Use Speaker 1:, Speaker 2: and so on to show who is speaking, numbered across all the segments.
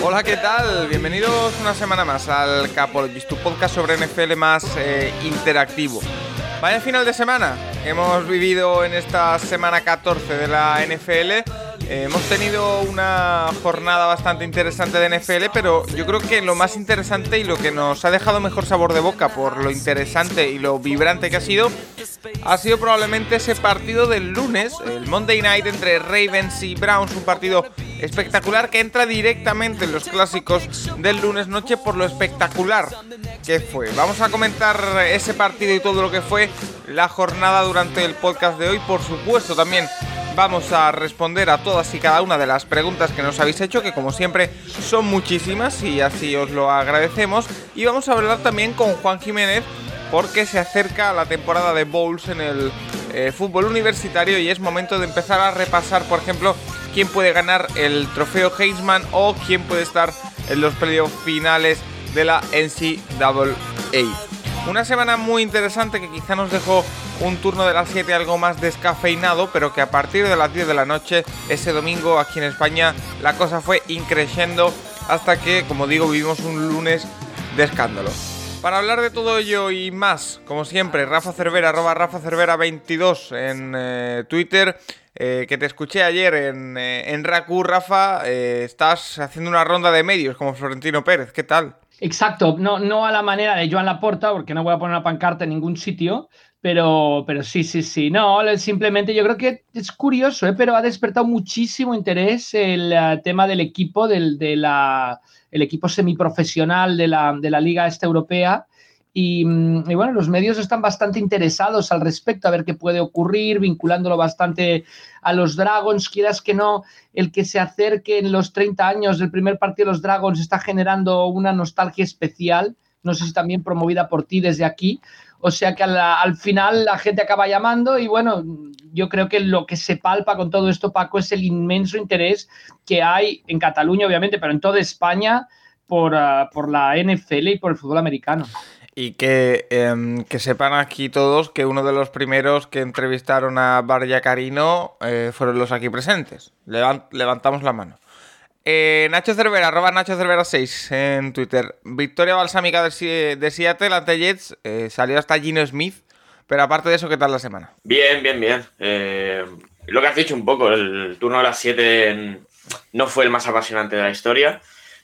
Speaker 1: Hola, ¿qué tal? Bienvenidos una semana más al Capologist, tu podcast sobre NFL más eh, interactivo. Vaya final de semana. Hemos vivido en esta semana 14 de la NFL eh, hemos tenido una jornada bastante interesante de NFL, pero yo creo que lo más interesante y lo que nos ha dejado mejor sabor de boca por lo interesante y lo vibrante que ha sido, ha sido probablemente ese partido del lunes, el Monday Night entre Ravens y Browns, un partido espectacular que entra directamente en los clásicos del lunes noche por lo espectacular que fue. Vamos a comentar ese partido y todo lo que fue la jornada durante el podcast de hoy, por supuesto también vamos a responder a todas y cada una de las preguntas que nos habéis hecho, que como siempre son muchísimas y así os lo agradecemos. Y vamos a hablar también con Juan Jiménez porque se acerca la temporada de Bowls en el eh, fútbol universitario y es momento de empezar a repasar, por ejemplo, quién puede ganar el trofeo Heisman o quién puede estar en los playoffs finales de la NCAA. Una semana muy interesante que quizá nos dejó un turno de las 7 algo más descafeinado, pero que a partir de las 10 de la noche, ese domingo aquí en España, la cosa fue increciendo hasta que, como digo, vivimos un lunes de escándalo. Para hablar de todo ello y más, como siempre, Rafa Cervera, arroba Rafa Cervera 22 en eh, Twitter, eh, que te escuché ayer en, eh, en Raku, Rafa, estás haciendo una ronda de medios como Florentino Pérez, ¿qué tal?
Speaker 2: Exacto, no, no a la manera de Joan Laporta, porque no voy a poner una pancarta en ningún sitio, pero, pero sí, sí, sí. No, simplemente yo creo que es curioso, ¿eh? pero ha despertado muchísimo interés el eh, tema del equipo, del de la, el equipo semiprofesional de la, de la Liga Este Europea. Mm, y, bueno, los medios están bastante interesados al respecto, a ver qué puede ocurrir, vinculándolo bastante a los Dragons. Quieras que no, el que se acerque en los 30 años del primer partido de los Dragons está generando una nostalgia especial. No sé si también promovida por ti desde aquí. O sea que al, final la gente acaba llamando y bueno, yo creo que lo que se palpa con todo esto, Paco, es el inmenso interés que hay en Cataluña, obviamente, pero en toda España por, ah, por la NFL y por el fútbol americano.
Speaker 1: Y que, em, que, sepan aquí todos que uno de los primeros que entrevistaron a Barja Carino eh, fueron los aquí presentes. levantamos la mano. Eh, Nacho Cervera, Nacho Cervera 6 en Twitter. Victoria balsámica de, de Seattle ante Jets. Eh, salió hasta Gino Smith. Pero aparte de eso, ¿qué tal la semana?
Speaker 3: Bien, bien, bien. lo que has dicho un poco, el turno a las 7 no fue el más apasionante de la historia.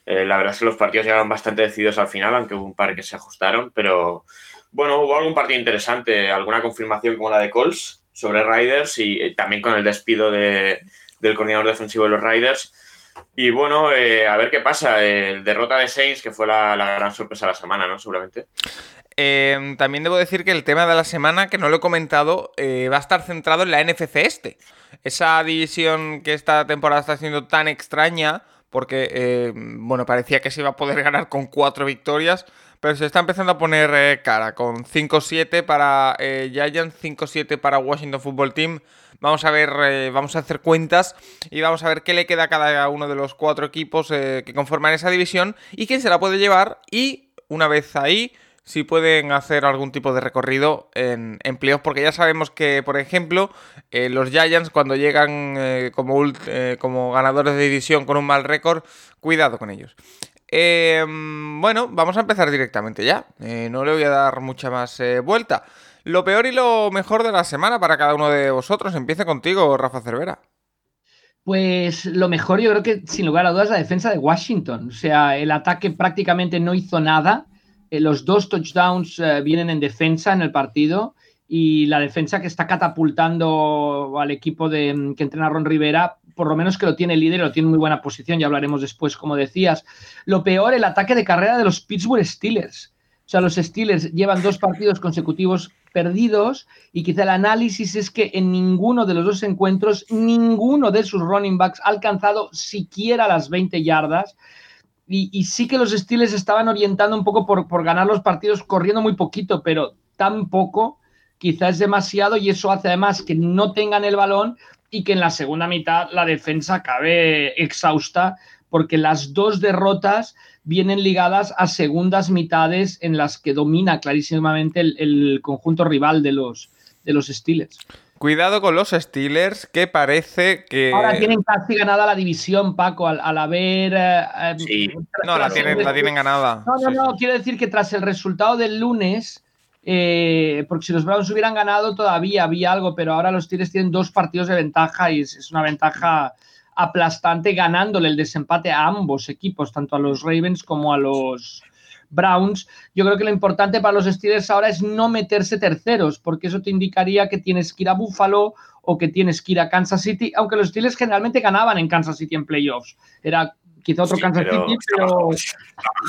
Speaker 3: Eh, la verdad es que los partidos llegaron bastante decididos al final, aunque hubo un par que se ajustaron, pero bueno, hubo algún partido interesante, alguna confirmación como la de Colts sobre Riders y eh, también con el despido de, del coordinador defensivo de los Riders. Y bueno, eh, a ver qué pasa. Derrota de Saints, que fue la, gran sorpresa de la semana, ¿no? Seguramente.
Speaker 1: también debo decir que el tema de la semana, que no lo he comentado, va a estar centrado en la NFC Este. Esa división que esta temporada está siendo tan extraña porque, eh, bueno, parecía que se iba a poder ganar con cuatro victorias, pero se está empezando a poner eh, cara, con 5-7 para eh, Giants, 5-7 para Washington Football Team. Vamos a ver, vamos a hacer cuentas y vamos a ver qué le queda a cada uno de los cuatro equipos que conforman esa división y quién se la puede llevar. Y una vez ahí, si pueden hacer algún tipo de recorrido en, en porque ya sabemos que, por ejemplo, eh, los Giants cuando llegan eh, como, eh, como ganadores de división con un mal récord, cuidado con ellos. bueno, vamos a empezar directamente ya. no le voy a dar mucha más vuelta. Lo peor y lo mejor de la semana para cada uno de vosotros. Empiece contigo, Rafa Cervera.
Speaker 2: Pues lo mejor yo creo que sin lugar a dudas la defensa de Washington. O sea, el ataque prácticamente no hizo nada eh, los dos touchdowns eh, vienen en defensa en el partido y la defensa que está catapultando al equipo de, mm, que entrena Ron Rivera, por lo menos que lo tiene líder, lo tiene en muy buena posición, ya hablaremos después, como decías. Lo peor, el ataque de carrera de los Pittsburgh Steelers. O sea, los Steelers llevan dos partidos consecutivos perdidos y quizá el análisis es que en ninguno de los dos encuentros, ninguno de sus running backs ha alcanzado siquiera las 20 yardas. Y, sí que los Steelers estaban orientando un poco por, por ganar los partidos corriendo muy poquito, pero tan poco quizás es demasiado y eso hace además que no tengan el balón y que en la segunda mitad la defensa acabe exhausta porque las dos derrotas vienen ligadas a segundas mitades en las que domina clarísimamente el, conjunto rival de los, de los Steelers.
Speaker 1: Cuidado con los Steelers, que parece que.
Speaker 2: Ahora tienen casi ganada la división, Paco, al, haber. Eh,
Speaker 1: eh, no, la tienen, la tienen ganada.
Speaker 2: No, no, no, quiero decir que tras el resultado del lunes, eh, porque si los Browns hubieran ganado todavía había algo, pero ahora los Steelers tienen dos partidos de ventaja y es, una ventaja aplastante ganándole el desempate a ambos equipos, tanto a los Ravens como a los Browns. Yo creo que lo importante para los Steelers ahora es no meterse terceros, porque eso te indicaría que tienes que ir a Buffalo o que tienes que ir a Kansas City, aunque los Steelers generalmente ganaban en Kansas City en playoffs. Era quizá otro Kansas City, pero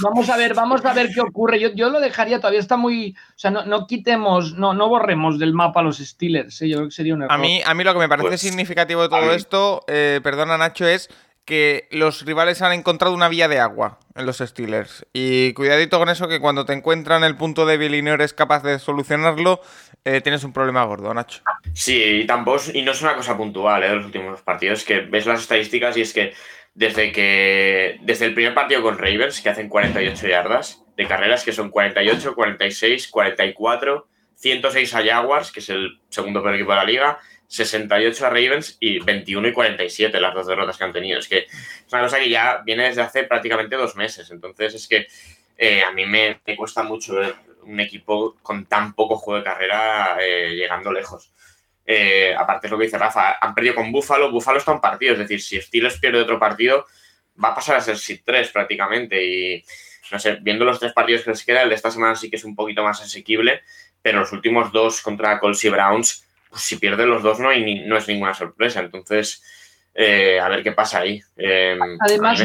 Speaker 2: vamos a ver, vamos a ver qué ocurre. Yo, yo lo dejaría, todavía está muy, o sea, no, no quitemos, no, no borremos del mapa a los Steelers, ¿eh? yo creo que sería un error.
Speaker 1: A mí, a mí lo que me parece pues, significativo de todo esto, eh, perdona Nacho, es que los rivales han encontrado una vía de agua en los Steelers. Y cuidadito con eso, que cuando te encuentran el punto débil y no eres capaz de solucionarlo, eh, tienes un problema gordo, Nacho.
Speaker 3: Sí, y tampoco, y no es una cosa puntual, ¿eh? Los últimos partidos, que ves las estadísticas y es que desde que desde el primer partido con Ravens, que hacen 48 yardas de carreras, que son 48, 46, 44, 106 a Jaguars, que es el segundo peor equipo de la liga, 68 a Ravens y 21 y 47 las dos derrotas que han tenido. Es que es una cosa que ya viene desde hace prácticamente dos meses. Entonces es que eh, a mí me, cuesta mucho ver un equipo con tan poco juego de carrera eh, llegando lejos. Eh, aparte es lo que dice Rafa, han perdido con Búfalo, Búfalo está en partido, es decir, si Steelers pierde otro partido, va a pasar a ser SIT 3 prácticamente y no sé, viendo los tres partidos que les queda, el de esta semana sí que es un poquito más asequible, pero los últimos dos contra Colts y Browns, pues si pierden los dos no, hay no es ninguna sorpresa, entonces eh, a ver qué pasa ahí.
Speaker 2: Eh, Además,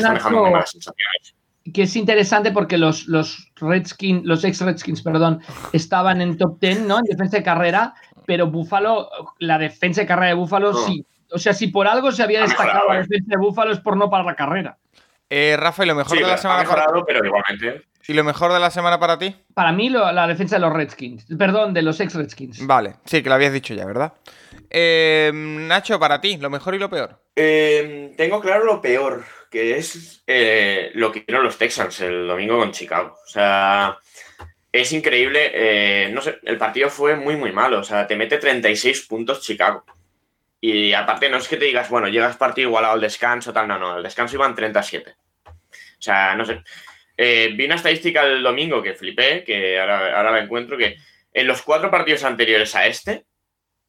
Speaker 2: que es interesante porque los, los Redskins, los ex Redskins, perdón, estaban en top 10, ¿no? En defensa de carrera, pero Búfalo, la defensa de carrera de Búfalo, sí. O sea, si por algo se había destacado la defensa de Búfalo es por no para la carrera.
Speaker 1: Eh, Rafa, ¿y lo mejor de la semana para
Speaker 3: pero igualmente.
Speaker 1: ¿Y lo mejor de la semana para ti?
Speaker 2: Para mí, la defensa de los Redskins. Perdón, de los ex Redskins.
Speaker 1: Vale, sí, que lo habías dicho ya, ¿verdad? Eh, Nacho, para ti, lo mejor y lo peor.
Speaker 3: Eh, tengo claro lo peor, que es eh, lo que hicieron los Texans el domingo con Chicago. O sea, es increíble. Eh, no sé, el partido fue muy, muy malo. O sea, te mete 36 puntos Chicago. Y aparte, no es que te digas, bueno, llegas partido igualado al descanso, tal, no, no, al descanso iban 37. O sea, no sé. Eh, vi una estadística el domingo que flipé, que ahora, ahora la encuentro, que en los cuatro partidos anteriores a este,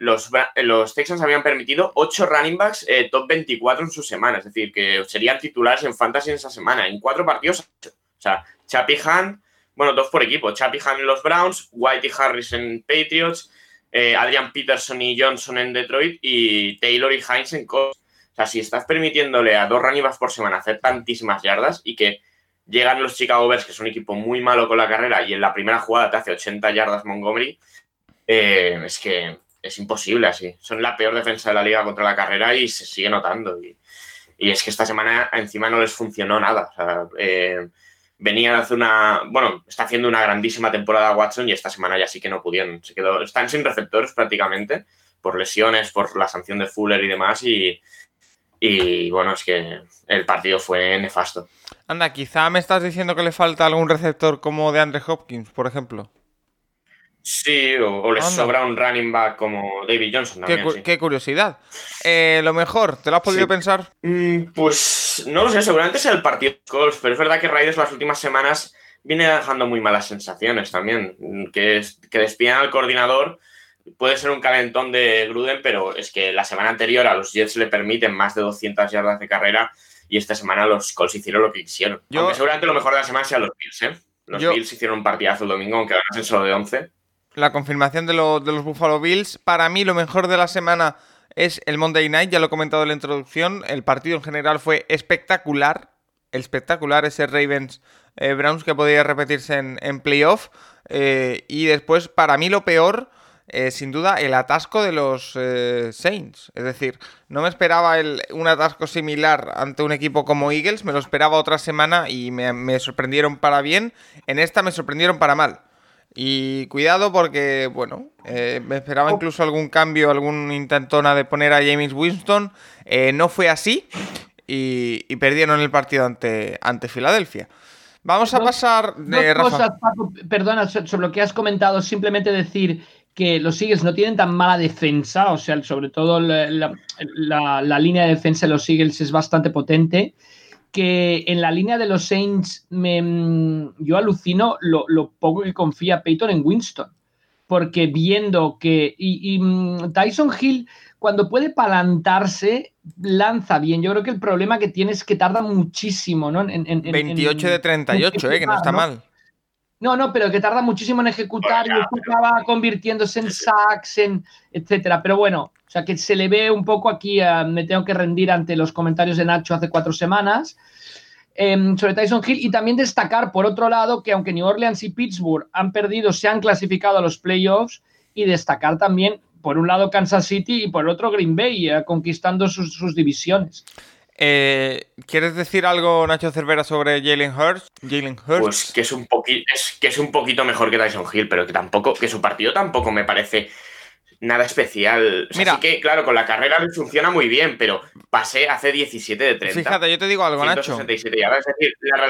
Speaker 3: los, los Texans habían permitido 8 running backs eh, top 24 en su semana, es decir, que serían titulares en fantasy en esa semana, en cuatro partidos. O sea, Chappie Hunt, bueno, dos por equipo. Chappie Hunt en los Browns, White y Harris en Patriots, eh, Adrian Peterson y Johnson en Detroit y Taylor y Hines en Colts. O sea, si estás permitiéndole a dos running backs por semana hacer tantísimas yardas y que llegan los Chicago Bears, que es un equipo muy malo con la carrera, y en la primera jugada te hace 80 yardas Montgomery, eh, es que es imposible así. Son la peor defensa de la liga contra la carrera y se sigue notando. Y, es que esta semana encima no les funcionó nada. O sea, eh, venía de hacer una. Bueno, está haciendo una grandísima temporada Watson y esta semana ya sí que no pudieron. Se quedó, están sin receptores prácticamente, por lesiones, por la sanción de Fuller y demás. Y, y bueno, es que el partido fue nefasto.
Speaker 1: Anda, quizá me estás diciendo que le falta algún receptor como de Andre Hopkins, por ejemplo.
Speaker 3: Sí, o, les sobra un running back como David Johnson.
Speaker 1: qué, curiosidad. Eh, lo mejor, ¿te lo has podido pensar?
Speaker 3: Mm, pues no lo sé, seguramente es el partido de Colts, pero es verdad que Raiders las últimas semanas viene dejando muy malas sensaciones también. Que, que despidan al coordinador puede ser un calentón de Gruden, pero es que la semana anterior a los Jets le permiten más de 200 yardas de carrera y esta semana los Colts hicieron lo que quisieron. Aunque seguramente lo mejor de la semana sea los Bills, ¿eh? Los Bills hicieron un partidazo el domingo, aunque ganasen solo de 11
Speaker 1: la confirmación de, los Buffalo Bills. Para mí lo mejor de la semana es el Monday Night, ya lo he comentado en la introducción. El partido en general fue espectacular. Espectacular ese Ravens eh, Browns que podía repetirse en, playoff. Eh, y después, para mí lo peor eh, sin duda, el atasco de los Saints. Es decir, no me esperaba un atasco similar ante un equipo como Eagles, me lo esperaba otra semana y me, sorprendieron para bien. En esta me sorprendieron para mal. Y cuidado porque, bueno, eh, me esperaba oh. incluso algún cambio, algún intentona de poner a James Winston. no fue así y, perdieron el partido ante, ante Filadelfia. Vamos a pasar
Speaker 2: de perdona, sobre lo que has comentado, simplemente decir que los Eagles no tienen tan mala defensa, o sea, sobre todo la, línea de defensa de los Eagles es bastante potente, que en la línea de los Saints me, mm, yo alucino lo, poco que confía Peyton en Winston, porque viendo que... Y, mm, Tyson Hill, cuando puede palantarse, lanza bien. Yo creo que el problema que tiene es que tarda muchísimo, ¿no? En,
Speaker 1: 28 de 38, eh, que no está mal.
Speaker 2: No, no, pero que tarda muchísimo en ejecutar y acaba convirtiéndose en sacks, en etcétera. Pero bueno, o sea que se le ve un poco aquí, eh, me tengo que rendir ante los comentarios de Nacho hace cuatro semanas em, sobre Tyson Hill y también destacar, por otro lado, que aunque New Orleans y Pittsburgh han perdido, se han clasificado a los playoffs y destacar también, por un lado, Kansas City y por otro, Green Bay, eh, conquistando sus divisiones.
Speaker 1: Eh, ¿Quieres decir algo, Nacho Cervera, sobre Jalen Hurts? Jalen Hurts.
Speaker 3: Pues que es un poquito, que es un poquito mejor que Tyson Hill, pero que tampoco, que su partido tampoco me parece nada especial. Mira, que, claro, con la carrera funciona muy bien, pero pasé hace 17 de 30.
Speaker 1: Fíjate, yo te digo algo, Nacho.
Speaker 3: Es decir,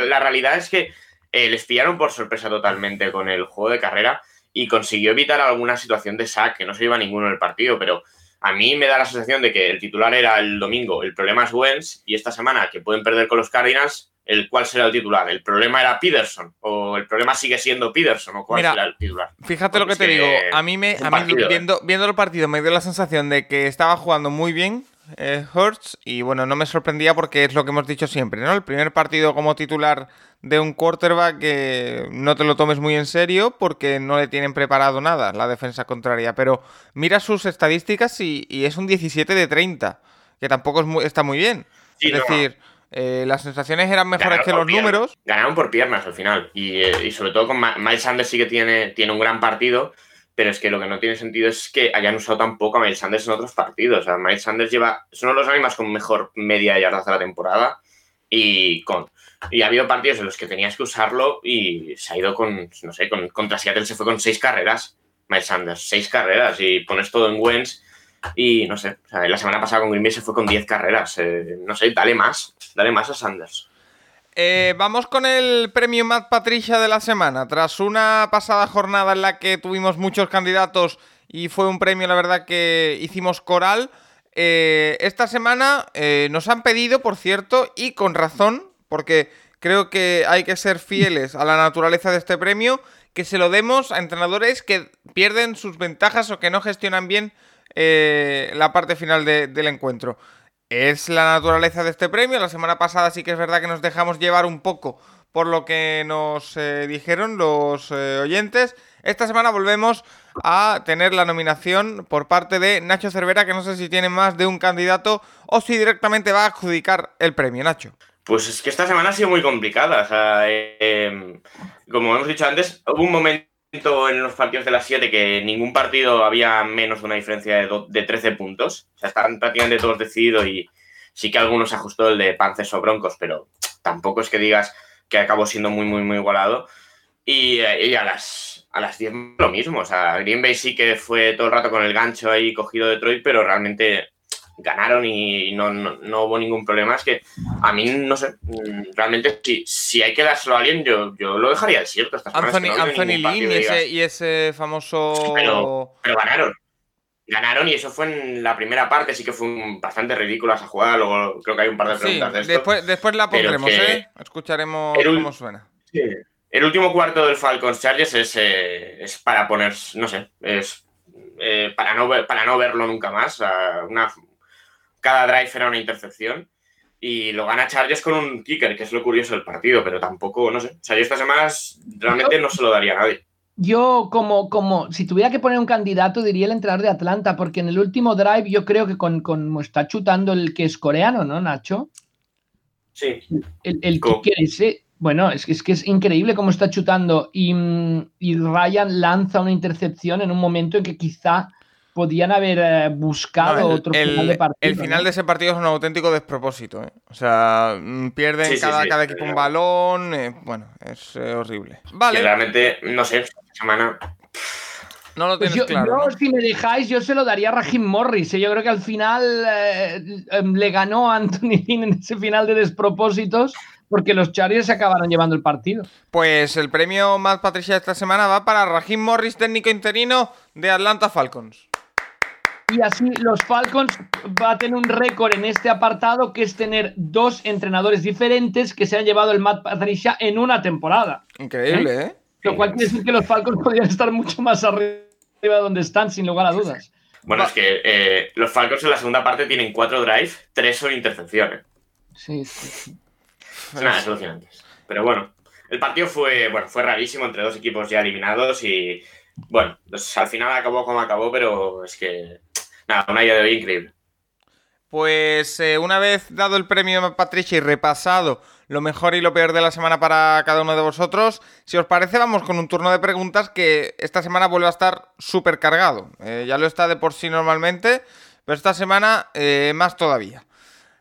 Speaker 3: la, realidad es que eh, les pillaron por sorpresa totalmente con el juego de carrera y consiguió evitar alguna situación de sack, que no se iba ninguno en el partido, pero a mí me da la sensación de que el titular era el domingo, el problema es Wentz, y esta semana que pueden perder con los Cardinals, el cuál será el titular. ¿El problema era Peterson? ¿O el problema sigue siendo Peterson? ¿O cuál será el titular?
Speaker 1: Fíjate lo que te digo. A mí, me, a mí viendo, viendo el partido me dio la sensación de que estaba jugando muy bien eh, Hurts y bueno, no me sorprendía porque es lo que hemos dicho siempre, ¿no? El primer partido como titular de un quarterback que no te lo tomes muy en serio porque no le tienen preparado nada la defensa contraria. Pero mira sus estadísticas y, es un 17 de 30, que tampoco está muy bien. es decir, eh, las sensaciones eran mejores que los números.
Speaker 3: Ganaron por piernas al final. Y, eh, sobre todo con Miles Sanders sí que tiene, tiene un gran partido. Pero es que lo que no tiene sentido es que hayan usado tampoco a Miles Sanders en otros partidos. O sea, Miles Sanders lleva, es uno de los animales con mejor media de yardas de la temporada. Y con y ha habido partidos en los que tenías que usarlo y se ha ido con, no sé, con, contra Seattle se fue con seis carreras, Miles Sanders, seis carreras y pones todo en Wentz y no sé, la semana pasada con Green Bay se fue con diez carreras, eh, no sé, dale más, dale más a Sanders.
Speaker 1: Eh, vamos con el premio Matt Patricia de la semana. Tras una pasada jornada en la que tuvimos muchos candidatos y fue un premio, la verdad, que hicimos coral. Eh, esta semana nos han pedido, por cierto, y con razón, porque creo que hay que ser fieles a la naturaleza de este premio, que se lo demos a entrenadores que pierden sus ventajas o que no gestionan bien eh, la parte final del encuentro. Es la naturaleza de este premio. La semana pasada sí que es verdad que nos dejamos llevar un poco por lo que nos eh, dijeron los eh, oyentes. Esta semana volvemos a tener la nominación por parte de Nacho Cervera, que no sé si tiene más de un candidato o si directamente va a adjudicar el premio, Nacho.
Speaker 3: Pues es que esta semana ha sido muy complicada. O sea, em, como hemos dicho antes, hubo un momento en los partidos de las 7 que ningún partido había menos de una diferencia de, de 13 puntos. O sea, estaban prácticamente todos decididos y sí que algunos ajustó el de Pances o Broncos, pero tampoco es que digas que acabó siendo muy, muy, muy igualado. Y, y a las a las 10 lo mismo. O sea, Green Bay sí que fue todo el rato con el gancho ahí cogido Detroit, pero realmente ganaron y no, no, hubo ningún problema. Es que a mí, no sé, realmente si, si hay que dárselo a alguien, yo, yo lo dejaría desierto. Estas
Speaker 1: Anthony, Anthony Lynn y ese, famoso...
Speaker 3: Pero, ganaron. Ganaron y eso fue en la primera parte, sí que fue bastante ridícula esa jugada, luego creo que hay un par de preguntas de esto.
Speaker 1: Después, después la pondremos, ¿eh? Escucharemos cómo suena.
Speaker 3: El último cuarto del Falcons Chargers es, eh, es para poner, no sé, es eh, para, no para no verlo nunca más. Una, cada drive era una intercepción y lo gana Chargers con un kicker, que es lo curioso del partido, pero tampoco, no sé. O sea, yo estas semanas realmente no se lo daría a nadie.
Speaker 2: Yo, como, como si tuviera que poner un candidato, diría el entrenador de Atlanta, porque en el último drive yo creo que con, con está chutando el que es coreano, ¿no, Nacho?
Speaker 3: Sí.
Speaker 2: El, el kicker ese Bueno, es que, es que es increíble cómo está chutando y, y Ryan lanza una intercepción en un momento en que quizá podían haber eh, buscado otro final de partido.
Speaker 1: El final de ese partido es un auténtico despropósito. ¿eh? O sea, mm, pierden cada, cada, equipo un balón. Eh, bueno, es horrible. Vale.
Speaker 3: realmente, no sé, semana.
Speaker 1: No lo pues tienes claro.
Speaker 2: Yo, si me dejáis, yo se lo daría a Rahim Morris. Yo creo que al final em, le ganó a Anthony Lynn en ese final de despropósitos porque los Chargers se acabaron llevando el partido.
Speaker 1: Pues el premio más Patricia de esta semana va para Rahim Morris, técnico interino de Atlanta Falcons.
Speaker 2: Y así los Falcons baten un récord en este apartado, que es tener dos entrenadores diferentes que se han llevado el Matt Patricia en una temporada.
Speaker 1: Increíble, ¿eh? ¿eh?
Speaker 2: Lo cual quiere decir que los Falcons podrían estar mucho más arriba de donde están, sin lugar a dudas.
Speaker 3: Bueno, es que eh, los Falcons en la segunda parte tienen cuatro drives, tres son intercepciones.
Speaker 2: Sí, sí.
Speaker 3: Nada, es alucinante. Pero bueno, el partido fue, bueno, fue rarísimo entre dos equipos ya eliminados y bueno, pues al final acabó como acabó, pero es que una idea de hoy increíble.
Speaker 1: Pues eh, una vez dado el premio Patricia y repasado lo mejor y lo peor de la semana para cada uno de vosotros, si os parece vamos con un turno de preguntas que esta semana vuelve a estar súper cargado. Eh, ya lo está de por sí normalmente, pero esta semana eh, más todavía.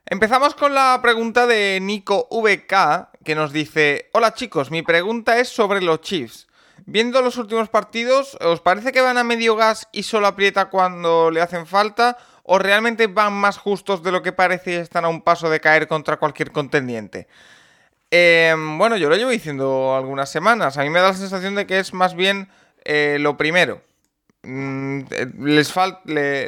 Speaker 1: Empezamos con la pregunta de Nico VK, que nos dice, hola chicos, mi pregunta es sobre los Chiefs. Viendo los últimos partidos, ¿os parece que van a medio gas y solo aprieta cuando le hacen falta? ¿O realmente van más justos de lo que parece y están a un paso de caer contra cualquier contendiente? Em, bueno, yo lo llevo diciendo algunas semanas. A mí me da la sensación de que es más bien eh, lo primero. Mm, eh, les falta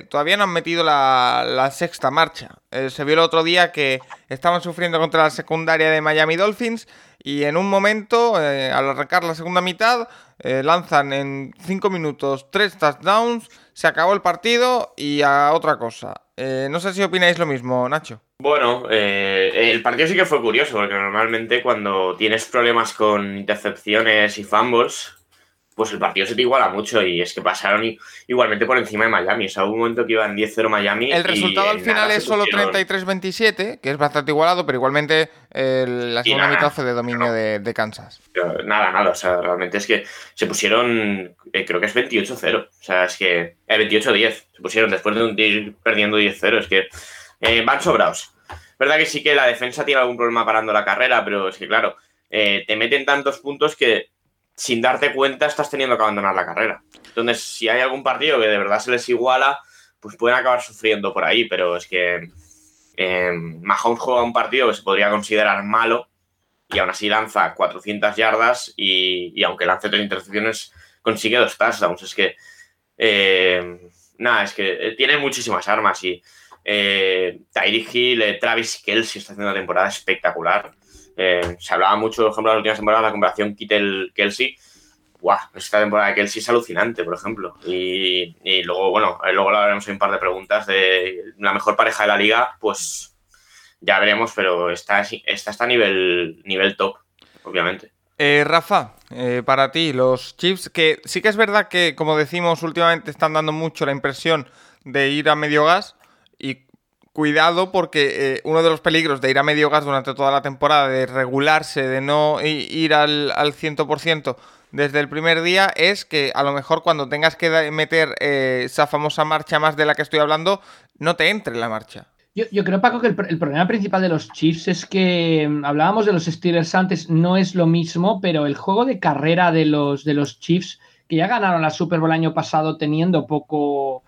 Speaker 1: todavía no han metido la, sexta marcha. Eh, se vio el otro día que estaban sufriendo contra la secundaria de Miami Dolphins y en un momento, eh, al arrancar la segunda mitad, lanzan en 5 minutos 3 touchdowns, se acabó el partido y a otra cosa. no sé si opináis lo mismo, Nacho.
Speaker 3: Bueno, el partido sí que fue curioso, porque normalmente cuando tienes problemas con intercepciones y fumbles, pues el partido se te iguala mucho y es que pasaron igualmente por encima de Miami. O sea, hubo un momento que iban 10-0 Miami.
Speaker 1: El resultado al final es solo 33-27, que es bastante igualado, pero igualmente la segunda mitad fue de dominio de, Kansas.
Speaker 3: nada, nada. O sea, realmente es que se pusieron, eh, creo que es 28-0. O sea, es que. Eh, 28-10. Se pusieron después de ir perdiendo 10-0. Es que eh, van sobrados. Verdad que sí que la defensa tiene algún problema parando la carrera, pero es que, claro, eh, te meten tantos puntos que sin darte cuenta estás teniendo que abandonar la carrera. Entonces, si hay algún partido que de verdad se les iguala, pues pueden acabar sufriendo por ahí, pero es que eh, Mahomes juega un partido que se podría considerar malo y aún así lanza 400 yardas y, aunque lance tres intercepciones, consigue dos touchdowns. Es que, eh, nada, es que eh, tiene muchísimas armas y eh, Hill, Travis Kelsey está haciendo una temporada espectacular. Eh, se hablaba mucho, por ejemplo, en las últimas temporadas, la comparación Kittel-Kelsey. Guau, esta temporada de Kelsey es alucinante, por ejemplo. Y, luego, bueno, eh, luego le haremos un par de preguntas de la mejor pareja de la liga, pues ya veremos, pero está, está, está a nivel, nivel top, obviamente.
Speaker 1: Eh, Rafa, para ti, los Chiefs, que sí que es verdad que, como decimos, últimamente están dando mucho la impresión de ir a medio gas cuidado porque eh, uno de los peligros de ir a medio gas durante toda la temporada, de regularse, de no ir al, al 100% desde el primer día, es que a lo mejor cuando tengas que meter eh, esa famosa marcha más de la que estoy hablando, no te entre la marcha.
Speaker 2: Yo, creo, Paco, que el, problema principal de los Chiefs es que mm, hablábamos de los Steelers antes, no es lo mismo, pero el juego de carrera de los, de los Chiefs, que ya ganaron la Super Bowl el año pasado teniendo poco,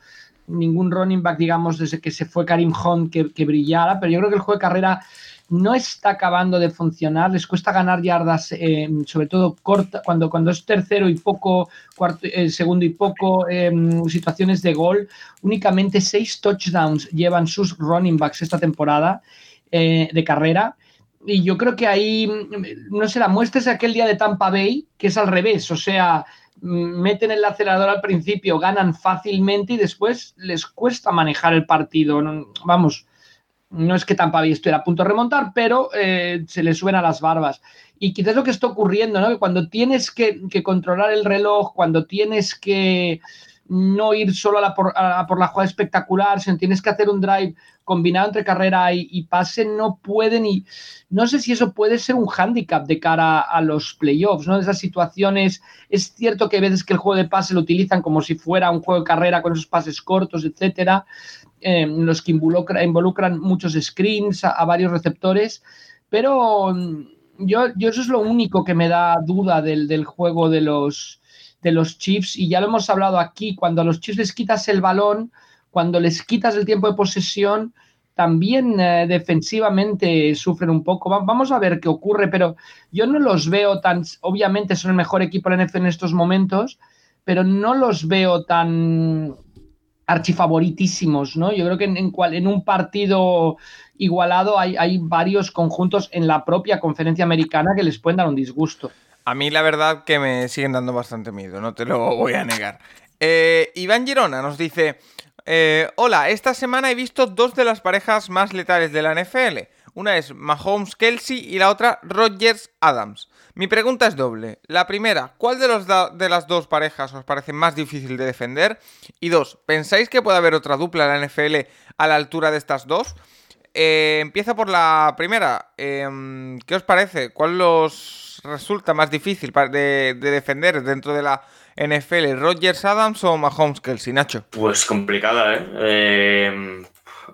Speaker 2: ningún running back, digamos, desde que se fue Karim Hunt que, brillara, pero yo creo que el juego de carrera no está acabando de funcionar, les cuesta ganar yardas, eh, sobre todo corta, cuando, cuando es tercero y poco, cuarto, eh, segundo y poco, em, situaciones de gol, únicamente seis touchdowns llevan sus running backs esta temporada eh, de carrera. Y yo creo que ahí, no sé, la muestra es aquel día de Tampa Bay, que es al revés, o sea, meten el acelerador al principio, ganan fácilmente y después les cuesta manejar el partido. vamos, no es que Tampa Bay a punto de remontar, pero eh, se le suben a las barbas. Y quizás lo que está ocurriendo, ¿no? Que cuando tienes que, controlar el reloj, cuando tienes que, no ir solo a la por, la jugada espectacular, sino tienes que hacer un drive combinado entre carrera y, pase, no pueden y no sé si eso puede ser un hándicap de cara a los playoffs, ¿no? Esas situaciones, es cierto que a veces que el juego de pase lo utilizan como si fuera un juego de carrera con esos pases cortos, etcétera, eh, los que involucran muchos screens a, varios receptores, pero mm, yo, yo, eso es lo único que me da duda del, del juego de los de los Chiefs y ya lo hemos hablado aquí, cuando a los Chiefs les quitas el balón, cuando les quitas el tiempo de posesión, también eh, defensivamente sufren un poco. vamos a ver qué ocurre, pero yo no los veo tan, obviamente son el mejor equipo de la NFL en estos momentos, pero no los veo tan archifavoritísimos, ¿no? Yo creo que en, cual, en un partido igualado hay, hay varios conjuntos en la propia conferencia americana que les pueden dar un disgusto.
Speaker 1: A mí la verdad que me siguen dando bastante miedo, no te lo voy a negar. Eh, Iván Girona nos dice, eh, hola, esta semana he visto dos de las parejas más letales de la NFL. Una es Mahomes-Kelsey y la otra Rodgers-Adams. Mi pregunta es doble. La primera, ¿cuál de, los de las dos parejas os parece más difícil de defender? Y dos, ¿pensáis que puede haber otra dupla en la NFL a la altura de estas dos? Eh, empieza por la primera. Em, ¿Qué os parece? ¿Cuál los resulta más difícil de, defender dentro de la NFL? ¿Rogers Adams o Mahomes Kelsey, Nacho?
Speaker 3: Pues complicada, ¿eh? Em,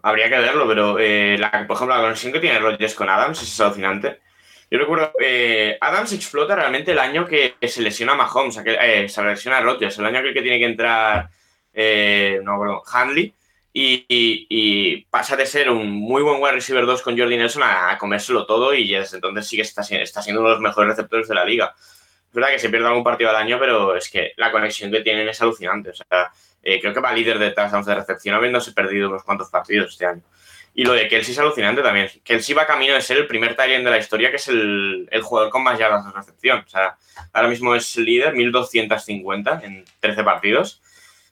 Speaker 3: habría que verlo, pero eh, por ejemplo, la conexión que tiene Rogers con Adams es alucinante. Yo recuerdo, eh, Adams explota realmente el año que se lesiona a Mahomes, se lesiona a Rodgers, el año que, que tiene que entrar, no, bueno, Handley y, pasa de ser un muy buen wide receiver 2 con Jordi Nelson a, comérselo todo y desde entonces sí que está, está, siendo uno de los mejores receptores de la liga. Es verdad que se pierde algún partido al año, pero es que la conexión que tienen es alucinante. O sea, eh, creo que va líder de touchdowns de recepción habiéndose perdido unos cuantos partidos este año. Y lo de Kelsey es alucinante también. Kelsey va camino de ser el primer Tyrant de la historia, que es el, el, jugador con más yardas de recepción. O sea, ahora mismo es líder, 1250 en 13 partidos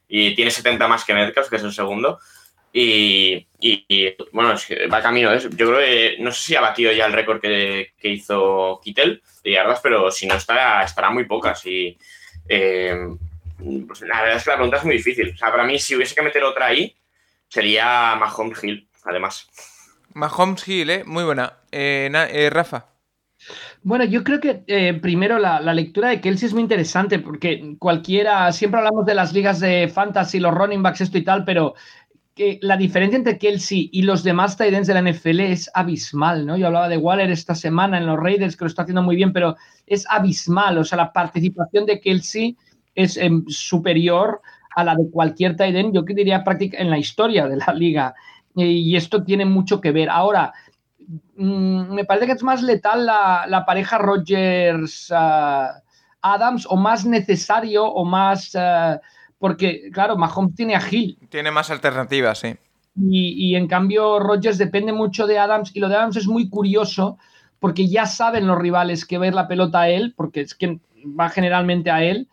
Speaker 3: y tiene 70 más que Metcalf, que es el segundo. Y, bueno, va camino eso. Yo creo que no sé si ha batido ya el récord que, hizo Kittel de yardas, pero si no estará, estará muy pocas. Y eh, pues la verdad es que la pregunta es muy difícil. O sea, para mí, si hubiese que meter otra ahí, sería Mahomes Hill, además.
Speaker 1: Mahomes Hill, ¿eh? Muy buena. Eh, eh, Rafa.
Speaker 2: Bueno, yo creo que eh, primero la, lectura de Kelsey es muy interesante porque cualquiera, siempre hablamos de las ligas de fantasy, los running backs, esto y tal, pero que la diferencia entre Kelsey y los demás tight ends de la NFL es abismal, ¿no? Yo hablaba de Waller esta semana en los Raiders, que lo está haciendo muy bien, pero es abismal, o sea, la participación de Kelsey es em, superior a la de cualquier tight end, yo que diría práctica en la historia de la liga. y esto tiene mucho que ver. Ahora, Mm, me parece que es más letal la, pareja Rogers-Adams o más necesario o más... Eh, porque, claro, Mahomes tiene a Hill.
Speaker 1: Tiene más alternativas, sí.
Speaker 2: Y, en cambio Rogers depende mucho de Adams y lo de Adams es muy curioso porque ya saben los rivales que ver la pelota a él, porque es que va generalmente a él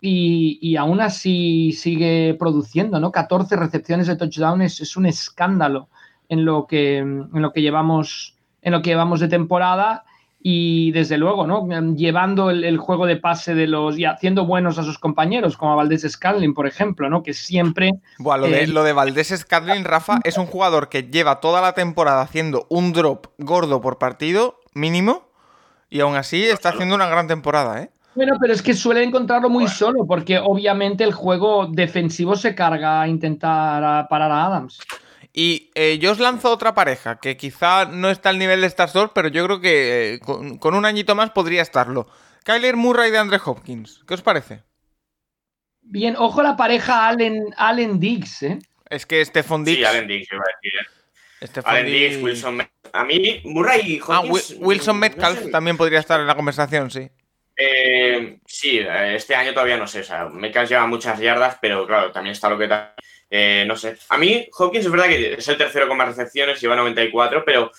Speaker 2: y, aún así sigue produciendo, ¿no? 14 recepciones de touchdown es un escándalo en lo que, en lo que llevamos en lo que llevamos de temporada y desde luego, ¿no? Llevando el, juego de pase de los y haciendo buenos a sus compañeros, como a Valdés Scanlin, por ejemplo, ¿no? Que siempre.
Speaker 1: Bueno, lo, de, eh, lo de Valdés Scanlin, Rafa, es un jugador que lleva toda la temporada haciendo un drop gordo por partido, mínimo, y aún así está haciendo una gran temporada, ¿eh?
Speaker 2: Bueno, pero es que suele encontrarlo muy solo, porque obviamente el juego defensivo se carga a intentar parar a Adams.
Speaker 1: Y eh, yo os lanzo otra pareja, que quizá no está al nivel de estas dos, pero yo creo que eh, con, un añito más podría estarlo. Kyler Murray de Andre Hopkins. ¿Qué os parece?
Speaker 2: Bien, ojo la pareja Allen, Allen Diggs, ¿eh?
Speaker 1: Es que Stephon Diggs.
Speaker 3: Sí, Allen Diggs, iba a decir. Allen Diggs, Wilson A mí, Murray y
Speaker 1: ah, Hopkins. Ah, Wilson Metcalf también podría estar en la conversación, sí.
Speaker 3: Eh, sí, este año todavía no sé. O sea, Metcalf lleva muchas yardas, pero claro, también está lo que está eh, no sé. A mí, Hopkins es verdad que es el tercero con más recepciones, lleva 94, pero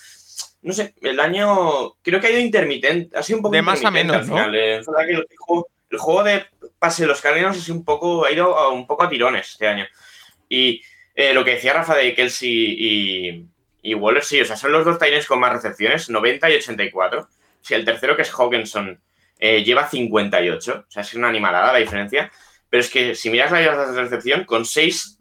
Speaker 3: no sé, el año creo que ha ido intermitente, ha sido un poco
Speaker 1: de más a menos, al
Speaker 3: final. Eh, el, juego, de pase de los Cardinals un poco, ha ido un poco a tirones este año. Y eh, lo que decía Rafa de Kelsey y, Waller, sí, o sea, son los dos Titans con más recepciones, 90 y 84. Si el tercero, que es Hawkinson, lleva 58, o sea, es una animalada la diferencia. Pero es que si miras las yardas de recepción, con seis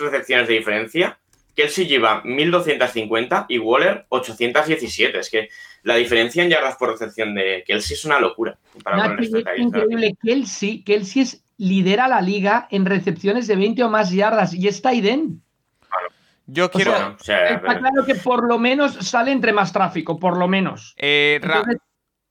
Speaker 3: recepciones de diferencia, Kelsey lleva 1250 y Waller 817. Es que la diferencia en yardas por recepción de Kelsey es una locura.
Speaker 2: es increíble. Kelsey, Kelsey es, lidera la liga en recepciones de 20 o más yardas y está Iden.
Speaker 1: Yo quiero.
Speaker 2: está claro que por lo menos sale entre más tráfico, por lo menos.
Speaker 1: Eh,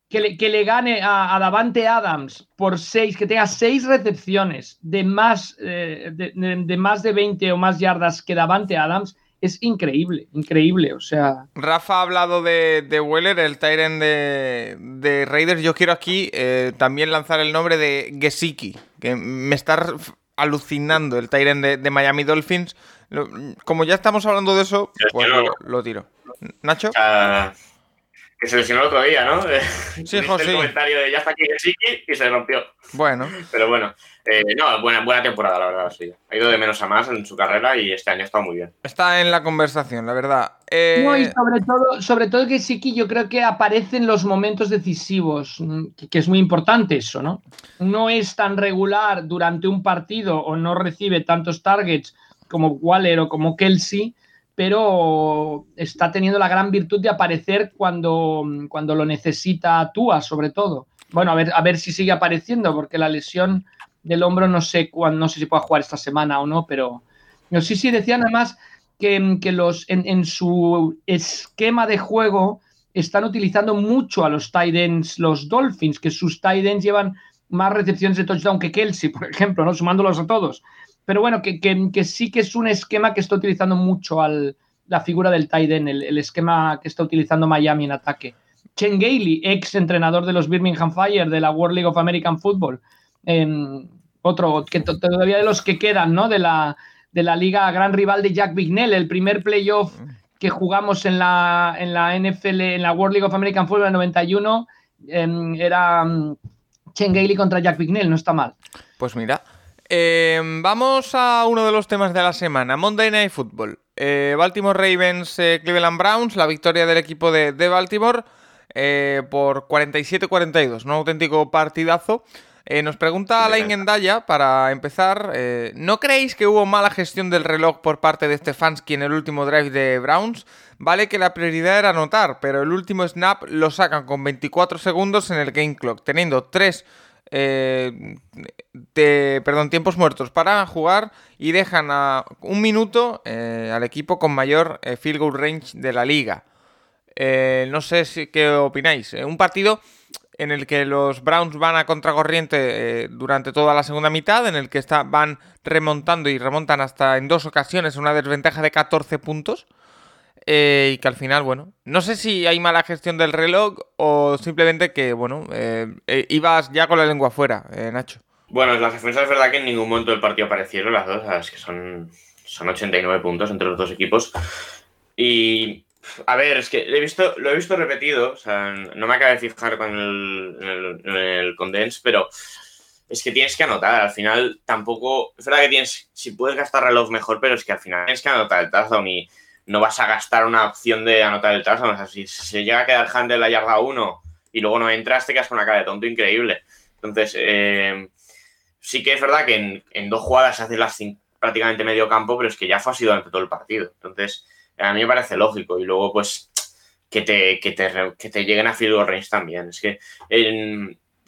Speaker 2: que, le, que, le, gane a, Davante Adams por seis, que tenga seis recepciones de más, eh, de, más de 20 o más yardas que Davante Adams, es increíble, increíble. O sea.
Speaker 1: Rafa ha hablado de, de Weller, el Tyrant de, de, Raiders. Yo quiero aquí eh, también lanzar el nombre de Gesicki, que me está alucinando el Tyrant de, Miami Dolphins. Como ya estamos hablando de eso, pues lo, tiro. ¿Nacho?
Speaker 3: Que se lesionó el otro día, ¿no?
Speaker 1: Sí, José.
Speaker 3: El comentario de ya está aquí Gesicki y se rompió.
Speaker 1: Bueno.
Speaker 3: Pero bueno, eh, no, buena, buena temporada, la verdad, sí. Ha ido de menos a más en su carrera y este año ha estado muy bien.
Speaker 1: Está en la conversación, la verdad.
Speaker 2: Eh, no, y sobre todo, sobre todo que Siki yo creo que aparece en los momentos decisivos, mm, que, es muy importante eso, ¿no? No es tan regular durante un partido o no recibe tantos targets como Waller o como Kelsey, pero está teniendo la gran virtud de aparecer cuando, cuando lo necesita Tua, sobre todo. Bueno, a ver, a ver si sigue apareciendo, porque la lesión del hombro, no sé cuándo, no sé si pueda jugar esta semana o no, pero no, sí, sí, decía nada más que, que los, en, su esquema de juego están utilizando mucho a los tight ends, los Dolphins, que sus tight ends llevan más recepciones de touchdown que Kelsey, por ejemplo, ¿no? sumándolos a todos. Pero bueno, que, que, sí que es un esquema que está utilizando mucho al, la figura del tight end, el, esquema que está utilizando Miami en ataque. Chen Gailey, ex entrenador de los Birmingham Fire de la World League of American Football, otro que todavía de los que quedan, ¿no? De la, de la liga gran rival de Jack Bignell, el primer playoff que jugamos en la, en la NFL, en la World League of American Football en 91, em, era um, Chen Gailey contra Jack Bignell, no está mal.
Speaker 1: Pues mira, em, vamos a uno de los temas de la semana, Monday Night Football. Eh, Baltimore Ravens, eh, Cleveland Browns, la victoria del equipo de, de Baltimore eh, por 47-42, un auténtico partidazo. Nos pregunta Alain Endaya, para empezar, ¿no creéis que hubo mala gestión del reloj por parte de Stefanski en el último drive de Browns? Vale que la prioridad era anotar, pero el último snap lo sacan con 24 segundos en el game clock, teniendo 3 perdón, tiempos muertos para jugar y dejan a un minuto al equipo con mayor field goal range de la liga. no sé si, qué opináis. un partido en el que los Browns van a contracorriente eh, durante toda la segunda mitad, en el que está, van remontando y remontan hasta en dos ocasiones una desventaja de 14 puntos. Eh, y que al final, bueno, no sé si hay mala gestión del reloj o simplemente que, bueno, eh, ibas ya con la lengua afuera, Nacho.
Speaker 3: Bueno, las defensas es verdad que en ningún momento del partido aparecieron las dos, es que son, son 89 puntos entre los dos equipos. Y a ver, es que he visto, lo he visto repetido, o sea, no me acabo de fijar con el, el, condense, pero es que tienes que anotar. Al final tampoco. Es verdad que tienes. Si puedes gastar reloj mejor, pero es que al final tienes que anotar el touchdown y no vas a gastar una opción de anotar el touchdown. O sea, si se llega a quedar Handel la yarda 1 y luego no entras, te quedas con una cara de tonto increíble. Entonces, eh, sí que es verdad que en, en dos jugadas haces las prácticamente medio campo, pero es que ya fue así durante todo el partido. Entonces a mí me parece lógico. Y luego, pues, que te, que te, que te lleguen a field también. Es que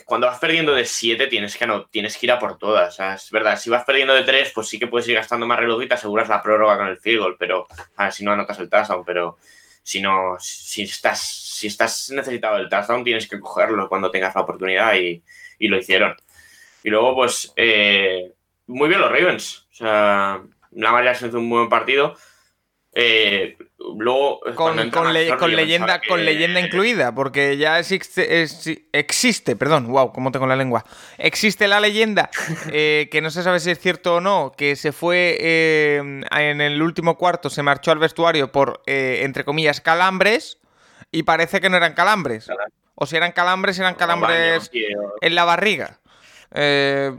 Speaker 3: cuando vas perdiendo de 7 tienes que, no, tienes que ir a por todas. es verdad, si vas perdiendo de 3, pues sí que puedes ir gastando más reloj y te aseguras la prórroga con el field goal, pero a ver, si no anotas el touchdown, pero si no, si estás, si estás necesitado del touchdown, tienes que cogerlo cuando tengas la oportunidad y, lo hicieron. Y luego, pues, eh, muy bien los Ravens. O sea, la Jackson hizo un buen partido. Eh, luego,
Speaker 1: con, leyenda, con leyenda incluida, porque ya existe, existe, perdón, wow, cómo tengo la lengua. Existe la leyenda, eh, que no se sabe si es cierto o no, que se fue eh, en el último cuarto, se marchó al vestuario por, entre comillas, calambres, y parece que no eran calambres. O si eran calambres, eran calambres en la barriga.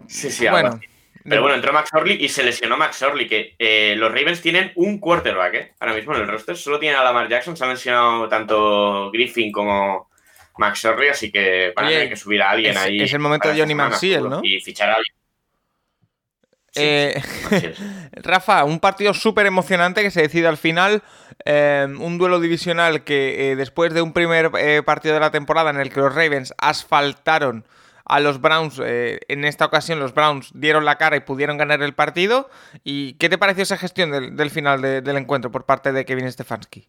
Speaker 3: sí, sí, bueno. Pero bueno, entró Max Orley y se lesionó Max Orley, que eh, los Ravens tienen un quarterback, ¿eh? Ahora mismo en el roster solo tienen a Lamar Jackson, se han lesionado tanto Griffin como Max Orley, así que van a tener que subir a alguien ahí.
Speaker 1: Es el momento de Johnny Manziel, ¿no?
Speaker 3: Y fichar a alguien.
Speaker 1: Eh, Rafa, un partido súper emocionante que se decide al final. Eh, un duelo divisional que después de un primer partido de la temporada en el que los Ravens asfaltaron a los Browns, en esta ocasión los Browns dieron la cara y pudieron ganar el partido. ¿Y qué te pareció esa gestión del, final del encuentro por parte de Kevin Stefanski?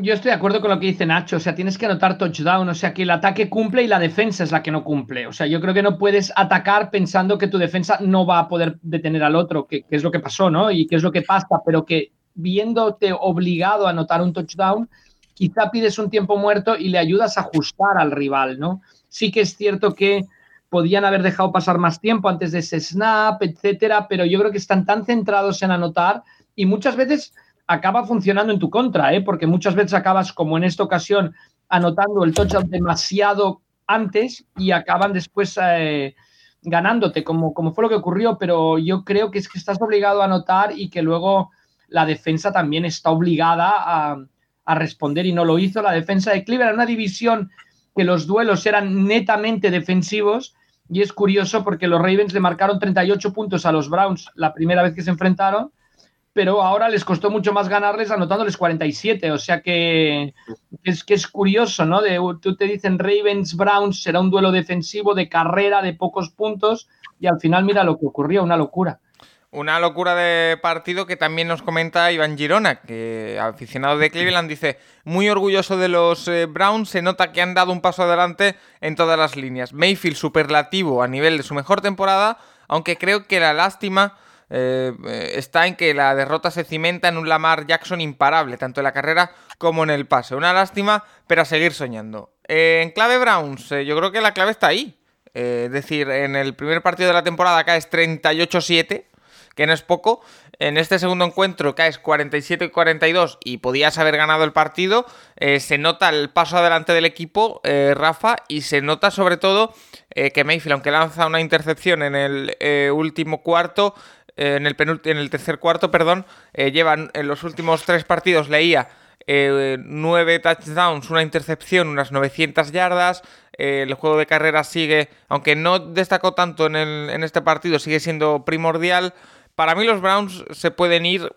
Speaker 2: Yo estoy de acuerdo con lo que dice Nacho, o sea, tienes que anotar touchdown, o sea, que el ataque cumple y la defensa es la que no cumple. O sea, yo creo que no puedes atacar pensando que tu defensa no va a poder detener al otro, que, es lo que pasó, ¿no? Y que es lo que pasa, pero que viéndote obligado a anotar un touchdown, quizá pides un tiempo muerto y le ayudas a ajustar al rival, ¿no? Sí que es cierto que podían haber dejado pasar más tiempo antes de ese snap, etcétera, pero yo creo que están tan centrados en anotar y muchas veces acaba funcionando en tu contra, ¿eh? porque muchas veces acabas, como en esta ocasión, anotando el touchdown demasiado antes y acaban después eh, ganándote, como, como fue lo que ocurrió, pero yo creo que es que estás obligado a anotar y que luego la defensa también está obligada a, a responder y no lo hizo. La defensa de Cleveland, una división que los duelos eran netamente defensivos y es curioso porque los Ravens le marcaron 38 puntos a los Browns la primera vez que se enfrentaron pero ahora les costó mucho más ganarles anotándoles 47. O sea que es, que es curioso, ¿no? De, tú te dicen Ravens, Browns, será un duelo defensivo de carrera de pocos puntos y al final mira lo que ocurrió, una locura.
Speaker 1: Una locura de partido que también nos comenta Iván Girona, que aficionado de Cleveland dice, muy orgulloso de los eh, Browns, se nota que han dado un paso adelante en todas las líneas. Mayfield superlativo a nivel de su mejor temporada, aunque creo que la lástima eh, está en que la derrota se cimenta en un Lamar Jackson imparable, tanto en la carrera como en el pase. Una lástima, pero a seguir soñando. En clave Browns, eh, yo creo que la clave está ahí. es decir, en el primer partido de la temporada caes 38-7, que no es poco. En este segundo encuentro caes 47-42 y podías haber ganado el partido. se nota el paso adelante del equipo, Rafa, y se nota sobre todo que Mayfield, aunque lanza una intercepción en el último cuarto, en el, en el tercer cuarto, perdón, eh, llevan en los últimos tres partidos, leía, eh, nueve touchdowns, una intercepción, unas 900 yardas. Eh, el juego de carrera sigue, aunque no destacó tanto en, el, en este partido, sigue siendo primordial. Para mí los Browns se pueden ir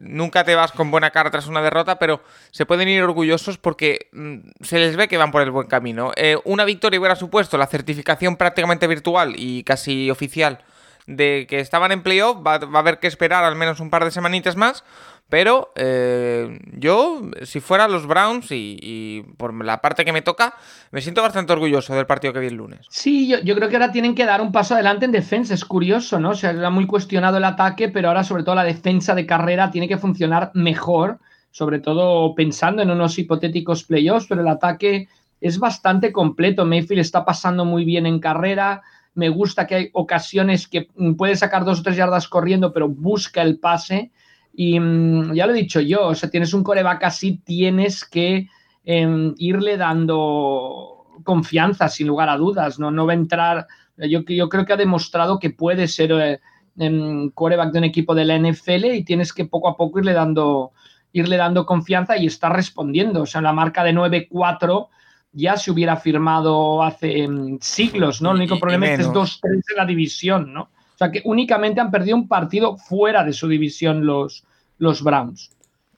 Speaker 1: nunca te vas con buena cara tras una derrota, pero se pueden ir orgullosos porque mm, se les ve que van por el buen camino. una victoria hubiera supuesto la certificación prácticamente virtual y casi oficial de que estaban en playoff, va, va a haber que esperar al menos un par de semanitas más. Pero eh, yo, si fuera los Browns y, por la parte que me toca, me siento bastante orgulloso del partido que vi el lunes.
Speaker 2: Sí, yo, yo, creo que ahora tienen que dar un paso adelante en defensa. Es curioso, ¿no? Se ha muy cuestionado el ataque, pero ahora sobre todo la defensa de carrera tiene que funcionar mejor, sobre todo pensando en unos hipotéticos playoffs, pero el ataque es bastante completo. Mayfield está pasando muy bien en carrera me gusta que hay ocasiones que puede sacar dos o tres yardas corriendo, pero busca el pase. Y mm, ya lo he dicho yo, o sea, tienes un coreback así, tienes que em, irle dando confianza, sin lugar a dudas, ¿no? No va a entrar, yo, yo creo que ha demostrado que puede ser eh, em, coreback de un equipo de la NFL y tienes que poco a poco irle dando, irle dando confianza y está respondiendo. O sea, la marca de 9-4 ya se hubiera firmado hace mm, siglos, ¿no? El único problema es que es 2-3 de la división, ¿no? O sea que únicamente han perdido un partido fuera de su división los, los Browns.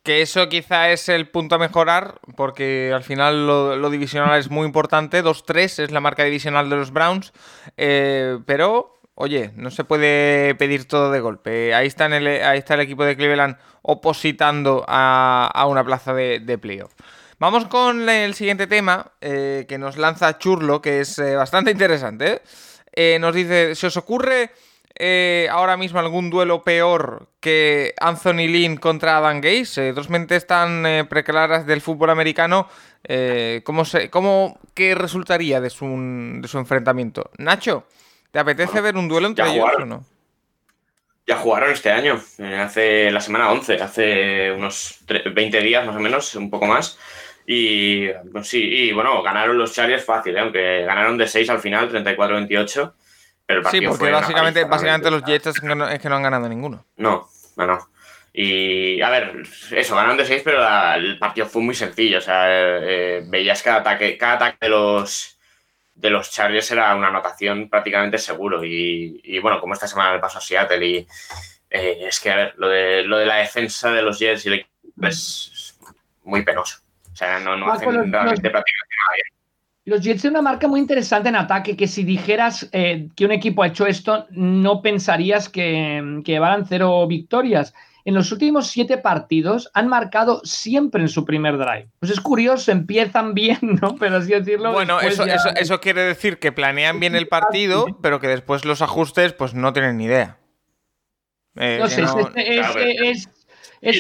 Speaker 1: Que eso quizá es el punto a mejorar, porque al final lo, divisional es muy importante. 2-3 es la marca divisional de los Browns. Eh, pero, oye, no se puede pedir todo de golpe. Ahí está, el, ahí está el equipo de Cleveland opositando a, una plaza de, de playoff. Vamos con el siguiente tema eh, que nos lanza Churlo, que es eh, bastante interesante. ¿eh? nos dice, ¿se os ocurre ahora mismo algún duelo peor que Anthony Lynn contra Adam Gaze? dos mentes tan preclaras del fútbol americano. ¿cómo, se, cómo, ¿Qué resultaría de su, de su enfrentamiento? Nacho, ¿te apetece ver un duelo entre ellos o no?
Speaker 3: Ya jugaron este año, hace la semana 11, hace unos 20 días más o menos, un poco más. Y pues sí, y bueno, ganaron los Chargers fácil, ¿eh? aunque ganaron de 6 al final, 34-28.
Speaker 1: Sí, porque básicamente, básicamente los Jets es que, no, han ganado ninguno.
Speaker 3: No, no, no. Y a ver, eso, ganaron de 6, pero el partido fue muy sencillo. O sea, eh, veías cada ataque, cada ataque de los, de los Chargers era una anotación prácticamente seguro. Y, bueno, como esta semana le pasó a Seattle y eh, es que, a ver, lo de, lo de la defensa de los Jets y el es muy penoso. O sea, no, no hacen realmente prácticamente nada
Speaker 2: Los Jets tienen una marca muy interesante en ataque, que si dijeras eh, que un equipo ha hecho esto, no pensarías que, que llevaran cero victorias en los últimos siete partidos han marcado siempre en su primer drive. Pues es curioso, empiezan bien, ¿no? Pero así decirlo.
Speaker 1: Bueno, eso, eso, quiere decir que planean bien el partido, pero que después los ajustes, pues no tienen ni idea.
Speaker 2: Eh, no sé, es,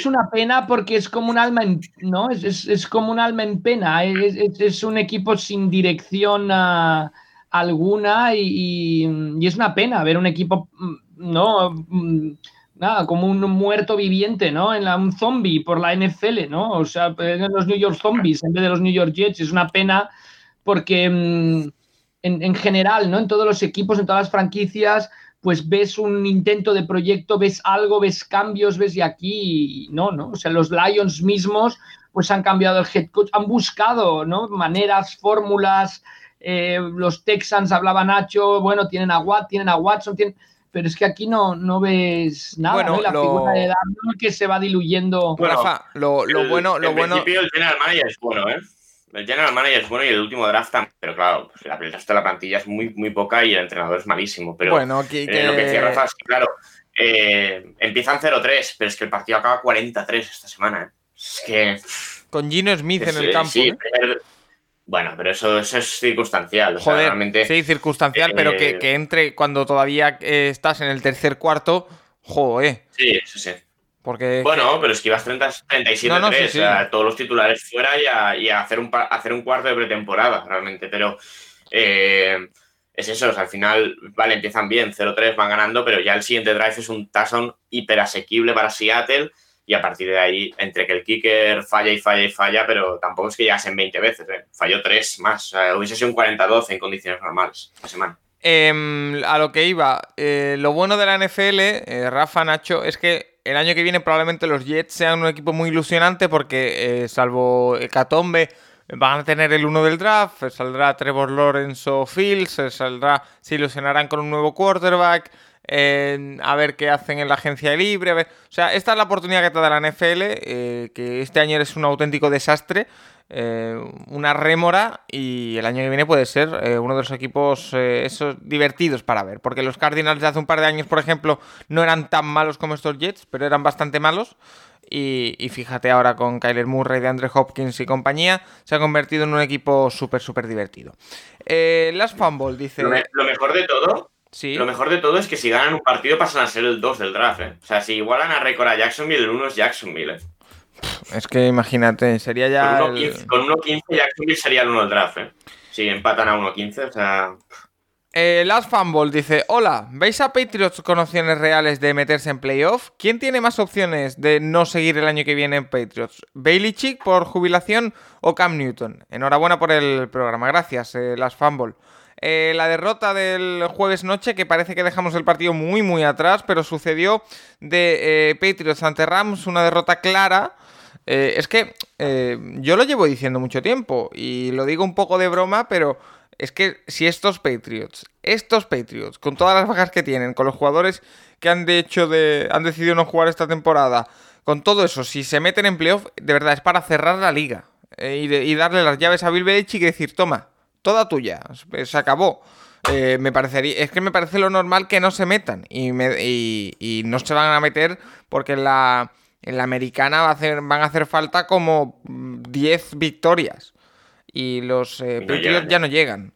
Speaker 2: una pena porque es como un alma en, ¿no? Es, como un alma en pena. Es, un equipo sin dirección ah, alguna y, y, es una pena ver un equipo, mm, ¿no? Mm, nada, como un muerto viviente, ¿no? En un zombie por la NFL, ¿no? O sea, en los New York Zombies en vez de los New York Jets. Es una pena porque mm, en, general, ¿no? En todos los equipos, en todas las franquicias, pues ves un intento de proyecto, ves algo, ves cambios, ves y aquí no, ¿no? O sea, los Lions mismos, pues han cambiado el head coach, han buscado, ¿no? Maneras, fórmulas. Eh, los Texans hablaban Nacho, bueno, tienen a Watt, tienen a Watson, tienen pero es que aquí no, no ves nada, bueno, La figura de Darnold que se va diluyendo.
Speaker 1: Bueno, Rafa, lo, lo bueno... Lo bueno...
Speaker 3: principio el general manager es bueno, ¿eh? El general manager es bueno y el último draft también, pero claro, pues la, de la plantilla es muy, muy poca y el entrenador es malísimo. Pero
Speaker 1: bueno, aquí,
Speaker 3: eh, lo que decía Rafa es que, claro, eh, empiezan 0-3, pero es que el partido acaba 43 esta semana. ¿eh? Es que...
Speaker 1: Con Gino Smith en el campo. Sí,
Speaker 3: bueno, pero eso, es circunstancial.
Speaker 1: sí, circunstancial, pero que, eh, entre cuando todavía eh, estás en el tercer cuarto, joder.
Speaker 3: Sí, sí, sí. Porque, bueno, pero es que ibas 30, 37-3, o sea, todos los titulares fuera y a, hacer, un, hacer un cuarto de pretemporada, realmente. Pero eh, es eso, al final, vale, empiezan bien, 0-3, van ganando, pero ya el siguiente drive es un touchdown hiper asequible para Seattle y a partir de ahí, entre que el kicker falla y falla y falla, pero tampoco es que llegasen 20 veces, ¿eh? falló tres más, hubiese sido un 40-12 en condiciones normales la semana.
Speaker 1: Em, a lo que iba, eh, lo bueno de la NFL, Rafa, Nacho, es que el año que viene probablemente los Jets sean un equipo muy ilusionante porque, salvo Hecatombe, van a tener el uno del draft, saldrá Trevor Lawrence o Fields, saldrá, se ilusionarán con un nuevo quarterback, a ver qué hacen en la agencia libre. O sea, esta es la oportunidad que te da la NFL, eh, que este año es un auténtico desastre, eh, una rémora, y el año que viene puede ser eh, uno de los equipos esos divertidos para ver. Porque los Cardinals de hace un par de años, por ejemplo, no eran tan malos como estos Jets, pero eran bastante malos. Y, fíjate ahora con Kyler Murray, de Andre Hopkins y compañía, se ha convertido en un equipo súper, súper divertido. Las Fumble dice...
Speaker 3: lo mejor de todo lo mejor de todo es que si ganan un partido pasan a ser el 2 del draft. ¿eh? O sea, si igualan a récord a Jacksonville, el 1 es Jacksonville.
Speaker 1: Es que imagínate, sería ya.
Speaker 3: Con 1-15 Jacksonville sería el 1 del draft. ¿eh? Si empatan a 1-15, o sea.
Speaker 1: Eh, Last Fumble dice: Hola, ¿veis a Patriots con opciones reales de meterse en playoff? ¿Quién tiene más opciones de no seguir el año que viene en Patriots? ¿Bailey Chick por jubilación o Cam Newton? Enhorabuena por el programa. Gracias, eh, Last Fumble. Eh, la derrota del jueves noche, que parece que dejamos el partido muy, muy atrás, pero sucedió de eh, Patriots ante Rams, una derrota clara. Eh, es que yo lo llevo diciendo mucho tiempo y lo digo un poco de broma, pero es que si estos Patriots, estos Patriots, con todas las bajas que tienen, con los jugadores que han, de hecho de, han decidido no jugar esta temporada, con todo eso, si se meten en playoff, de verdad es para cerrar la liga y, darle las llaves a Bill Belichick y decir, toma, toda tuya, se acabó. Eh, me parecería, es que me parece lo normal que no se metan y, y, no se van a meter porque la, en la americana va a hacer, van a hacer falta como 10 victorias y los eh, ya no llegan.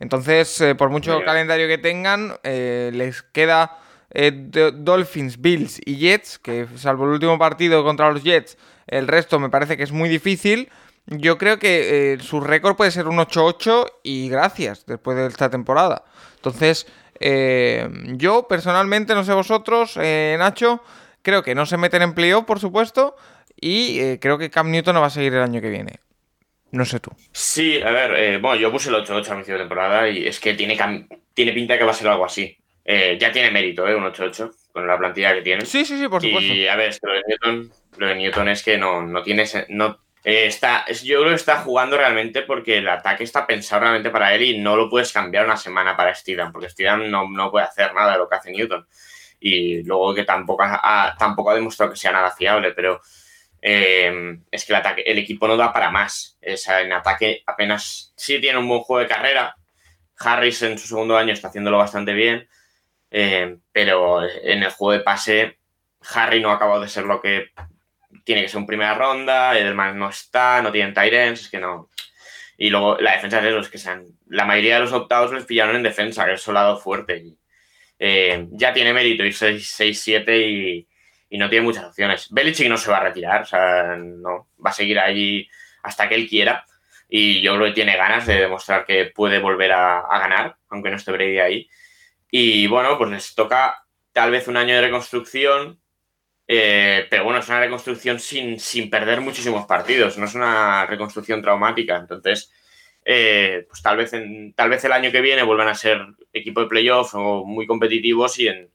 Speaker 1: Entonces, eh, por mucho calendario que tengan, les queda Dolphins, Bills y Jets, que salvo el último partido contra los Jets, el resto me parece que es muy difícil. Yo creo que eh, su récord puede ser un 8-8 y gracias después de esta temporada. Entonces, eh, yo personalmente, no sé vosotros, eh, Nacho, creo que no se meten en playoff, por supuesto, y creo que Cam Newton no va a seguir el año que viene. No sé tú.
Speaker 3: Sí, a ver, bueno, yo puse el 8-8 a inicio de temporada y es que tiene, tiene pinta que va a ser algo así. ya tiene mérito, ¿eh? Un 8-8 con la plantilla que tiene.
Speaker 1: Sí, sí, sí, por supuesto.
Speaker 3: Y a ver, lo de Newton, lo de Newton es que no, no tiene. No, Eh, está, yo creo que está jugando realmente porque el ataque está pensado realmente para él y no lo puedes cambiar una semana para Steedham, porque Steedham no, no puede hacer nada de lo que hace Newton. Y luego que tampoco ha, tampoco ha demostrado que sea nada fiable, pero eh, es que el, equipo no da para más. en ataque apenas sí tiene un buen juego de carrera. Harris en su segundo año está haciéndolo bastante bien, eh, pero en el juego de pase Harry no ha acabado de ser lo que tiene que ser un primera ronda, Edelman no está, no tienen Tyrens, es que no. Y luego la defensa de los que sean. La mayoría de los optados les pillaron en defensa, que es su lado fuerte. Eh, ya tiene mérito y 6-7 y, y, no tiene muchas opciones. Belichick no se va a retirar, o sea, no, va a seguir allí hasta que él quiera. Y yo creo que tiene ganas de demostrar que puede volver a, a ganar, aunque no esté Brady ahí. Y bueno, pues les toca tal vez un año de reconstrucción eh, pero bueno, es una reconstrucción sin, sin, perder muchísimos partidos, no es una reconstrucción traumática. Entonces, eh, pues tal vez, en, tal vez el año que viene vuelvan a ser equipo de playoff o muy competitivos y en,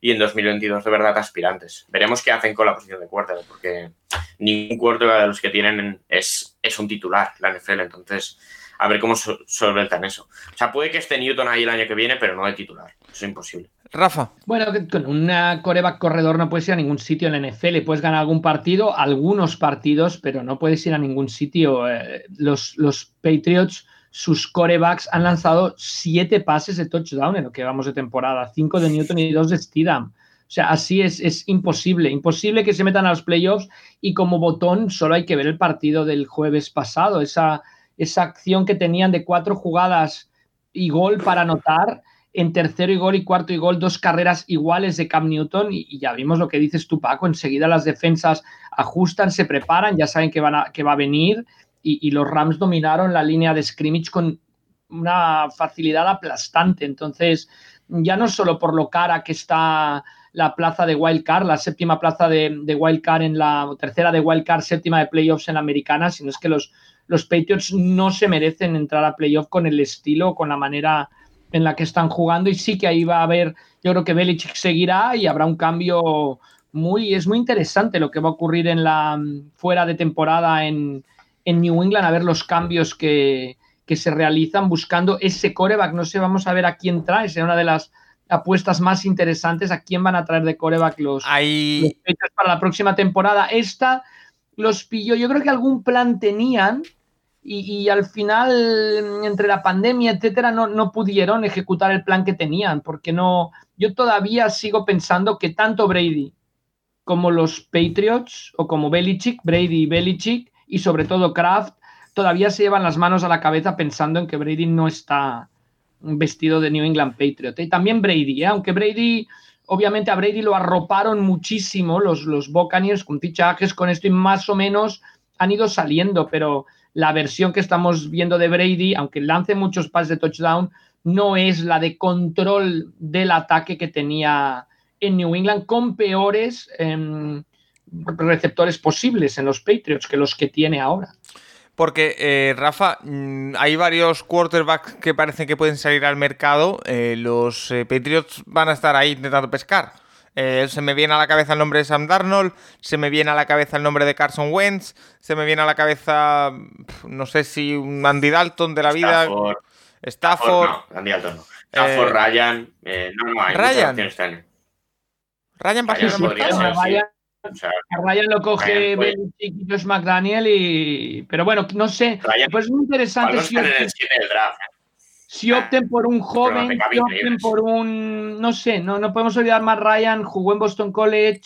Speaker 3: y en 2022 de verdad aspirantes. Veremos qué hacen con la posición de cuarto, porque ningún cuarto de los que tienen es, es un titular, la NFL. Entonces, a ver cómo solventan eso. O sea, puede que esté Newton ahí el año que viene, pero no de titular. Eso es imposible.
Speaker 1: Rafa.
Speaker 2: Bueno, con una coreback corredor no puedes ir a ningún sitio en la NFL. Puedes ganar algún partido, algunos partidos, pero no puedes ir a ningún sitio. Eh, los, los Patriots, sus corebacks han lanzado siete pases de touchdown en lo que vamos de temporada, cinco de Newton y dos de Steedham. O sea, así es, es imposible, imposible que se metan a los playoffs y como botón solo hay que ver el partido del jueves pasado, esa, esa acción que tenían de cuatro jugadas y gol para anotar en tercero y gol y cuarto y gol, dos carreras iguales de Cam Newton y, ya vimos lo que dices tú, Paco, enseguida las defensas ajustan, se preparan, ya saben que, van a, que va a venir y, los Rams dominaron la línea de scrimmage con una facilidad aplastante. Entonces, ya no solo por lo cara que está la plaza de Wild Card, la séptima plaza de, de Wild Card en la tercera de Wild Card, séptima de playoffs en la americana, sino es que los, los Patriots no se merecen entrar a playoff con el estilo, con la manera en la que están jugando y sí que ahí va a haber, yo creo que Belichick seguirá y habrá un cambio muy, es muy interesante lo que va a ocurrir en la fuera de temporada en, en New England, a ver los cambios que, que, se realizan buscando ese coreback, no sé, vamos a ver a quién trae, será una de las apuestas más interesantes, a quién van a traer de coreback los,
Speaker 1: Ahí...
Speaker 2: para la próxima temporada. Esta los pilló, yo creo que algún plan tenían, y, al final, entre la pandemia, etcétera, no, no, pudieron ejecutar el plan que tenían, porque no. Yo todavía sigo pensando que tanto Brady como los Patriots, o como Belichick, Brady y Belichick, y sobre todo Kraft, todavía se llevan las manos a la cabeza pensando en que Brady no está vestido de New England Patriot. Y también Brady, ¿eh? aunque Brady, obviamente a Brady lo arroparon muchísimo los, los Buccaneers con fichajes, con esto y más o menos han ido saliendo, pero la versión que estamos viendo de Brady, aunque lance muchos pases de touchdown, no es la de control del ataque que tenía en New England con peores em, receptores posibles en los Patriots que los que tiene ahora.
Speaker 1: Porque, eh, Rafa, mm, hay varios quarterbacks que parecen que pueden salir al mercado. Eh, los eh, Patriots van a estar ahí intentando pescar. Eh, se me viene a la cabeza el nombre de Sam Darnold, se me viene a la cabeza el nombre de Carson Wentz, se me viene a la cabeza, no sé si un Andy Dalton de la vida.
Speaker 3: Stafford. no, Andy Dalton no. Stafford, eh, Ryan. Eh, no, no, hay
Speaker 1: Ryan. Ryan,
Speaker 2: Ryan, Ryan, Ryan lo coge Belichick y Josh McDaniel y... Pero bueno, no sé. pues es muy interesante. Si en el draft, si opten por un joven, si opten por un, no sé, no, no podemos olvidar más Ryan, jugó en Boston College,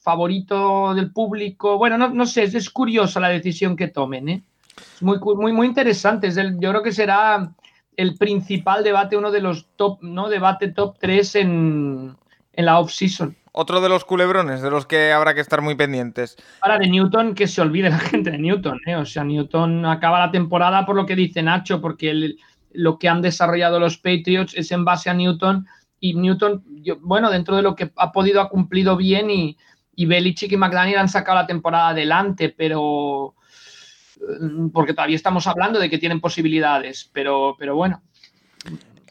Speaker 2: favorito del público. Bueno, no, no sé, es, curiosa la decisión que tomen, ¿eh? Es muy, muy, muy interesante. Es yo creo que será el principal debate, uno de los top, ¿no? Debate top 3 en, en la off-season.
Speaker 1: Otro de los culebrones de los que habrá que estar muy pendientes.
Speaker 2: Ahora, de Newton, que se olvide la gente de Newton, ¿eh? O sea, Newton acaba la temporada por lo que dice Nacho, porque el lo que han desarrollado los Patriots es en base a Newton y Newton, bueno, dentro de lo que ha podido, ha cumplido bien y, y Belichick y McDaniel han sacado la temporada adelante, pero mm, porque todavía estamos hablando de que tienen posibilidades, pero, pero bueno.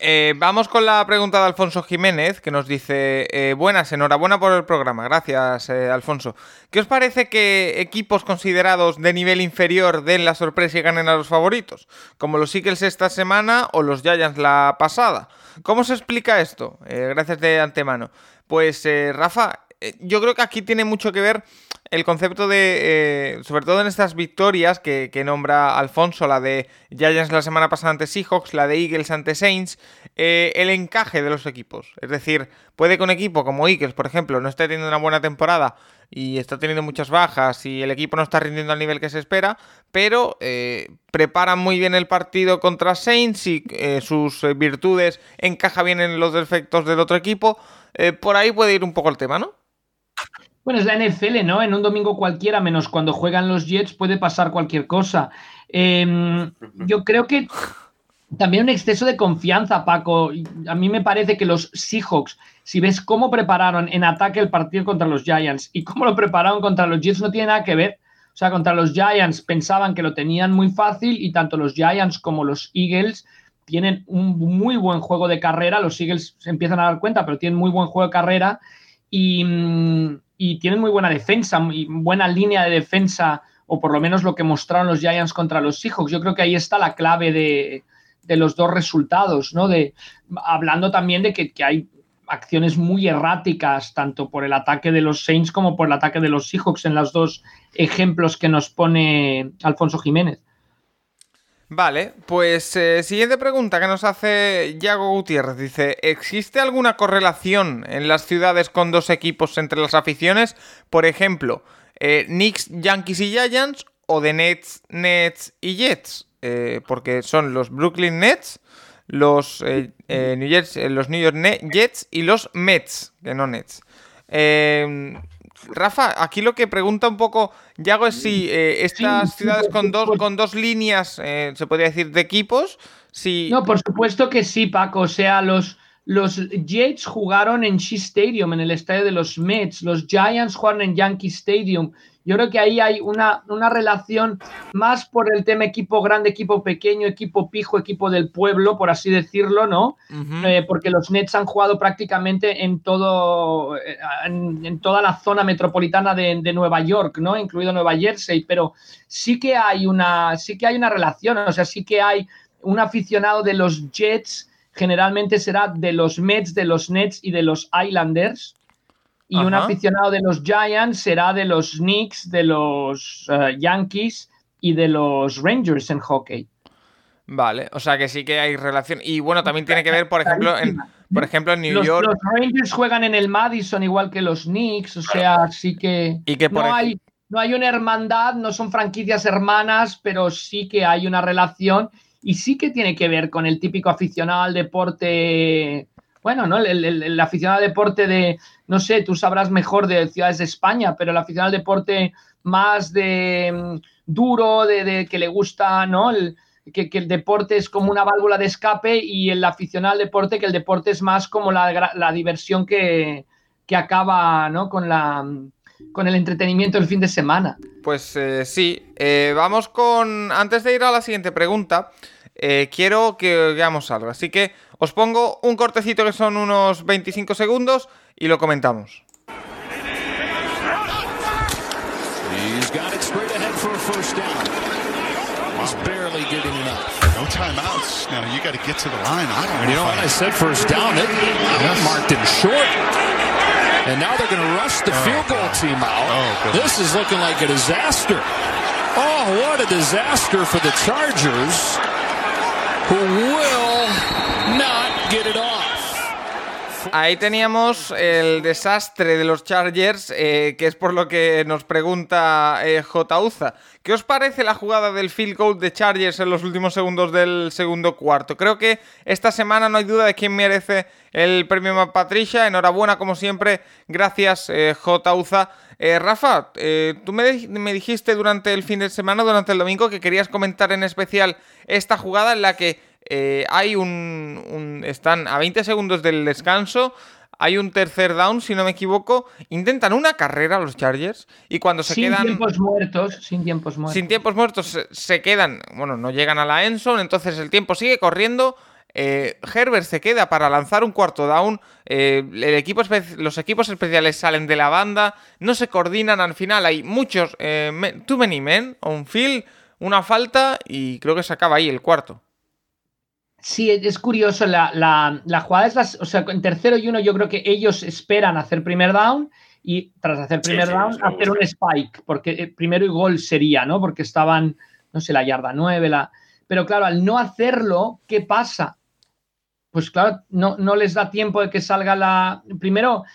Speaker 1: Eh, vamos con la pregunta de Alfonso Jiménez, que nos dice, eh, buenas, enhorabuena por el programa, gracias eh, Alfonso. ¿Qué os parece que equipos considerados de nivel inferior den la sorpresa y ganen a los favoritos? Como los Eagles esta semana o los Giants la pasada. ¿Cómo se explica esto? gracias de antemano. Pues Rafa, yo creo que aquí tiene mucho que ver el concepto de, eh, sobre todo en estas victorias que, nombra Alfonso, la de Giants la semana pasada ante Seahawks, la de Eagles ante Saints, eh, el encaje de los equipos. Es decir, puede que un equipo como Eagles, por ejemplo, no esté teniendo una buena temporada y está teniendo muchas bajas y el equipo no está rindiendo al nivel que se espera, pero eh, preparan muy bien el partido contra Saints y sus virtudes encaja bien en los defectos del otro equipo. por ahí puede ir un poco el tema, ¿no?
Speaker 2: Bueno, es la NFL, ¿no? En un domingo cualquiera, menos cuando juegan los Jets, puede pasar cualquier cosa. Em, yo creo que también un exceso de confianza, Paco. A mí me parece que los Seahawks, si ves cómo prepararon en ataque el partido contra los Giants y cómo lo prepararon contra los Jets, no tiene nada que ver. O sea, contra los Giants pensaban que lo tenían muy fácil y tanto los Giants como los Eagles tienen un muy buen juego de carrera. Los Eagles se empiezan a dar cuenta, pero tienen muy buen juego de carrera. Y, mm, y tienen muy buena defensa, muy buena línea de defensa, o por lo menos lo que mostraron los Giants contra los Seahawks. Yo creo que ahí está la clave de, los dos resultados, ¿no? De, hablando también de que, hay acciones muy erráticas, tanto por el ataque de los Saints como por el ataque de los Seahawks, en los dos ejemplos que nos pone Alfonso Jiménez.
Speaker 1: Vale, pues eh, siguiente pregunta que nos hace Yago Gutiérrez. Dice, ¿existe alguna correlación en las ciudades con dos equipos entre las aficiones? Por ejemplo, eh, Knicks, Yankees y Giants o de Nets, Nets y Jets. Eh, porque son los Brooklyn Nets, los, New los New York Jets y los Mets, que no Nets. Rafa, aquí lo que pregunta un poco Yago es si eh, estas ciudades con dos, con dos líneas, eh, se podría decir, de equipos, si...
Speaker 2: No, por supuesto que sí, Paco. O sea, los, los Jets jugaron en Shea Stadium, en el estadio de los Mets. Los Giants jugaron en Yankee Stadium. Yo creo que ahí hay una, una relación más por el tema equipo grande, equipo pequeño, equipo pijo, equipo del pueblo, por así decirlo, ¿no? Eh, porque los Nets han jugado prácticamente en todo, eh, en, toda la zona metropolitana de, Nueva York, ¿no? Incluido Nueva Jersey, pero sí que hay una, sí que hay una relación, o sea, sí que hay un aficionado de los Jets, generalmente será de los Mets, de los Nets y de los Islanders y un aficionado de los Giants será de los Knicks, de los eh, Yankees y de los Rangers en hockey.
Speaker 1: Vale, o sea que sí que hay relación. Y bueno, también tiene que ver, por ejemplo, en, por ejemplo, en New York.
Speaker 2: Los Rangers juegan en el Madison igual que los Knicks, o sea, sí que.
Speaker 1: Y que
Speaker 2: no, hay, no hay una hermandad, no son franquicias hermanas, pero sí que hay una relación y sí que tiene que ver con el típico aficionado al deporte bueno, ¿no? El, aficionado al deporte de, no sé, tú sabrás mejor de ciudades de España, pero el aficionado al deporte más de mm, duro, de, que le gusta, ¿no? que, el deporte es como una válvula de escape y el aficionado al deporte, que el deporte es más como la, diversión que, acaba, ¿no? Con la con el entretenimiento del fin de semana.
Speaker 1: Pues eh, sí, eh, vamos con. Antes de ir a la siguiente pregunta, eh, quiero que veamos algo. Así que os pongo un cortecito que son unos 25 segundos y lo comentamos. He's got it straight ahead for a first down. He's barely getting enough. No timeouts. Now you got to get to the line. I don't and know. You know what I said first down. It yes. marked him short. And now they're going to rush the oh, field goal God. team out. Oh, this is looking like a disaster. Oh, what a disaster for the Chargers. Ahí teníamos el desastre de los Chargers, eh, que es por lo que nos pregunta eh, J. Uza. ¿Qué os parece la jugada del field goal de Chargers en los últimos segundos del segundo cuarto? Creo que esta semana no hay duda de quién merece el premio Patricia. Enhorabuena, como siempre. Gracias, eh, J. Uza. Rafa, tú me, me dijiste durante el fin de semana, durante el domingo, que querías comentar en especial esta jugada en la que eh, hay un, Están a 20 segundos del descanso. Hay un tercer down, si no me equivoco. Intentan una carrera los Chargers. Y cuando se quedan.
Speaker 2: Sin tiempos muertos. Sin tiempos muertos.
Speaker 1: Sin tiempos muertos se, quedan. Bueno, no llegan a la Enson. Entonces el tiempo sigue corriendo. Eh, Herbert se queda para lanzar un cuarto down. Eh, el equipo los equipos especiales salen de la banda. No se coordinan al final. Hay muchos. Eh, too many men. Un field. Una falta. Y creo que se acaba ahí el cuarto.
Speaker 2: Sí, es curioso. La, la, jugada es. Las, o sea, en tercero y uno, yo creo que ellos esperan hacer primer down. Y tras hacer primer down, hacer un spike. Porque primero y gol sería, ¿no? Porque estaban, no sé, la yarda 9, la. Pero claro, al no hacerlo, ¿qué pasa? pues claro, no, no les da tiempo de que salga la... Primero,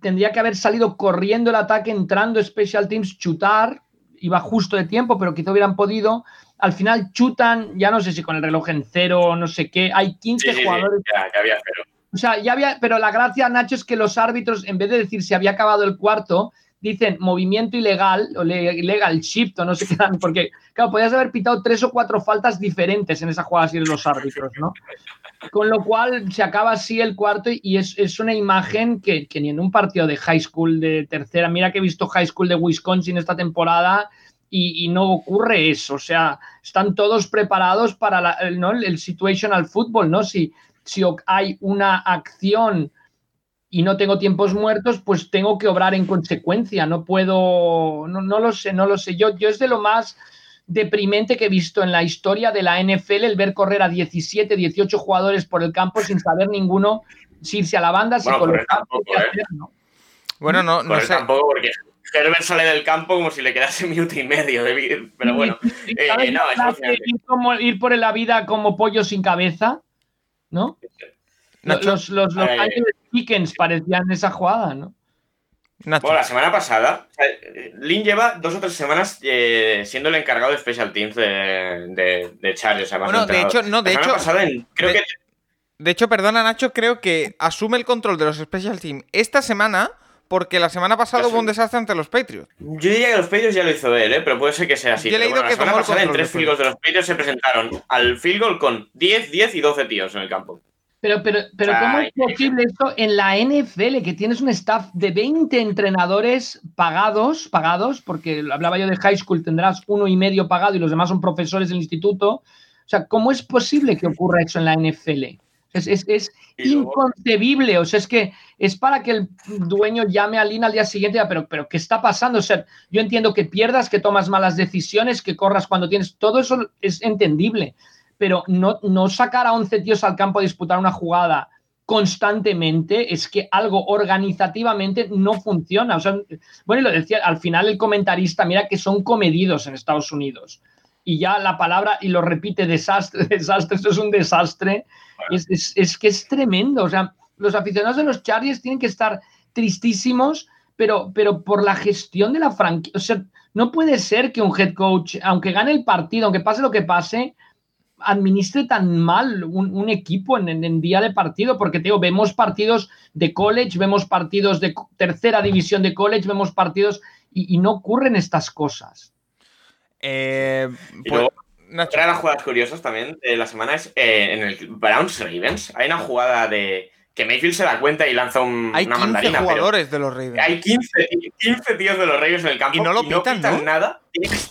Speaker 2: tendría que haber salido corriendo el ataque, entrando Special Teams, chutar, iba justo de tiempo, pero quizá hubieran podido. Al final chutan, ya no sé si con el reloj en cero, o no sé qué, hay 15 jugadores.
Speaker 3: ya, ya había cero.
Speaker 2: O sea, ya había, pero la gracia, Nacho, es que los árbitros, en vez de decir si había acabado el cuarto, dicen movimiento ilegal o legal shift o no sé qué dan, porque, claro, podías haber pitado tres o cuatro faltas diferentes en esa jugada si eres los árbitros, ¿no? Con lo cual se acaba así el cuarto y es, una imagen que, ni en un partido de high school de tercera, mira que he visto high school de Wisconsin esta temporada y, no ocurre eso, o sea, están todos preparados para el, ¿no? el situational football, ¿no? Si, si hay una acción y no tengo tiempos muertos, pues tengo que obrar en consecuencia, no puedo, no, no lo sé, no lo sé, yo, yo es de lo más deprimente que he visto en la historia de la NFL el ver correr a 17, 18 jugadores por el campo sin saber ninguno si irse a la banda, si
Speaker 3: bueno, ¿eh?
Speaker 1: Bueno, no, no sé.
Speaker 3: Tampoco porque Herbert sale del campo como si le quedase minuto y medio de pero bueno.
Speaker 2: Eh, no, es ir, como, ir por la vida como pollo sin cabeza, ¿no? Los, los, los, eh, parecían esa jugada, ¿no?
Speaker 3: Bueno, la semana pasada, Lin lleva dos o tres semanas eh, siendo el encargado de Special Teams de, de, de Chargers.
Speaker 1: bueno, de hecho, no, de hecho,
Speaker 3: creo
Speaker 1: de, que... de hecho, perdona Nacho, creo que asume el control de los Special Teams esta semana porque la semana pasada hubo un desastre ante los Patriots.
Speaker 3: Yo diría que los Patriots ya lo hizo él, ¿eh? pero puede ser que sea así.
Speaker 1: Yo he leído que la semana pasada
Speaker 3: en tres field goals de los Patriots se presentaron al field goal con 10, 10 y 12 tíos en el campo.
Speaker 2: Pero, pero, pero ¿cómo es posible esto en la NFL, que tienes un staff de 20 entrenadores pagados, pagados, porque hablaba yo de high school, tendrás uno y medio pagado y los demás son profesores del instituto? O sea, ¿cómo es posible que ocurra eso en la NFL? Es, es, es inconcebible. O sea, es que es para que el dueño llame a Lina al día siguiente, pero, pero ¿qué está pasando? O sea, yo entiendo que pierdas, que tomas malas decisiones, que corras cuando tienes. Todo eso es entendible pero no, no sacar a 11 tíos al campo a disputar una jugada constantemente es que algo organizativamente no funciona. O sea, bueno, y lo decía, al final el comentarista, mira que son comedidos en Estados Unidos. Y ya la palabra, y lo repite, desastre, desastre, esto es un desastre. Es, que es tremendo. O sea, los aficionados de los Chargers tienen que estar tristísimos, pero, pero por la gestión de la franquicia. O sea, no puede ser que un head coach, aunque gane el partido, aunque pase lo que pase, administre tan mal un, equipo en, día de partido, porque te vemos partidos de college, vemos partidos de tercera división de college, vemos partidos y, no ocurren estas cosas.
Speaker 1: Eh,
Speaker 3: pues, una de las jugadas curiosas también de la semana es eh, en el Browns Ravens. Hay una jugada de que Mayfield se da cuenta y lanza un,
Speaker 1: hay
Speaker 3: una 15
Speaker 1: jugadores de los Ravens.
Speaker 3: Hay 15, 15, tíos de los Ravens en el campo
Speaker 1: y no lo pitan,
Speaker 3: nada.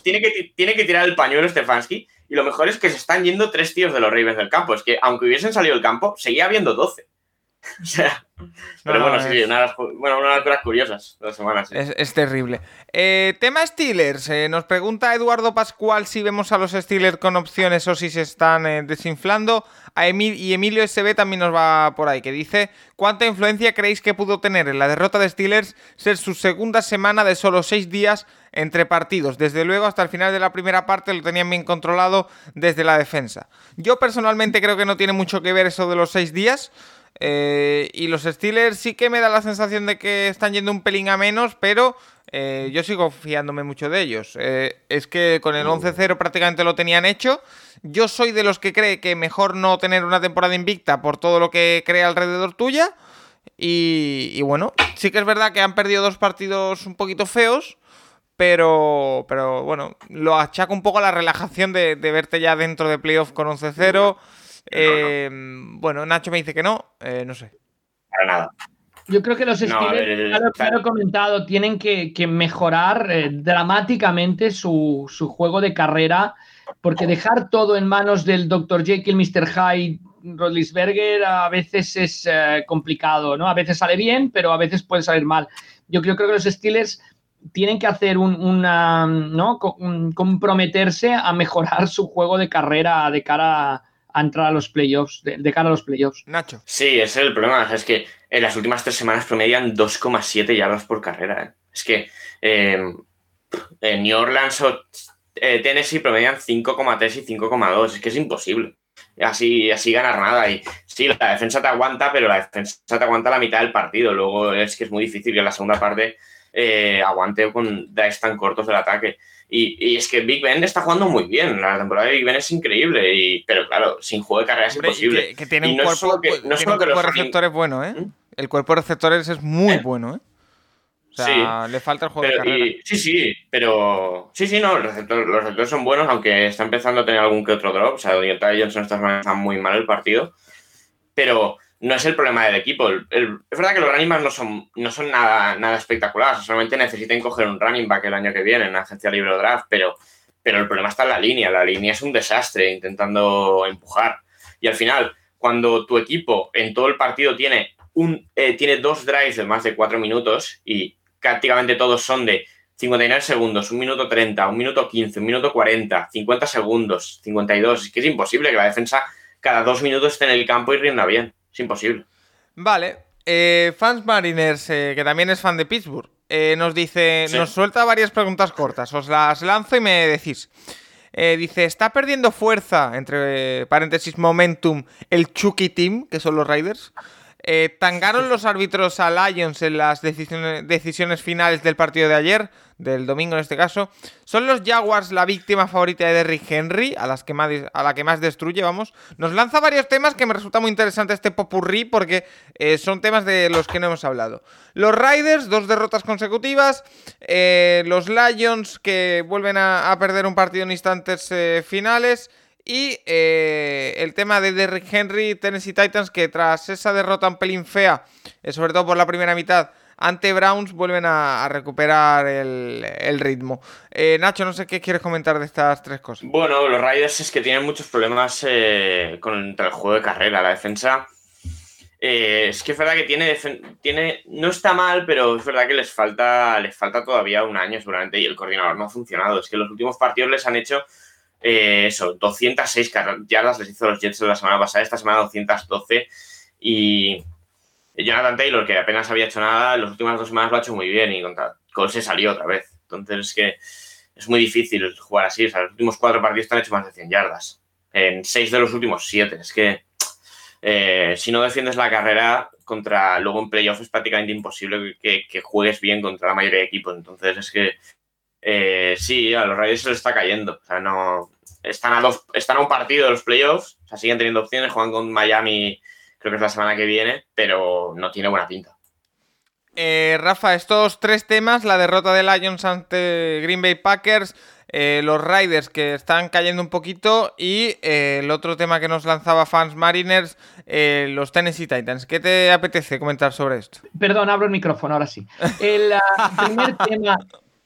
Speaker 3: Tiene que, tiene que tirar el pañuelo Stefanski y lo mejor es que se están yendo tres tíos de los Ravens del campo. Es que aunque hubiesen salido del campo, seguía habiendo 12. o sea. Pero bueno, sí, una de, las, bueno, una de las cosas curiosas de la semana.
Speaker 1: Es, terrible. Eh, tema Steelers. Eh, nos pregunta Eduardo Pascual si vemos a los Steelers con opciones o si se están eh, desinflando. A y Emilio SB también nos va por ahí, que dice: ¿Cuánta influencia creéis que pudo tener en la derrota de Steelers ser su segunda semana de solo seis días entre partidos. Desde luego, hasta el final de la primera parte lo tenían bien controlado desde la defensa. Yo personalmente creo que no tiene mucho que ver eso de los seis días. Eh, y los Steelers sí que me da la sensación de que están yendo un pelín a menos, pero eh, yo sigo fiándome mucho de ellos. Eh, es que con el 11-0 prácticamente lo tenían hecho. Yo soy de los que cree que mejor no tener una temporada invicta por todo lo que crea alrededor tuya. y bueno, sí que es verdad que han perdido dos partidos un poquito feos. Pero, pero bueno, lo achaco un poco a la relajación de, verte ya dentro de playoff con 11-0. Eh, bueno, Nacho me dice que no, eh, no sé.
Speaker 3: Para nada.
Speaker 2: Yo creo que los Steelers, claro, he comentado, tienen que, mejorar eh, dramáticamente su, juego de carrera, porque dejar todo en manos del Dr. Jekyll, Mr. Hyde, Rodlisberger a veces es eh, complicado, ¿no? A veces sale bien, pero a veces puede salir mal. Yo creo, creo que los Steelers tienen que hacer un, una, ¿no? comprometerse a mejorar su juego de carrera de cara a entrar a los playoffs, de, cara a los playoffs.
Speaker 1: Nacho.
Speaker 3: Sí, ese es el problema. Es que en las últimas tres semanas promedian 2,7 yardas por carrera. ¿eh? Es que eh, en New Orleans o eh, Tennessee promedian 5,3 y 5,2. Es que es imposible. Así, así ganar nada. Y sí, la defensa te aguanta, pero la defensa te aguanta la mitad del partido. Luego es que es muy difícil que en la segunda parte aguante con drives tan cortos del ataque. Y, es que Big Ben está jugando muy bien. La temporada de Big Ben es increíble. Y, pero claro, sin juego de carrera es imposible.
Speaker 1: Que, tiene un cuerpo, de receptores bueno, ¿eh? ¿Mm? El cuerpo de receptores es muy ¿Eh? bueno, ¿eh? O sea, le falta el juego de carrera.
Speaker 3: sí, sí, pero. Sí, sí, no, los receptores, son buenos, aunque está empezando a tener algún que otro drop. O sea, Deontay Johnson está muy mal el partido. Pero no es el problema del equipo. es verdad que los running no son, no son nada, nada espectaculares. Solamente necesitan coger un running back el año que viene en la agencia libre draft, pero, pero el problema está en la línea. La línea es un desastre intentando empujar. Y al final, cuando tu equipo en todo el partido tiene, un, eh, tiene dos drives de más de cuatro minutos y prácticamente todos son de 59 segundos, un minuto 30, un minuto 15, un minuto 40, 50 segundos, 52. Es que es imposible que la defensa cada dos minutos esté en el campo y rinda bien. Es imposible.
Speaker 1: Vale. Eh, fans Mariners, eh, que también es fan de Pittsburgh, eh, nos dice, nos suelta varias preguntas cortas. Os las lanzo y me decís. dice, ¿está perdiendo fuerza, entre paréntesis, momentum, el Chucky Team, que son los Raiders? ¿Tangaron los árbitros a Lions en las decisiones, finales del partido de ayer? del domingo en este caso. ¿Son los Jaguars la víctima favorita de Derrick Henry, a, las que más, la que más destruye, vamos? Nos lanza varios temas que me resulta muy interesante este popurrí porque eh, son temas de los que no hemos hablado. Los Riders, dos derrotas consecutivas. Eh, los Lions que vuelven a, perder un partido en instantes eh, finales. Y el tema de Derrick Henry, Tennessee Titans, que tras esa derrota un pelín fea, sobre todo por la primera mitad, ante Browns vuelven a, recuperar el, ritmo. Eh, Nacho, no sé qué quieres comentar de estas tres cosas.
Speaker 3: Bueno, los Raiders es que tienen muchos problemas eh, contra el juego de carrera. La defensa eh, es que es verdad que tiene, tiene, no está mal, pero es verdad que les falta, les falta todavía un año seguramente y el coordinador no ha funcionado. Es que los últimos partidos les han hecho eso, 206 yardas les hizo los Jets la semana pasada, esta semana 212 y Jonathan Taylor, que apenas había hecho nada, las últimas dos semanas lo ha hecho muy bien y contra Colts se salió otra vez. Entonces es que es muy difícil jugar así. O sea, los últimos cuatro partidos te han hecho más de 100 yardas. En seis de los últimos siete. Es que eh, si no defiendes la carrera contra luego en playoff es prácticamente imposible que, juegues bien contra la mayoría de equipos. Entonces es que eh, sí, a los Raiders se les está cayendo. O sea, no. Están a, dos, están a un partido de los playoffs. O sea, siguen teniendo opciones. Juegan con Miami creo que es la semana que viene, pero no tiene buena pinta.
Speaker 1: Eh, Rafa, estos tres temas, la derrota de Lions ante Green Bay Packers, eh, los Riders que están cayendo un poquito y eh, el otro tema que nos lanzaba Fans Mariners, los Tennessee Titans. ¿Qué te apetece comentar sobre esto?
Speaker 2: Perdón, abro el micrófono ahora sí. El ah, primer tema,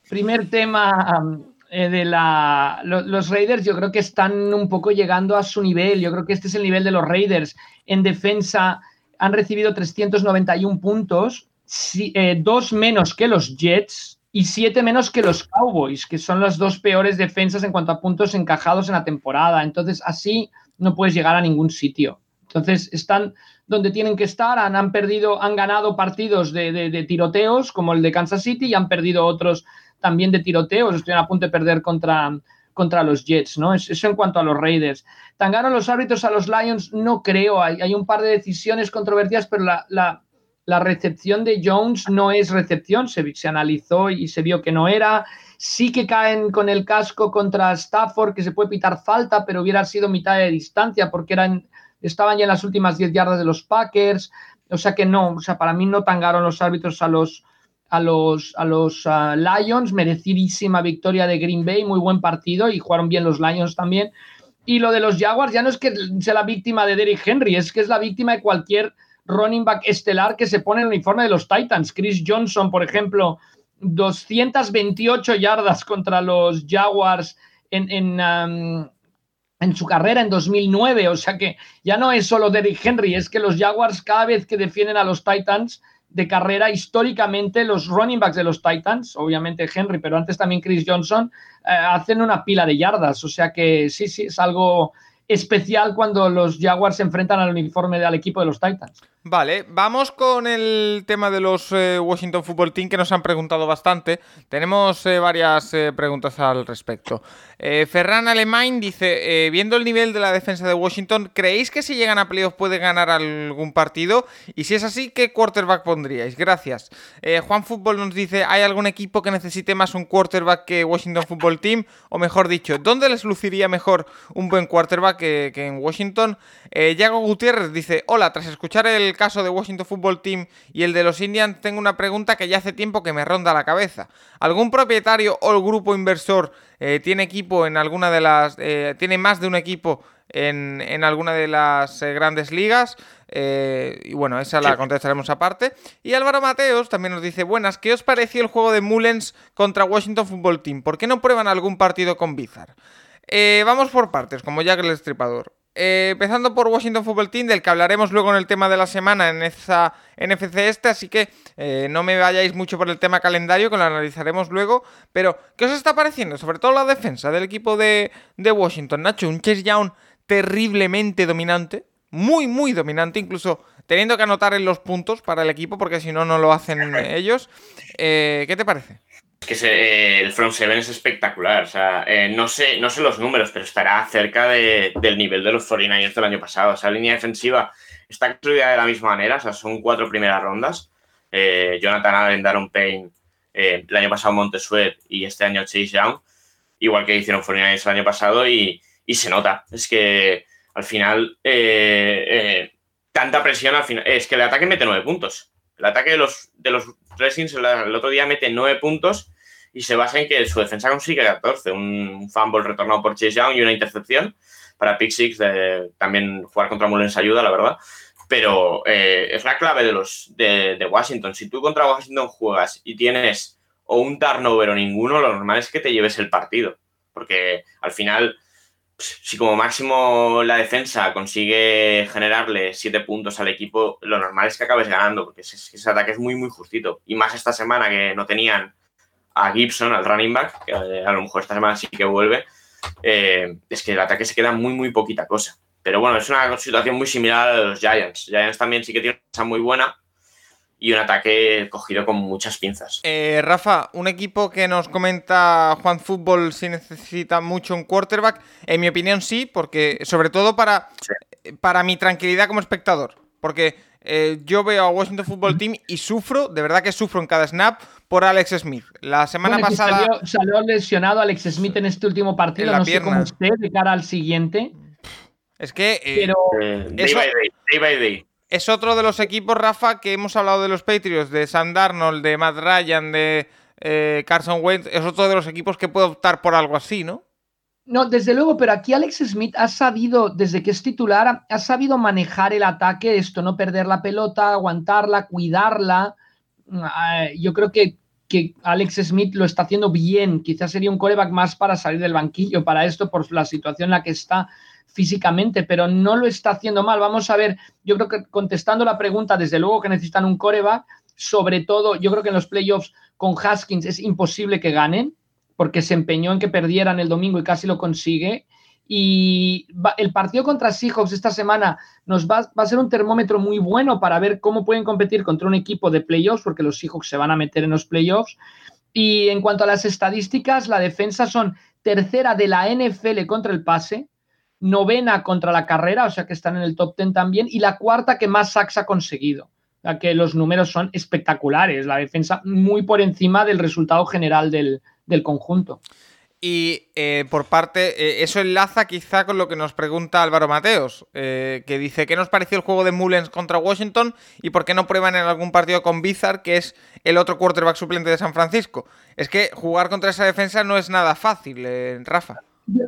Speaker 2: primer tema eh, de la, los Raiders yo creo que están un poco llegando a su nivel. Yo creo que este es el nivel de los Raiders. En defensa han recibido 391 puntos, eh, dos menos que los Jets y siete menos que los Cowboys, que son las dos peores defensas en cuanto a puntos encajados en la temporada. Entonces, así no puedes llegar a ningún sitio. Entonces, están donde tienen que estar, han, han perdido, han ganado partidos de, de tiroteos, como el de Kansas City, y han perdido otros también de tiroteos, estuvieron a punto de perder contra, contra los Jets, ¿no? Eso en cuanto a los Raiders. ¿Tangaron los árbitros a los Lions? No creo, hay, hay un par de decisiones controvertidas, pero la, la, la, recepción de Jones no es recepción, se, se analizó y se vio que no era. Sí que caen con el casco contra Stafford, que se puede pitar falta, pero hubiera sido mitad de distancia porque eran, estaban ya en las últimas 10 yardas de los Packers. O sea que no, o sea, para mí no tangaron los árbitros a los, a los, a los ah, Lions, merecidísima victoria de Green Bay, muy buen partido y jugaron bien los Lions también. Y lo de los Jaguars ya no es que sea la víctima de Derrick Henry, es que es la víctima de cualquier running back estelar que se pone en el uniforme de los Titans. Chris Johnson, por ejemplo, 228 yardas contra los Jaguars en, en su carrera en 2009. O sea que ya no es solo Derrick Henry, es que los Jaguars cada vez que defienden a los Titans de carrera, históricamente los running backs de los Titans, obviamente Henry, pero antes también Chris Johnson, eh, hacen una pila de yardas. O sea que sí, sí, es algo especial cuando los Jaguars se enfrentan al uniforme del equipo de los Titans.
Speaker 1: Vale, vamos con el tema de los eh, Washington Football Team que nos han preguntado bastante. Tenemos eh, varias eh, preguntas al respecto. Ferran Alemán dice, viendo el nivel de la defensa de Washington, ¿creéis que si llegan a playoff puede ganar algún partido? Y si es así, ¿qué quarterback pondríais? Gracias. Juan Fútbol nos dice, ¿hay algún equipo que necesite más un quarterback que Washington Football Team? O mejor dicho, ¿dónde les luciría mejor un buen quarterback que, que en Washington? Yago Gutiérrez dice, hola, tras escuchar el caso de Washington Football Team y el de los Indians, tengo una pregunta que ya hace tiempo que me ronda la cabeza. ¿Algún propietario o el grupo inversor eh, tiene equipo en alguna de las. Eh, tiene más de un equipo en, alguna de las eh, grandes ligas? y bueno, esa la contestaremos aparte. Y Álvaro Mateos también nos dice: Buenas, ¿qué os pareció el juego de Mullens contra Washington Football Team? ¿Por qué no prueban algún partido con Bizarre? vamos por partes, como Jack el Estripador. Eh, empezando por Washington Football Team, del que hablaremos luego en el tema de la semana en esa NFC este, así que eh, no me vayáis mucho por el tema calendario, que lo analizaremos luego. Pero, ¿qué os está pareciendo? Sobre todo la defensa del equipo de, Washington, Nacho, un Chase Young terriblemente dominante, muy, muy dominante, incluso teniendo que anotar en los puntos para el equipo, porque si no, no lo hacen ellos. Eh, ¿Qué te parece?
Speaker 3: Que eh, el front seven es espectacular. O sea, eh, no, sé, no sé los números, pero estará cerca del nivel de los 49ers del año pasado. O la línea defensiva está construida de la misma manera. O sea, son cuatro primeras rondas. Eh, Jonathan Allen, Darren Payne, el año pasado Montesuet y este año Chase Young. Igual que hicieron 49ers el año pasado y, se nota. Es que al final, tanta presión al final. Es que el ataque mete nueve puntos. El ataque de los, de los El, otro día mete nueve puntos y se basa en que su defensa consigue 14. Un fumble retornado por Chase Young y una intercepción para Pick Six. también jugar contra Mullens ayuda, la verdad. Pero eh, es la clave de los de, Washington. Si tú contra Washington juegas y tienes o un turnover o ninguno, lo normal es que te lleves el partido. Porque al final si como máximo la defensa consigue generarle siete puntos al equipo, lo normal es que acabes ganando, porque ese, ataque es muy, muy justito. Y más esta semana que no tenían a Gibson, al running back, que eh, a lo mejor esta semana sí que vuelve, eh, es que el ataque se queda muy, muy poquita cosa. Pero bueno, es una situación muy similar a los Giants. Giants también sí que tiene una cosa muy buena, y un ataque cogido con muchas pinzas.
Speaker 1: Eh, Rafa, un equipo que nos comenta Juan Fútbol si necesita mucho un quarterback, en mi opinión sí, porque sobre todo para, para mi tranquilidad como espectador, porque eh, yo veo a Washington Football Team y sufro, de verdad que sufro en cada snap por Alex Smith. La semana pasada...
Speaker 2: Salió, lesionado Alex Smith en este último partido, no sé cómo usted de cara al siguiente.
Speaker 1: Es que...
Speaker 2: Eh, Pero...
Speaker 3: day by day
Speaker 1: es otro de los equipos, Rafa, que hemos hablado de los Patriots, de Sam Darnold, de Matt Ryan, de eh, Carson Wentz. Es otro de los equipos que puede optar por algo así, ¿no?
Speaker 2: No, desde luego, pero aquí Alex Smith ha sabido, desde que es titular, ha sabido manejar el ataque, esto, no perder la pelota, aguantarla, cuidarla. Ah, yo creo que, que Alex Smith lo está haciendo bien. Quizás sería un coreback más para salir del banquillo para esto, por la situación en la que está físicamente, pero no lo está haciendo mal. Vamos a ver, yo creo que contestando la pregunta, desde luego que necesitan un coreback, sobre todo, yo creo que en los playoffs con Haskins es imposible que ganen, porque se empeñó en que perdieran el domingo y casi lo consigue. Y el partido contra Seahawks esta semana nos va, va, a ser un termómetro muy bueno para ver cómo pueden competir contra un equipo de playoffs, porque los Seahawks se van a meter en los playoffs. Y en cuanto a las estadísticas, la defensa son tercera de la NFL contra el pase, novena contra la carrera, o sea que están en el top ten también, y la cuarta que más sacks ha conseguido. O que los números son espectaculares, la defensa muy por encima del resultado general del, conjunto.
Speaker 1: Y eh, por parte, eh, eso enlaza quizá con lo que nos pregunta Álvaro Mateos, eh, que dice, ¿qué nos pareció el juego de Mullens contra Washington y por qué no prueban en algún partido con Bizarre, que es el otro quarterback suplente de San Francisco? Es que jugar contra esa defensa no es nada fácil, Rafa.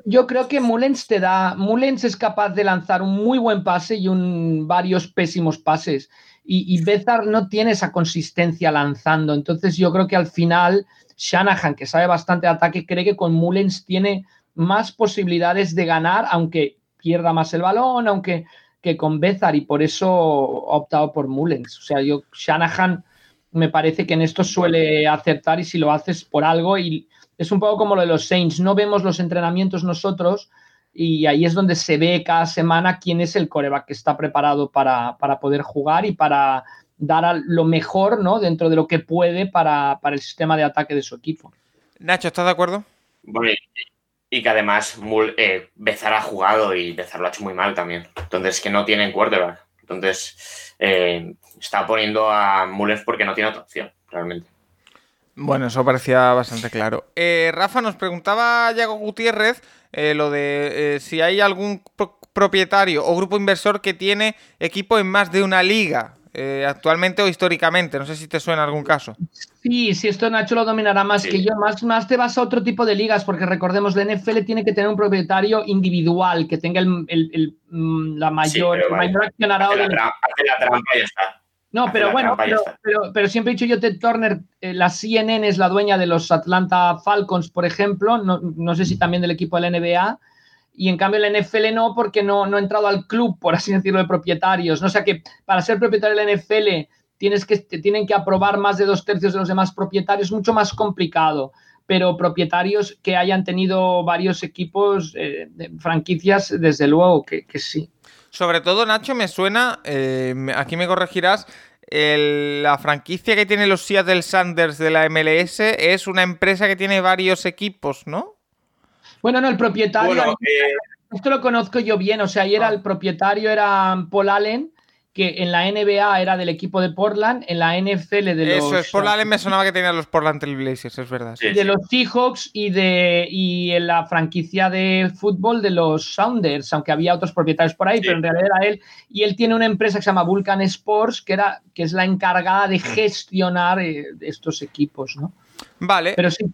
Speaker 2: Yo, creo que Mullens te da. Mullens es capaz de lanzar un muy buen pase y un, varios pésimos pases. Y, y Bezar no tiene esa consistencia lanzando. Entonces, yo creo que al final Shanahan, que sabe bastante ataque, cree que con Mullens tiene más posibilidades de ganar, aunque pierda más el balón, aunque que con Bezar y por eso ha optado por Mullens. O sea, yo, Shanahan me parece que en esto suele acertar y si lo haces por algo y es un poco como lo de los Saints, no vemos los entrenamientos nosotros y ahí es donde se ve cada semana quién es el coreback que está preparado para, poder jugar y para dar lo mejor ¿no? dentro de lo que puede para, el sistema de ataque de su equipo.
Speaker 1: Nacho, ¿estás de acuerdo?
Speaker 3: Bueno, y que además eh, Bezar ha jugado y Bezar lo ha hecho muy mal también. Entonces, que no tienen quarterback. Entonces, eh, está poniendo a Mullens porque no tiene otra opción, realmente.
Speaker 1: Bueno, eso parecía bastante claro. Eh, Rafa nos preguntaba Yago Gutiérrez eh, lo de si hay algún propietario o grupo inversor que tiene equipo en más de una liga. Eh, actualmente o históricamente. No sé si te suena algún caso.
Speaker 2: Sí, si esto Nacho lo dominará más que yo. Más, más te vas a otro tipo de ligas, porque recordemos, la NFL tiene que tener un propietario individual que tenga el, mm, la mayor, mayor accionarado.
Speaker 3: la, trampa y está.
Speaker 2: No, pero bueno, pero, siempre he dicho yo, Ted Turner, eh, la CNN es la dueña de los Atlanta Falcons, por ejemplo, no, no sé si también del equipo de la NBA, y en cambio el NFL no, porque no, no ha entrado al club, por así decirlo, de propietarios. ¿no? O sea que para ser propietario del NFL tienes que, tienen que aprobar más de dos tercios de los demás propietarios, mucho más complicado. Pero propietarios que hayan tenido varios equipos, eh, franquicias, desde luego que, sí.
Speaker 1: Sobre todo, Nacho, me suena, eh, aquí me corregirás, la franquicia que tiene los Seattle Sanders de la MLS es una empresa que tiene varios equipos, ¿no?
Speaker 2: Bueno, no, el propietario. Eh, esto lo conozco yo bien. O sea, ahí era ah. el propietario, era Paul Allen, que en la NBA era del equipo de Portland, en la NFL de los.
Speaker 1: Eso es, Allen me sonaba que tenía los Portland Trail Blazers, es verdad.
Speaker 2: de los Seahawks y de y en la franquicia de fútbol de los Sounders, aunque había otros propietarios por ahí, pero en realidad era él. Y él tiene una empresa que se llama Vulcan Sports, que, era, que es la encargada de gestionar eh, estos equipos, ¿no?
Speaker 1: Vale.
Speaker 2: Pero sí,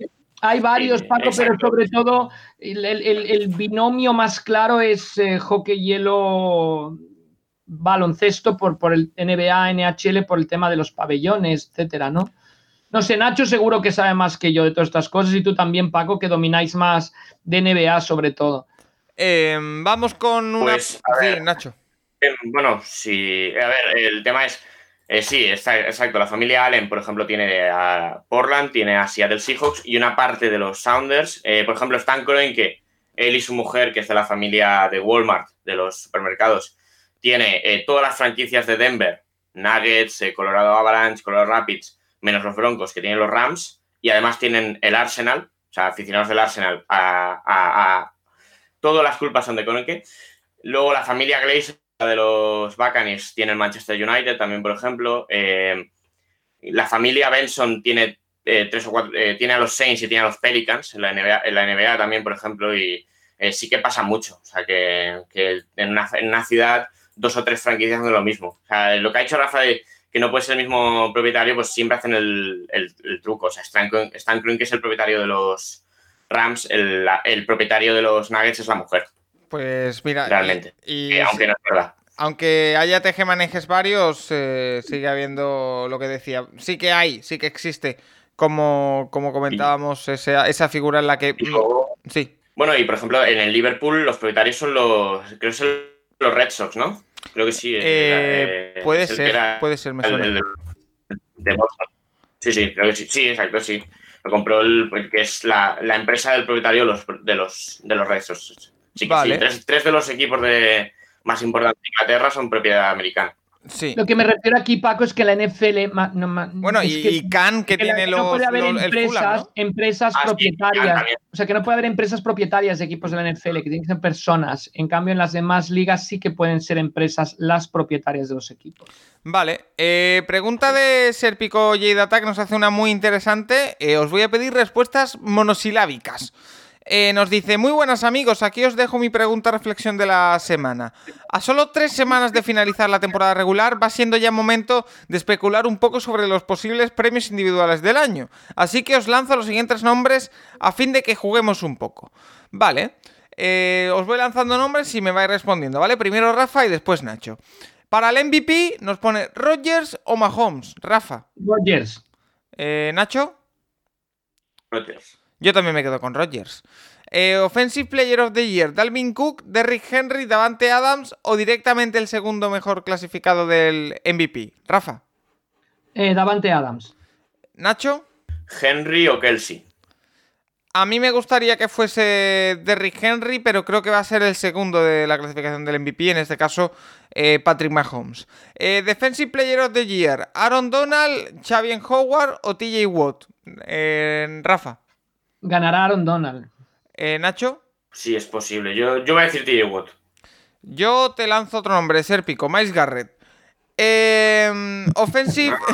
Speaker 2: hay varios, Paco, pero sobre todo el, binomio más claro es eh, hockey hielo baloncesto por, por el NBA, NHL, por el tema de los pabellones, etcétera, ¿no? No sé, Nacho seguro que sabe más que yo de todas estas cosas y tú también, Paco, que domináis más de NBA sobre todo.
Speaker 1: Em, vamos con una...
Speaker 3: Pues, sí, Nacho. Em, bueno, sí, a ver, el tema es eh, sí, exacto. La familia Allen, por ejemplo, tiene a Portland, tiene a Seattle Seahawks y una parte de los Sounders. Eh, por ejemplo, están en que él y su mujer, que es de la familia de Walmart, de los supermercados, tiene eh, todas las franquicias de Denver, Nuggets, Colorado Avalanche, Colorado Rapids, menos los Broncos, que tienen los Rams, y además tienen el Arsenal, o sea, aficionados del Arsenal, a, todas las culpas son de Conenque. Luego la familia Glazer de los Buccaneers tiene el Manchester United también, por ejemplo. Eh, la familia Benson tiene eh, tres o cuatro, eh, tiene a los Saints y tiene a los Pelicans en la NBA, en la NBA también, por ejemplo, y sí que pasa mucho. O sea, que, en, una, ciudad dos o tres franquicias hacen lo mismo. O sea, lo que ha hecho Rafa de que no puede ser el mismo propietario, pues siempre hacen el, truco. O sea, Stan, Stan que es el propietario de los Rams, el, el propietario de los Nuggets es la mujer.
Speaker 1: Pues mira.
Speaker 3: Realmente. Y, aunque no es verdad.
Speaker 1: Aunque haya tejemanejes varios, eh, sigue habiendo lo que decía. Sí que hay, sí que existe. Como, como comentábamos, esa, esa, figura en la que. sí.
Speaker 3: Bueno, y por ejemplo, en el Liverpool los propietarios son los. Creo que son los Red Sox, ¿no? Creo que sí.
Speaker 1: Eh, puede ser, puede ser, me suena.
Speaker 3: Sí, sí, creo que sí. Sí, exacto, sí. Lo compró el, que es la, la empresa del propietario de los, de los, de los Red Sox. Sí, Tres, de los equipos de más importantes de Inglaterra son propiedad americana.
Speaker 2: Sí. Lo que me refiero aquí, Paco, es que la NFL.
Speaker 1: bueno, y, que, Can, que, tiene los. No puede haber
Speaker 2: empresas, empresas ah, propietarias. o sea, que no puede haber empresas propietarias de equipos de la NFL, que tienen que ser personas. En cambio, en las demás ligas sí que pueden ser empresas las propietarias de los equipos.
Speaker 1: Vale. Eh, pregunta de Serpico J que nos hace una muy interesante. Eh, os voy a pedir respuestas monosilábicas. Eh, nos dice, muy buenas amigos, aquí os dejo mi pregunta reflexión de la semana. A solo tres semanas de finalizar la temporada regular va siendo ya momento de especular un poco sobre los posibles premios individuales del año. Así que os lanzo los siguientes nombres a fin de que juguemos un poco. Vale, eh, os voy lanzando nombres y me vais respondiendo, ¿vale? Primero Rafa y después Nacho. Para el MVP nos pone Rogers o Mahomes. Rafa.
Speaker 2: Rogers.
Speaker 1: Eh, Nacho.
Speaker 3: Rogers.
Speaker 1: Yo también me quedo con Rogers. Eh, offensive Player of the Year, Dalvin Cook, Derrick Henry, Davante Adams o directamente el segundo mejor clasificado del MVP. Rafa.
Speaker 2: Eh, Davante Adams.
Speaker 1: Nacho.
Speaker 3: Henry o Kelsey.
Speaker 1: A mí me gustaría que fuese Derrick Henry, pero creo que va a ser el segundo de la clasificación del MVP, en este caso eh, Patrick Mahomes. Eh, Defensive Player of the Year, Aaron Donald, Xavier Howard o TJ Watt. Eh, Rafa.
Speaker 2: Ganará Aaron Donald.
Speaker 1: Nacho.
Speaker 3: Sí, es posible. Yo, yo voy a decir TJ Watt.
Speaker 1: Yo te lanzo otro nombre, Serpico, Miles Garrett. offensive...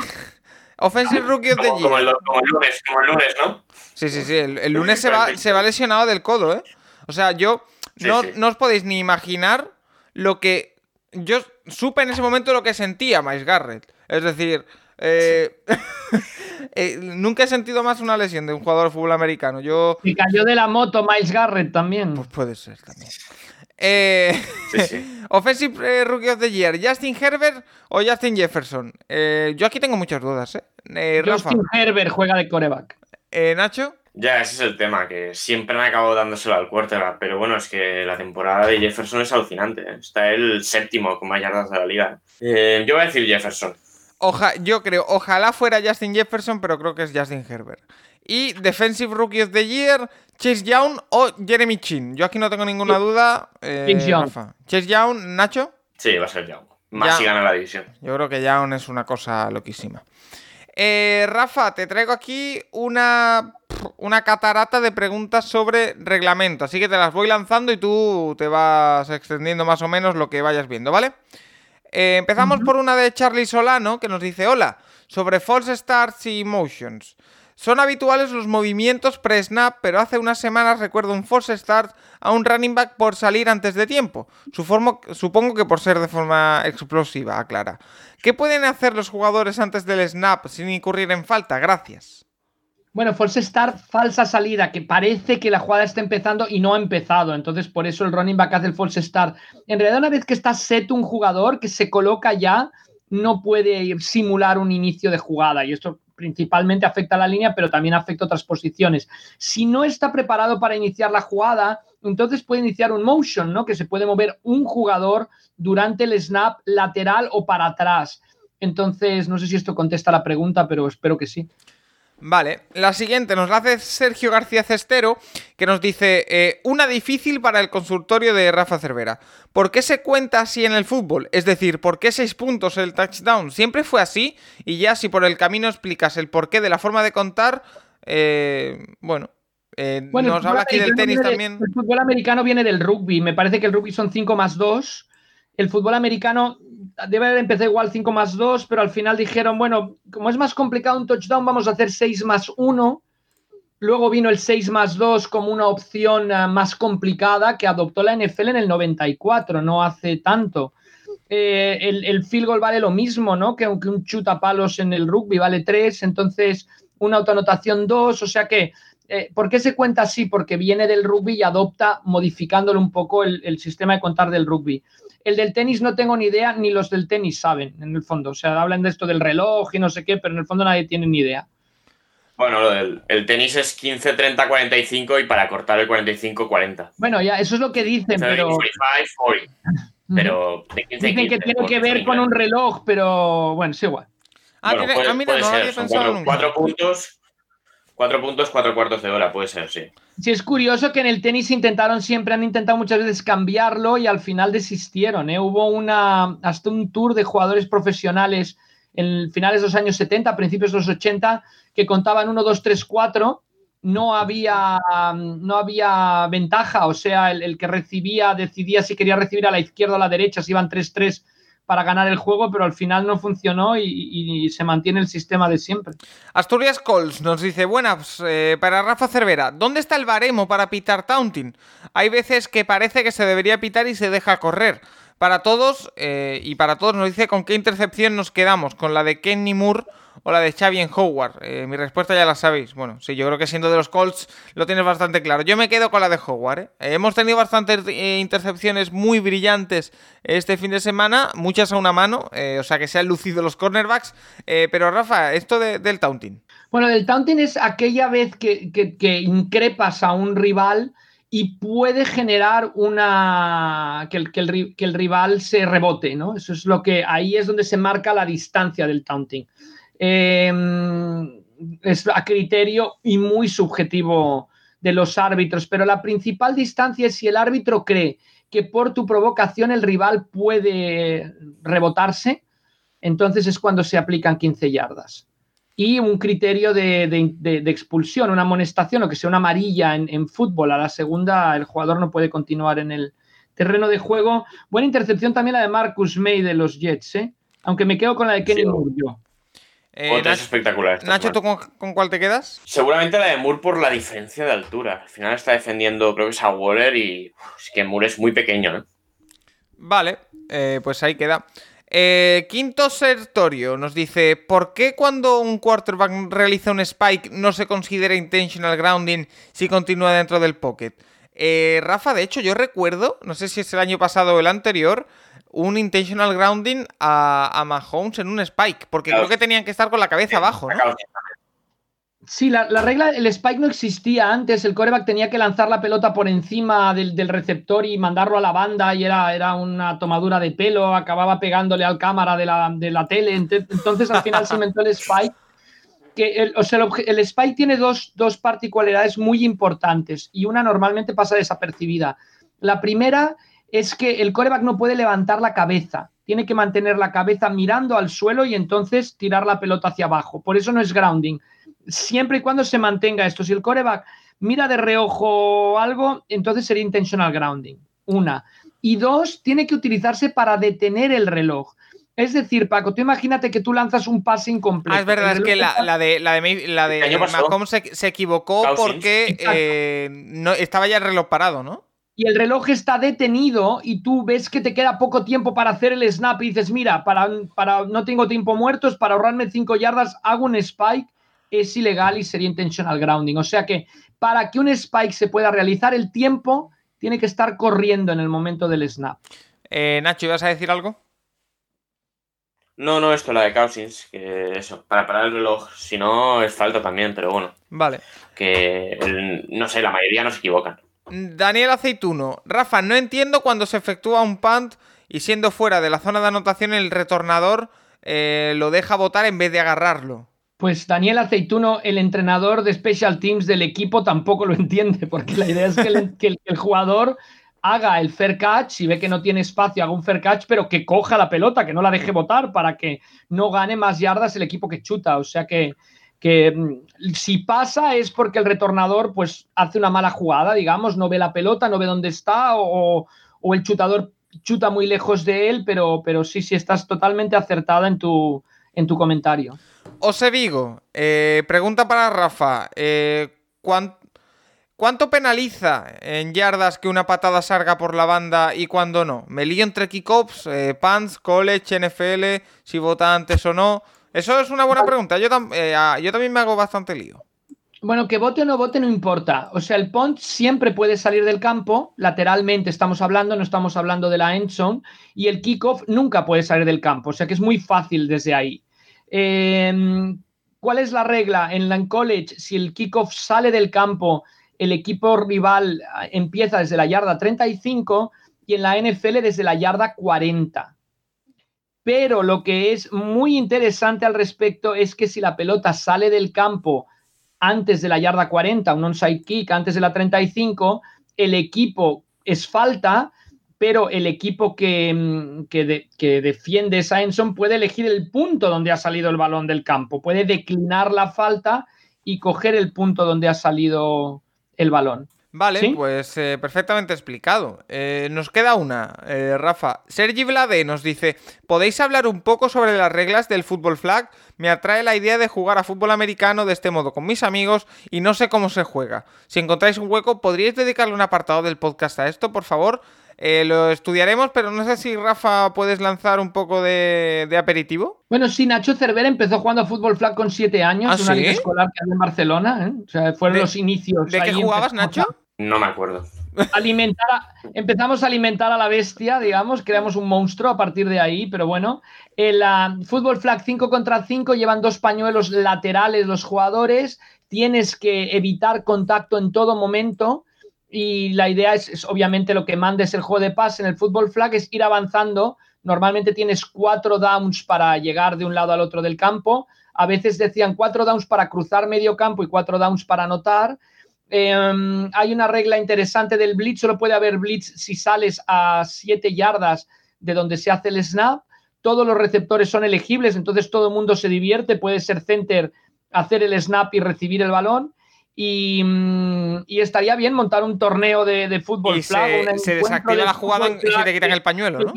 Speaker 1: Offensive Rookie of the Year.
Speaker 3: Como el, lunes, como el lunes, ¿no?
Speaker 1: Sí, sí, sí. El, lunes se va, se va, lesionado del codo, ¿eh? O sea, yo. no, no os podéis ni imaginar lo que. Yo supe en ese momento lo que sentía Miles Garrett. Es decir. Eh, eh, nunca he sentido más una lesión de un jugador de fútbol americano. Yo.
Speaker 2: Y cayó de la moto Miles Garrett también.
Speaker 1: Pues puede ser también. Eh, Offensive Rookie of the Year, Justin Herbert o Justin Jefferson. yo aquí tengo muchas dudas, ¿eh?
Speaker 2: Eh, Justin Herbert juega de coreback.
Speaker 1: Eh, Nacho.
Speaker 3: Ya, ese es el tema, que siempre me acabo dándoselo al quarterback, pero bueno, es que la temporada de Jefferson es alucinante. ¿eh? Está el séptimo con más yardas de la liga. yo voy a decir Jefferson.
Speaker 1: Yo creo, ojalá fuera Justin Jefferson, pero creo que es Justin Herbert. Y Defensive Rookie of the Year, Chase Young o Jeremy Chin. Yo aquí no tengo ninguna duda. Chase Young, Nacho.
Speaker 3: Sí, va a ser Young. Más si gana la división.
Speaker 1: Yo creo que Young es una cosa loquísima. Eh, Rafa, te traigo aquí una, una catarata de preguntas sobre reglamento, así que te las voy lanzando y tú te vas extendiendo más o menos lo que vayas viendo, ¿vale? Eh, empezamos por una de Charlie Solano que nos dice, hola, sobre false starts y motions. Son habituales los movimientos pre-snap, pero hace unas semanas recuerdo un false start a un running back por salir antes de tiempo. supongo que por ser de forma explosiva, aclara. ¿Qué pueden hacer los jugadores antes del snap sin incurrir en falta? Gracias.
Speaker 2: Bueno, false start, falsa salida, que parece que la jugada está empezando y no ha empezado. Entonces, por eso el running back hace el false start. En realidad, una vez que está set un jugador que se coloca ya, no puede simular un inicio de jugada. Y esto principalmente afecta a la línea, pero también afecta a otras posiciones. Si no está preparado para iniciar la jugada, entonces puede iniciar un motion, ¿no? Que se puede mover un jugador durante el snap lateral o para atrás. Entonces, no sé si esto contesta la pregunta, pero espero que sí.
Speaker 1: Vale, la siguiente nos la hace Sergio García Cestero, que nos dice, eh, una difícil para el consultorio de Rafa Cervera. ¿Por qué se cuenta así en el fútbol? Es decir, ¿por qué seis puntos el touchdown? ¿Siempre fue así? Y ya si por el camino explicas el porqué de la forma de contar, eh, bueno, eh, nos habla aquí del tenis también.
Speaker 2: El fútbol americano viene del rugby, me parece que el rugby son 5 más 2. El fútbol americano debe haber empezado igual 5 más 2, pero al final dijeron, bueno, como es más complicado un touchdown, vamos a hacer 6 más 1. Luego vino el 6 más 2 como una opción eh, más complicada que adoptó la NFL en el 94, no hace tanto. Eh, el, field goal vale lo mismo, ¿no? Que aunque un palos en el rugby vale 3, entonces una autoanotación 2, o sea que, eh, ¿por qué se cuenta así? Porque viene del rugby y adopta modificándolo un poco el sistema de contar del rugby. El del tenis no tengo ni idea, ni los del tenis saben, en el fondo. O sea, hablan de esto del reloj y no sé qué, pero en el fondo nadie tiene ni idea.
Speaker 3: Bueno, el tenis es 15, 30, 45 y para cortar el 45, 40.
Speaker 2: Bueno, ya, eso es lo que dicen, pero. 45, 40. Pero Dicen que tiene que ver con un reloj, pero bueno, es igual.
Speaker 3: Ah, bueno, puede, ah, mira, no ser. Son cuatro puntos Cuatro puntos, cuatro cuartos de hora, puede ser, sí.
Speaker 2: Sí, es curioso que en el tenis intentaron siempre, han intentado muchas veces cambiarlo y al final desistieron. ¿eh? Hubo una, hasta un tour de jugadores profesionales en finales de los años 70, principios de los 80, que contaban 1, 2, 3, 4. No había, no había ventaja, o sea, el, el, que recibía decidía si quería recibir a la izquierda o a la derecha, si iban 3-3 para ganar el juego, pero al final no funcionó y, se mantiene el sistema de siempre.
Speaker 1: Asturias Cols nos dice, buenas, eh, para Rafa Cervera, ¿dónde está el baremo para pitar taunting? Hay veces que parece que se debería pitar y se deja correr. Para todos, eh, y para todos nos dice con qué intercepción nos quedamos, con la de Kenny Moore o la de Xavi Howard. Eh, mi respuesta ya la sabéis. Bueno, sí, yo creo que siendo de los Colts lo tienes bastante claro. Yo me quedo con la de Howard. ¿eh? Hemos tenido bastantes intercepciones muy brillantes este fin de semana, muchas a una mano, o sea que se han lucido los cornerbacks. pero Rafa, esto del taunting.
Speaker 2: Bueno, el taunting es aquella vez que increpas a un rival y puede generar una que el, que el, rival se rebote, ¿no? Eso es lo que ahí es donde se marca la distancia del taunting. Eh, es a criterio y muy subjetivo de los árbitros, pero la principal distancia es si el árbitro cree que por tu provocación el rival puede rebotarse, entonces es cuando se aplican 15 yardas. Y un criterio de, expulsión, una amonestación o que sea una amarilla en, fútbol, a la segunda el jugador no puede continuar en el terreno de juego. Buena intercepción también la de Marcus May de los Jets, ¿eh? aunque me quedo con la de Kenny Moore
Speaker 3: eh, Otra es espectacular.
Speaker 1: Nacho, ¿tú con, cuál te quedas?
Speaker 3: Seguramente la de Moore por la diferencia de altura. Al final está defendiendo, creo que es a Waller y es que Moore es muy pequeño, ¿no?
Speaker 1: Vale, eh, pues ahí queda. Eh, Quinto Sertorio nos dice: ¿Por qué cuando un quarterback realiza un spike no se considera intentional grounding si continúa dentro del pocket? Rafa, de hecho, yo recuerdo, no sé si es el año pasado o el anterior, un intentional grounding a, Mahomes en un spike, porque creo que tenían que estar con la cabeza abajo, ¿no?
Speaker 2: Sí, la, regla, el spike no existía antes, el coreback tenía que lanzar la pelota por encima del, receptor y mandarlo a la banda y era, era, una tomadura de pelo, acababa pegándole al cámara de la, de la tele, entonces al final se inventó el spike. Que el, el, spike tiene dos, dos particularidades muy importantes y una normalmente pasa desapercibida. La primera es que el coreback no puede levantar la cabeza. Tiene que mantener la cabeza mirando al suelo y entonces tirar la pelota hacia abajo. Por eso no es grounding. Siempre y cuando se mantenga esto. Si el coreback mira de reojo algo, entonces sería intentional grounding. Una. Y dos, tiene que utilizarse para detener el reloj. Es decir, Paco, tú imagínate que tú lanzas un pase incompleto.
Speaker 1: Ah, es verdad, es que la, de, la de, la de Mahomes se, equivocó porque eh, no, estaba ya el reloj parado, ¿no?
Speaker 2: y el reloj está detenido y tú ves que te queda poco tiempo para hacer el snap y dices, mira, para, para no tengo tiempo muertos, para ahorrarme cinco yardas, hago un spike, es ilegal y sería intentional grounding. O sea que para que un spike se pueda realizar, el tiempo tiene que estar corriendo en el momento del snap.
Speaker 1: Eh, Nacho, ¿ibas a decir algo?
Speaker 3: No, no, esto, la de Cousins, que eso, para parar el reloj, si no es falta también, pero bueno.
Speaker 1: Vale.
Speaker 3: Que, no sé, la mayoría no se equivocan.
Speaker 1: Daniel Aceituno. Rafa, no entiendo cuando se efectúa un punt y siendo fuera de la zona de anotación el retornador eh, lo deja botar en vez de agarrarlo.
Speaker 2: Pues Daniel Aceituno, el entrenador de Special Teams del equipo, tampoco lo entiende, porque la idea es que el, jugador haga el fair catch, si ve que no tiene espacio, haga un fair catch, pero que coja la pelota, que no la deje botar para que no gane más yardas el equipo que chuta. O sea que que mm, si pasa es porque el retornador pues hace una mala jugada, digamos, no ve la pelota, no ve dónde está o, el chutador chuta muy lejos de él, pero, pero sí, sí, estás totalmente acertada en tu, en tu comentario.
Speaker 1: Ose Vigo, eh, pregunta para Rafa, eh, ¿cuánto, penaliza en yardas que una patada salga por la banda y cuándo no? ¿Me lío entre kickoffs, eh, pants, college, NFL, si vota antes o no? Eso es una buena pregunta. Yo, eh, yo también me hago bastante lío.
Speaker 2: Bueno, que vote o no vote no importa. O sea, el punt siempre puede salir del campo, lateralmente estamos hablando, no estamos hablando de la end zone, y el kickoff nunca puede salir del campo. O sea que es muy fácil desde ahí. Em, ¿Cuál es la regla? En la college, si el kickoff sale del campo, el equipo rival ah, empieza desde la yarda 35 y en la NFL desde la yarda 40. Pero lo que es muy interesante al respecto es que si la pelota sale del campo antes de la yarda 40, un onside kick antes de la 35, el equipo es falta, pero el equipo que, mm, que, defiende esa puede elegir el punto donde ha salido el balón del campo, puede declinar la falta y coger el punto donde ha salido el balón.
Speaker 1: Vale, pues eh, perfectamente explicado. Eh, nos queda una, eh, Rafa. Sergi Vlade nos dice, ¿podéis hablar un poco sobre las reglas del fútbol flag? Me atrae la idea de jugar a fútbol americano de este modo con mis amigos y no sé cómo se juega. Si encontráis un hueco, ¿podríais dedicarle un apartado del podcast a esto, por favor? Eh, lo estudiaremos, pero no sé si Rafa puedes lanzar un poco de, aperitivo.
Speaker 2: Bueno, sí, Nacho Cervera empezó jugando a fútbol flag con siete años, ¿Ah, una liga escolar que había en Barcelona. ¿eh? O sea, fueron los inicios.
Speaker 1: ¿De qué jugabas, Nacho?
Speaker 3: No me acuerdo.
Speaker 2: Alimentar empezamos a alimentar a la bestia, digamos, creamos un monstruo a partir de ahí, pero bueno, el fútbol flag 5 contra 5 llevan dos pañuelos laterales los jugadores, tienes que evitar contacto en todo momento y la idea es, obviamente lo que mandes el juego de pase en el fútbol flag es ir avanzando. Normalmente tienes cuatro downs para llegar de un lado al otro del campo. A veces decían cuatro downs para cruzar medio campo y cuatro downs para anotar. Em, hay una regla interesante del blitz, solo puede haber blitz si sales a siete yardas de donde se hace el snap. Todos los receptores son elegibles, entonces todo el mundo se divierte. Puede ser center, hacer el snap y recibir el balón. Mm, y, estaría bien montar un torneo de, fútbol
Speaker 1: y Se, se desactiva la jugada y se te quitan el pañuelo, ¿no?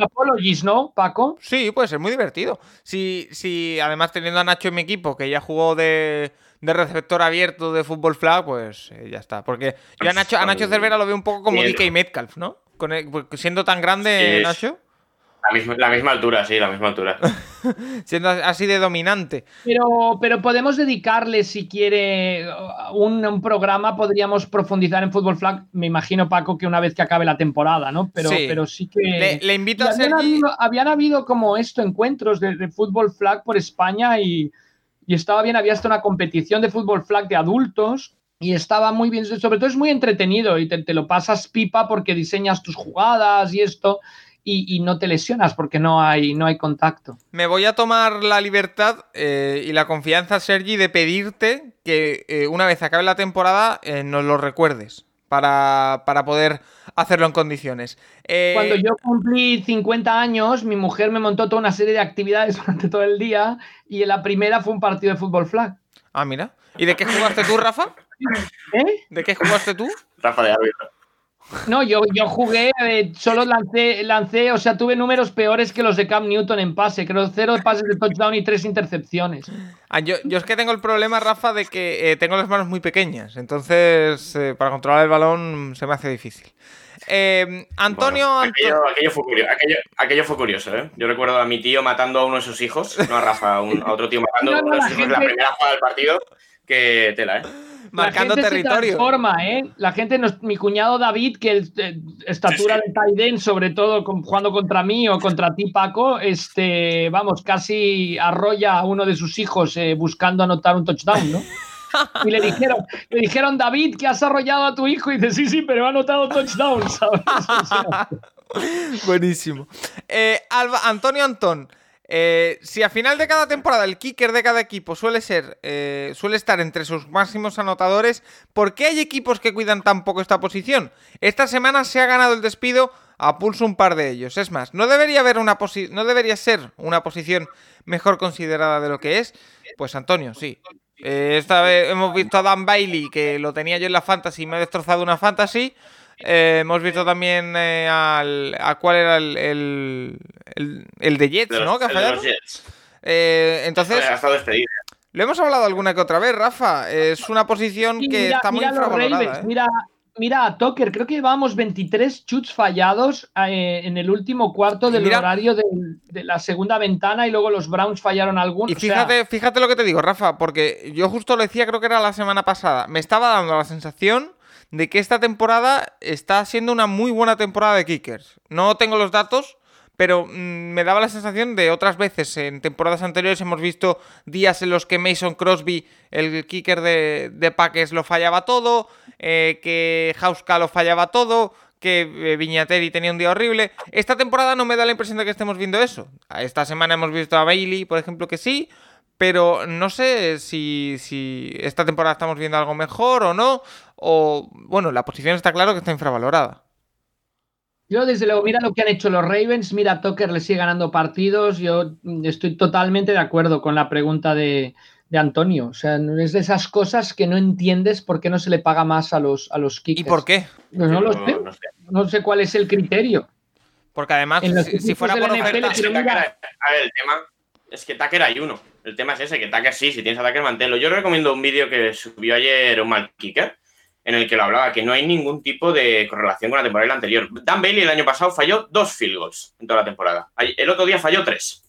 Speaker 2: ¿no, Paco?
Speaker 1: Sí, puede ser muy divertido. Si, si además teniendo a Nacho en mi equipo, que ya jugó de, receptor abierto de fútbol flag, pues eh, ya está. Porque yo a Nacho, a Nacho Cervera lo veo un poco como DK Metcalf, ¿no? Con siendo tan grande, Nacho.
Speaker 3: La misma, altura, sí, la misma altura.
Speaker 1: Siendo así de dominante.
Speaker 2: Pero, pero podemos dedicarle, si quiere, un, programa, podríamos profundizar en Fútbol Flag. Me imagino, Paco, que una vez que acabe la temporada, ¿no? Pero sí, pero sí que.
Speaker 1: Le, invito a
Speaker 2: habían habido, habían habido como esto, encuentros de, Fútbol Flag por España y, estaba bien, había hasta una competición de Fútbol Flag de adultos y estaba muy bien, sobre todo es muy entretenido y te, te, lo pasas pipa porque diseñas tus jugadas y esto y, no te lesionas porque no hay, no hay contacto.
Speaker 1: Me voy a tomar la libertad eh, y la confianza, Sergi, de pedirte que eh, una vez acabe la temporada eh, nos lo recuerdes. Para, poder hacerlo en condiciones.
Speaker 2: Cuando yo cumplí 50 años, mi mujer me montó toda una serie de actividades durante todo el día y la primera fue un partido de fútbol flag.
Speaker 1: Ah, mira. ¿Y de qué jugaste tú, Rafa? ¿De qué jugaste tú?
Speaker 3: Rafa de árbitro.
Speaker 2: No, yo, yo jugué, eh, solo lancé, lancé, o sea, tuve números peores que los de Cam Newton en pase. Creo cero pases de touchdown y tres intercepciones.
Speaker 1: Ah, yo, yo, es que tengo el problema, Rafa, de que eh, tengo las manos muy pequeñas. Entonces, eh, para controlar el balón se me hace difícil. Antonio.
Speaker 3: aquello, fue curioso, aquello, fue curioso, ¿eh? Yo recuerdo a mi tío matando a uno de sus hijos, no a Rafa, a, otro tío la primera jugada del partido. Que tela, ¿eh?
Speaker 1: marcando territorio.
Speaker 2: ¿eh? La gente, mi cuñado David, que es eh, estatura de Taiden, sobre todo jugando contra mí o contra ti, Paco, este, vamos, casi arrolla a uno de sus hijos eh, buscando anotar un touchdown, ¿no? Y le dijeron, le dijeron, David, que has arrollado a tu hijo. Y dice, sí, sí, pero ha anotado touchdown, ¿sabes?
Speaker 1: Buenísimo. Antonio Antón. Eh, si a final de cada temporada el kicker de cada equipo suele ser eh, suele estar entre sus máximos anotadores, ¿por qué hay equipos que cuidan tan poco esta posición? Esta semana se ha ganado el despido a pulso un par de ellos. Es más, no debería haber una no debería ser una posición mejor considerada de lo que es. Pues Antonio, sí. Eh, esta vez hemos visto a Dan Bailey, que lo tenía yo en la fantasy y me ha destrozado una fantasy. Eh, hemos visto también eh, al, a cuál era el, el, de Jets, ¿no? Que ha eh, entonces, lo hemos hablado alguna que otra vez, Rafa. Es una posición que está muy infravalorada.
Speaker 2: Mira, mira a Tucker, creo que llevamos 23 chuts fallados en el último cuarto del horario de, la segunda ventana y luego los Browns fallaron algunos.
Speaker 1: Y fíjate, fíjate lo que te digo, Rafa, porque yo justo lo decía, creo que era la semana pasada. Me estaba dando la sensación de que esta temporada está siendo una muy buena temporada de kickers. No tengo los datos, pero mm, me daba la sensación de otras veces en temporadas anteriores hemos visto días en los que Mason Crosby, el kicker de, de lo fallaba todo, eh, que Hauska lo fallaba todo, que eh, Viñateri tenía un día horrible. Esta temporada no me da la impresión de que estemos viendo eso. Esta semana hemos visto a Bailey, por ejemplo, que sí, pero no sé si, si esta temporada estamos viendo algo mejor o no, o bueno, la posición está claro que está infravalorada.
Speaker 2: Yo, desde luego, mira lo que han hecho los Ravens, mira, Tucker le sigue ganando partidos. Yo estoy totalmente de acuerdo con la pregunta de, Antonio. O sea, es de esas cosas que no entiendes por qué no se le paga más a los, a los kickers.
Speaker 1: ¿Y por qué?
Speaker 2: Pues no, lo sé. No sé cuál es el criterio.
Speaker 1: Porque además, si, fuera por oferta...
Speaker 3: a ver, el tema es que Tucker hay uno. El tema es ese, que Tucker sí, si tienes a Tucker, manténlo. Yo recomiendo un vídeo que subió ayer un mal kicker, en el que lo hablaba, que no hay ningún tipo de correlación con la temporada anterior. Dan Bailey el año pasado falló dos field goals en toda la temporada. El otro día falló tres.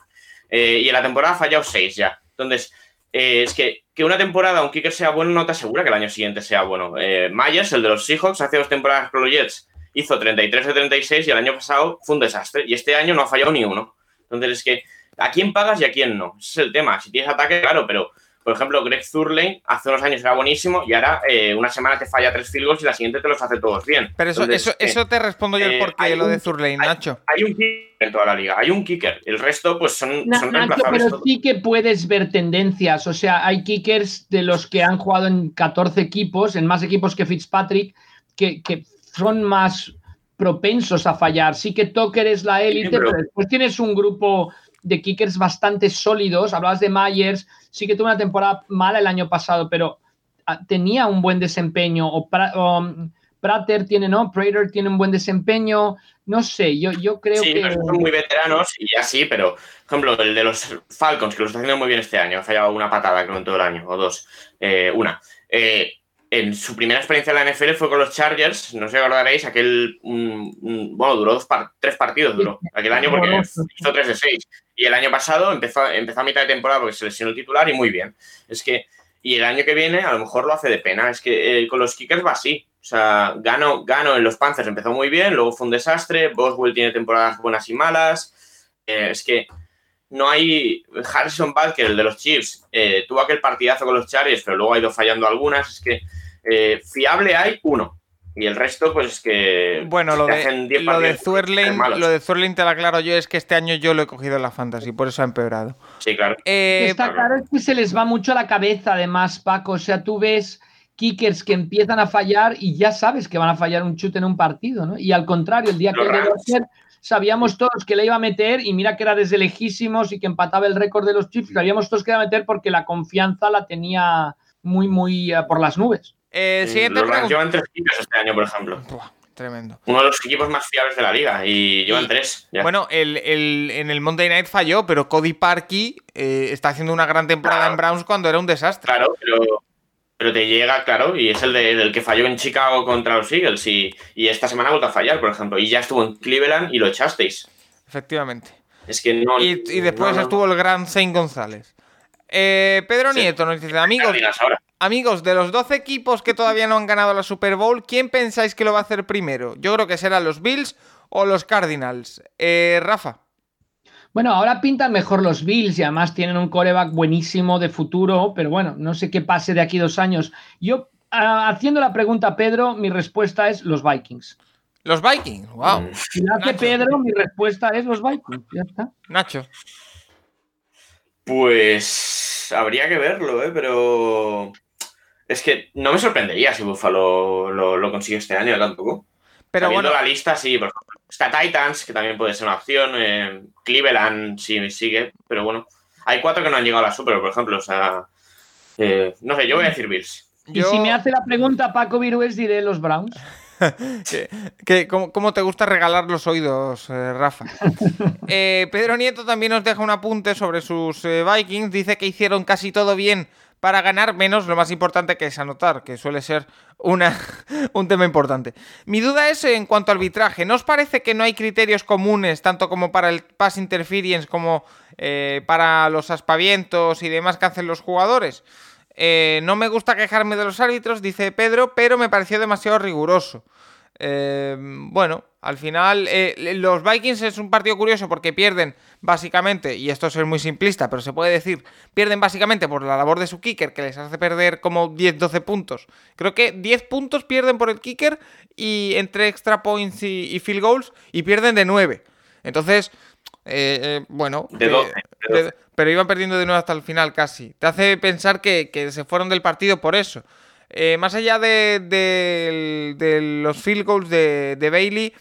Speaker 3: Eh, y en la temporada ha fallado seis ya. Entonces, eh, es que, que una temporada un kicker sea bueno no te asegura que el año siguiente sea bueno. Eh, Myers, el de los Seahawks, hace dos temporadas con los Jets, hizo 33 de 36 y el año pasado fue un desastre. Y este año no ha fallado ni uno. Entonces, es que ¿a quién pagas y a quién no? Ese es el tema. Si tienes ataque, claro, pero Por ejemplo, Greg Zurlane hace unos años era buenísimo y ahora eh, una semana te falla tres field goals y la siguiente te los hace todos bien.
Speaker 1: Pero eso, eso, eh, eso te respondo yo el porqué lo de Zurlane, Nacho.
Speaker 3: Hay un kicker en toda la liga, hay un kicker. El resto, pues son, son
Speaker 2: Nacho, Pero sí que puedes ver tendencias. O sea, hay kickers de los que han jugado en 14 equipos, en más equipos que Fitzpatrick, que, que son más propensos a fallar. Sí que Tucker es la élite, pero... después tienes un grupo de kickers bastante sólidos. Hablabas de Myers, sí que tuvo una temporada mala el año pasado, pero ah, tenía un buen desempeño. O, um, Prater tiene, ¿no? Prater tiene un buen desempeño. No sé, yo, yo creo
Speaker 3: sí,
Speaker 2: que.
Speaker 3: son muy veteranos y así, pero, por ejemplo, el de los Falcons, que lo está haciendo muy bien este año, ha fallado una patada, creo, en todo el año, o dos. Eh, una. Eh, en su primera experiencia en la NFL fue con los Chargers, no sé si acordaréis, aquel, bueno, duró dos tres partidos, duró aquel año porque hizo tres de seis. Y el año pasado empezó, empezó a mitad de temporada porque se lesionó el titular y muy bien. Es que, y el año que viene a lo mejor lo hace de pena, es que eh, con los Kickers va así. O sea, gano, gano en los Panthers, empezó muy bien, luego fue un desastre, Boswell tiene temporadas buenas y malas. Eh, es que no hay. Harrison Butker, el de los Chiefs, eh, tuvo aquel partidazo con los Chargers, pero luego ha ido fallando algunas. Es que fiable hay uno. Y el resto, pues es que.
Speaker 1: Bueno, lo de, lo de Zwerling, lo de te lo aclaro yo, es que este año yo lo he cogido en la fantasy, por eso ha empeorado.
Speaker 3: Sí, claro.
Speaker 2: Eh, Está claro que se les va mucho a la cabeza, además, Paco. O sea, tú ves kickers que empiezan a fallar y ya sabes que van a fallar un chute en un partido, ¿no? Y al contrario, el día que le sabíamos todos que le iba a meter y mira que era desde lejísimos y que empataba el récord de los Chiefs, sabíamos todos que iba a meter porque la confianza la tenía muy, muy eh, por las nubes.
Speaker 1: Eh, siguiente
Speaker 3: los llevan tres equipos este año, por ejemplo.
Speaker 1: tremendo.
Speaker 3: Uno de los equipos más fiables de la liga y llevan tres.
Speaker 1: Bueno, el, en el Monday Night falló, pero Cody Parkey eh, está haciendo una gran temporada en Browns cuando era un desastre.
Speaker 3: Claro, pero, pero te llega, claro, y es el del que falló en Chicago contra los Eagles y, y, esta semana ha vuelto a fallar, por ejemplo, y ya estuvo en Cleveland y lo echasteis.
Speaker 1: Efectivamente.
Speaker 3: Es que no.
Speaker 1: Y, después estuvo el gran Zane González. Eh, Pedro Nieto nos dice, amigos, amigos, de los 12 equipos que todavía no han ganado la Super Bowl, ¿quién pensáis que lo va a hacer primero? Yo creo que serán los Bills o los Cardinals. Eh, Rafa.
Speaker 2: Bueno, ahora pintan mejor los Bills y además tienen un coreback buenísimo de futuro, pero bueno, no sé qué pase de aquí dos años. Yo, haciendo la pregunta a Pedro, mi respuesta es los Vikings.
Speaker 1: Los Vikings, wow.
Speaker 2: Si hace Pedro, mi respuesta es los Vikings. Ya está.
Speaker 1: Nacho.
Speaker 3: Pues habría que verlo, ¿eh? pero es que no me sorprendería si Buffalo lo, consigue este año tampoco. Pero bueno, la lista, sí, por ejemplo, está Titans, que también puede ser una opción. Eh, Cleveland sí sigue, pero bueno, hay cuatro que no han llegado a la Super, por ejemplo. O sea, eh, no sé, yo voy a decir Bills.
Speaker 2: Y si me hace la pregunta Paco Virués, diré los Browns.
Speaker 1: cómo, te gusta regalar los oídos, eh, Rafa? Eh, Pedro Nieto también nos deja un apunte sobre sus eh, Vikings. Dice que hicieron casi todo bien para ganar, menos lo más importante que es anotar, que suele ser un tema importante. Mi duda es en cuanto al arbitraje. ¿No os parece que no hay criterios comunes, tanto como para el pass interference como para los aspavientos y demás que hacen los jugadores? Eh, no me gusta quejarme de los árbitros, dice Pedro, pero me pareció demasiado riguroso. Eh, bueno, al final eh, los Vikings es un partido curioso porque pierden básicamente, y esto es muy simplista, pero se puede decir, pierden básicamente por la labor de su kicker que les hace perder como 10-12 puntos. Creo que 10 puntos pierden por el kicker y entre extra points y, y field goals y pierden de 9. Entonces, eh, eh, bueno,
Speaker 3: eh,
Speaker 1: pero iban perdiendo de nuevo hasta el final casi. Te hace pensar que, se fueron del partido por eso. Más allá de, los field goals de, Bailey,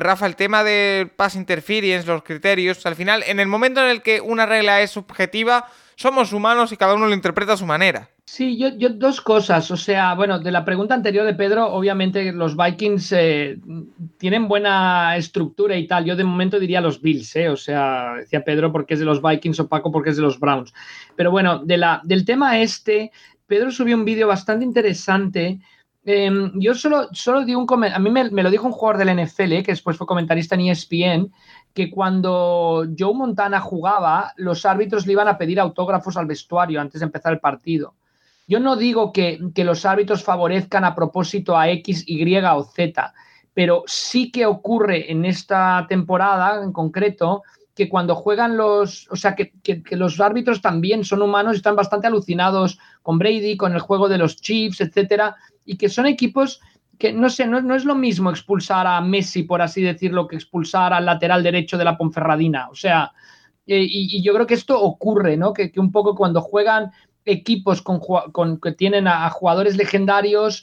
Speaker 1: Rafa, el tema de pass interference, los criterios, al final, en el momento en el que una regla es subjetiva, somos humanos y cada uno lo interpreta a su manera.
Speaker 2: Sí, yo, yo dos cosas. O sea, bueno, de la pregunta anterior de Pedro, obviamente los Vikings eh, tienen buena estructura y tal. Yo de momento diría los Bills, eh, o sea, decía Pedro porque es de los Vikings o Paco porque es de los Browns. Pero bueno, de la, del tema este, Pedro subió un vídeo bastante interesante. Em, yo solo, solo di un comentario, a mí me, lo dijo un jugador del NFL, que después fue comentarista en ESPN, que cuando Joe Montana jugaba, los árbitros le iban a pedir autógrafos al vestuario antes de empezar el partido. Yo no digo que, los árbitros favorezcan a propósito a X, Y o Z, pero sí que ocurre en esta temporada en concreto que cuando juegan los, o sea, que, los árbitros también son humanos y están bastante alucinados con Brady, con el juego de los Chiefs, etcétera, y que son equipos que no sé, no, es lo mismo expulsar a Messi, por así decirlo, que expulsar al lateral derecho de la Ponferradina. O sea, eh, y, yo creo que esto ocurre, ¿no? Que, un poco cuando juegan equipos con, que tienen a, jugadores legendarios,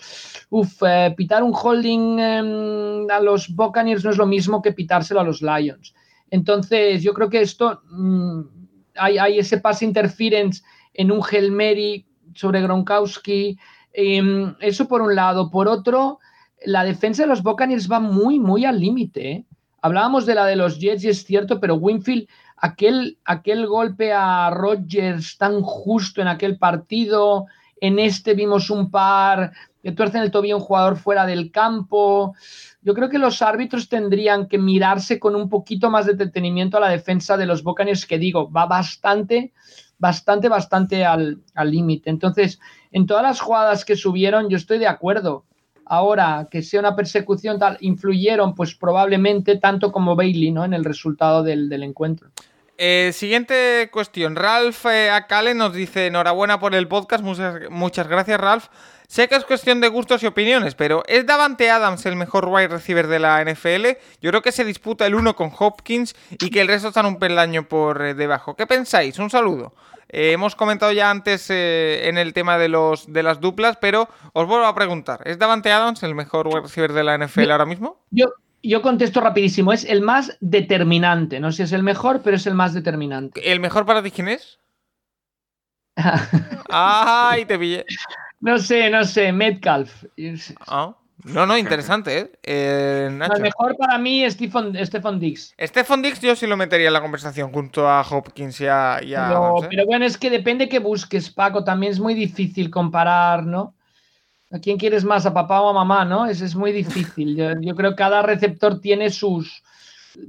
Speaker 2: uff, eh, pitar un holding em, a los Buccaneers no es lo mismo que pitárselo a los Lions. Entonces, yo creo que esto, mm, hay, ese pass interference en un Helmeri sobre Gronkowski, em, eso por un lado. Por otro, la defensa de los Buccaneers va muy, muy al límite. ¿eh? Hablábamos de la de los Jets y es cierto, pero Winfield, aquel, aquel golpe a Rodgers tan justo en aquel partido, en este vimos un par que tuercen el tobillo un jugador fuera del campo. Yo creo que los árbitros tendrían que mirarse con un poquito más de detenimiento a la defensa de los Buccaneers, que digo, va bastante, bastante, bastante al límite. Entonces, en todas las jugadas que subieron, yo estoy de acuerdo. Ahora, que sea una persecución tal, influyeron, pues probablemente tanto como Bailey, ¿no? En el resultado del, encuentro.
Speaker 1: Eh, siguiente cuestión. Ralph eh, Acale nos dice: Enhorabuena por el podcast. Muchas, muchas gracias, Ralph. Sé que es cuestión de gustos y opiniones, pero ¿es Davante Adams el mejor wide receiver de la NFL? Yo creo que se disputa el uno con Hopkins y que el resto están un peldaño por eh, debajo. ¿Qué pensáis? Un saludo. Eh, hemos comentado ya antes eh, en el tema de, los, de las duplas, pero os vuelvo a preguntar. ¿Es Davante Adams el mejor wide receiver de la NFL ahora mismo?
Speaker 2: Yo, yo contesto rapidísimo. Es el más determinante. No sé si es el mejor, pero es el más determinante.
Speaker 1: ¿El mejor para ti quién es? ¡Ay, te pillé!
Speaker 2: No sé, no sé, Metcalf.
Speaker 1: Ah, no, no, interesante, ¿eh? eh
Speaker 2: mejor para mí es Stephen, Dix.
Speaker 1: Stephen Dix yo sí lo metería en la conversación junto a Hopkins y a...
Speaker 2: ¿eh? pero, bueno, es que depende que busques, Paco. También es muy difícil comparar, ¿no? ¿A quién quieres más? ¿A papá o a mamá, no? Es, es muy difícil. Yo, creo que cada receptor tiene sus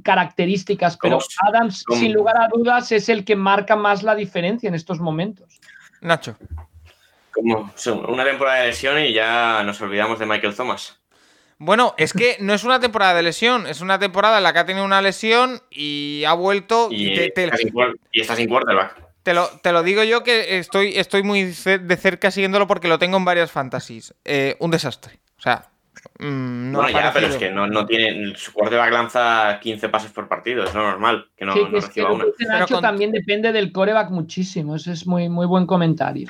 Speaker 2: características, pero Adams, sin lugar a dudas, es el que marca más la diferencia en estos momentos.
Speaker 1: Nacho.
Speaker 3: Como una temporada de lesión y ya nos olvidamos de Michael Thomas.
Speaker 1: Bueno, es que no es una temporada de lesión, es una temporada en la que ha tenido una lesión y ha vuelto.
Speaker 3: Y, está, sin, quarterback.
Speaker 1: Te lo, te lo, digo yo que estoy, estoy muy de cerca siguiéndolo porque lo tengo en varias fantasies. Eh, un desastre. O sea,
Speaker 3: mm, no ya, pero es que no, tiene. Su quarterback lanza 15 pases por partido, es lo normal que no, reciba
Speaker 2: una. Nacho también depende del coreback muchísimo, ese es muy, muy buen comentario.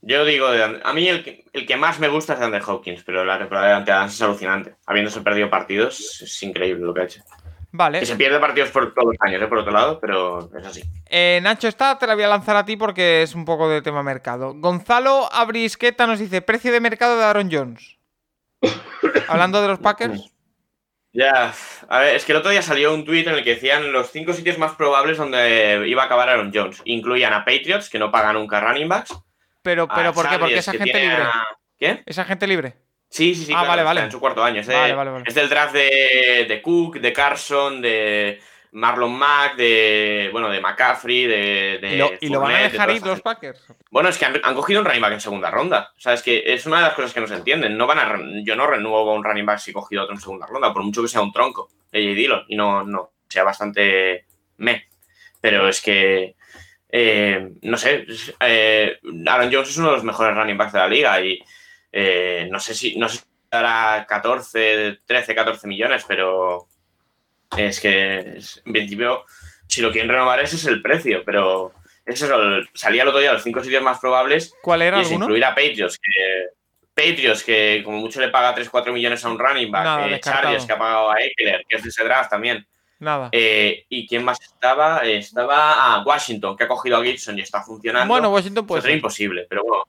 Speaker 3: Yo digo, a mí el que, más me gusta es Andrew Hopkins, pero la temporada de Ante es alucinante. Habiéndose perdido partidos, es increíble lo que ha hecho.
Speaker 1: Vale.
Speaker 3: Que se pierde partidos por todos los años, ¿eh? por otro lado, pero es así.
Speaker 1: Eh, Nacho, esta te la voy a lanzar a ti porque es un poco de tema mercado. Gonzalo Abrisqueta nos dice: precio de mercado de Aaron Jones. Hablando de los Packers.
Speaker 3: Ya, a ver, es que el otro día salió un tuit en el que decían los cinco sitios más probables donde iba a acabar Aaron Jones. Incluían a Patriots, que no pagan nunca running backs
Speaker 1: pero, pero ¿por qué? Porque esa gente libre.
Speaker 3: ¿Qué?
Speaker 1: ¿Esa gente libre?
Speaker 3: Sí, sí, sí.
Speaker 1: Ah, vale, vale.
Speaker 3: en su cuarto año. Es, es del draft de, de, Cook, de Carson, de Marlon Mack, de bueno, de McCaffrey, de.
Speaker 1: ¿Y, lo, van a dejar ir los Packers?
Speaker 3: Bueno, es que han, cogido un running back en segunda ronda. O sea, es que es una de las cosas que no se entienden. No van a, yo no renuevo un running back si he cogido otro en segunda ronda, por mucho que sea un tronco, AJ Dillon, y no, no, sea bastante me. Pero es que eh, no sé, eh, Aaron Jones es uno de los mejores running backs de la liga y eh, no sé si no sé dará 14, 13, 14 millones, pero es que en principio, si lo quieren renovar, ese es el precio, pero eso salía el otro día los cinco sitios más probables.
Speaker 1: ¿Cuál era?
Speaker 3: Y incluir a Patriots, que Patriots, que como mucho le paga 3, 4 millones a un running back, Chargers, que ha pagado a Eckler, que es de ese draft también.
Speaker 1: Nada.
Speaker 3: Eh, ¿Y quién más estaba? Estaba a Washington, que ha cogido a Gibson y está funcionando.
Speaker 1: Bueno, Washington puede
Speaker 3: ser. imposible, pero bueno.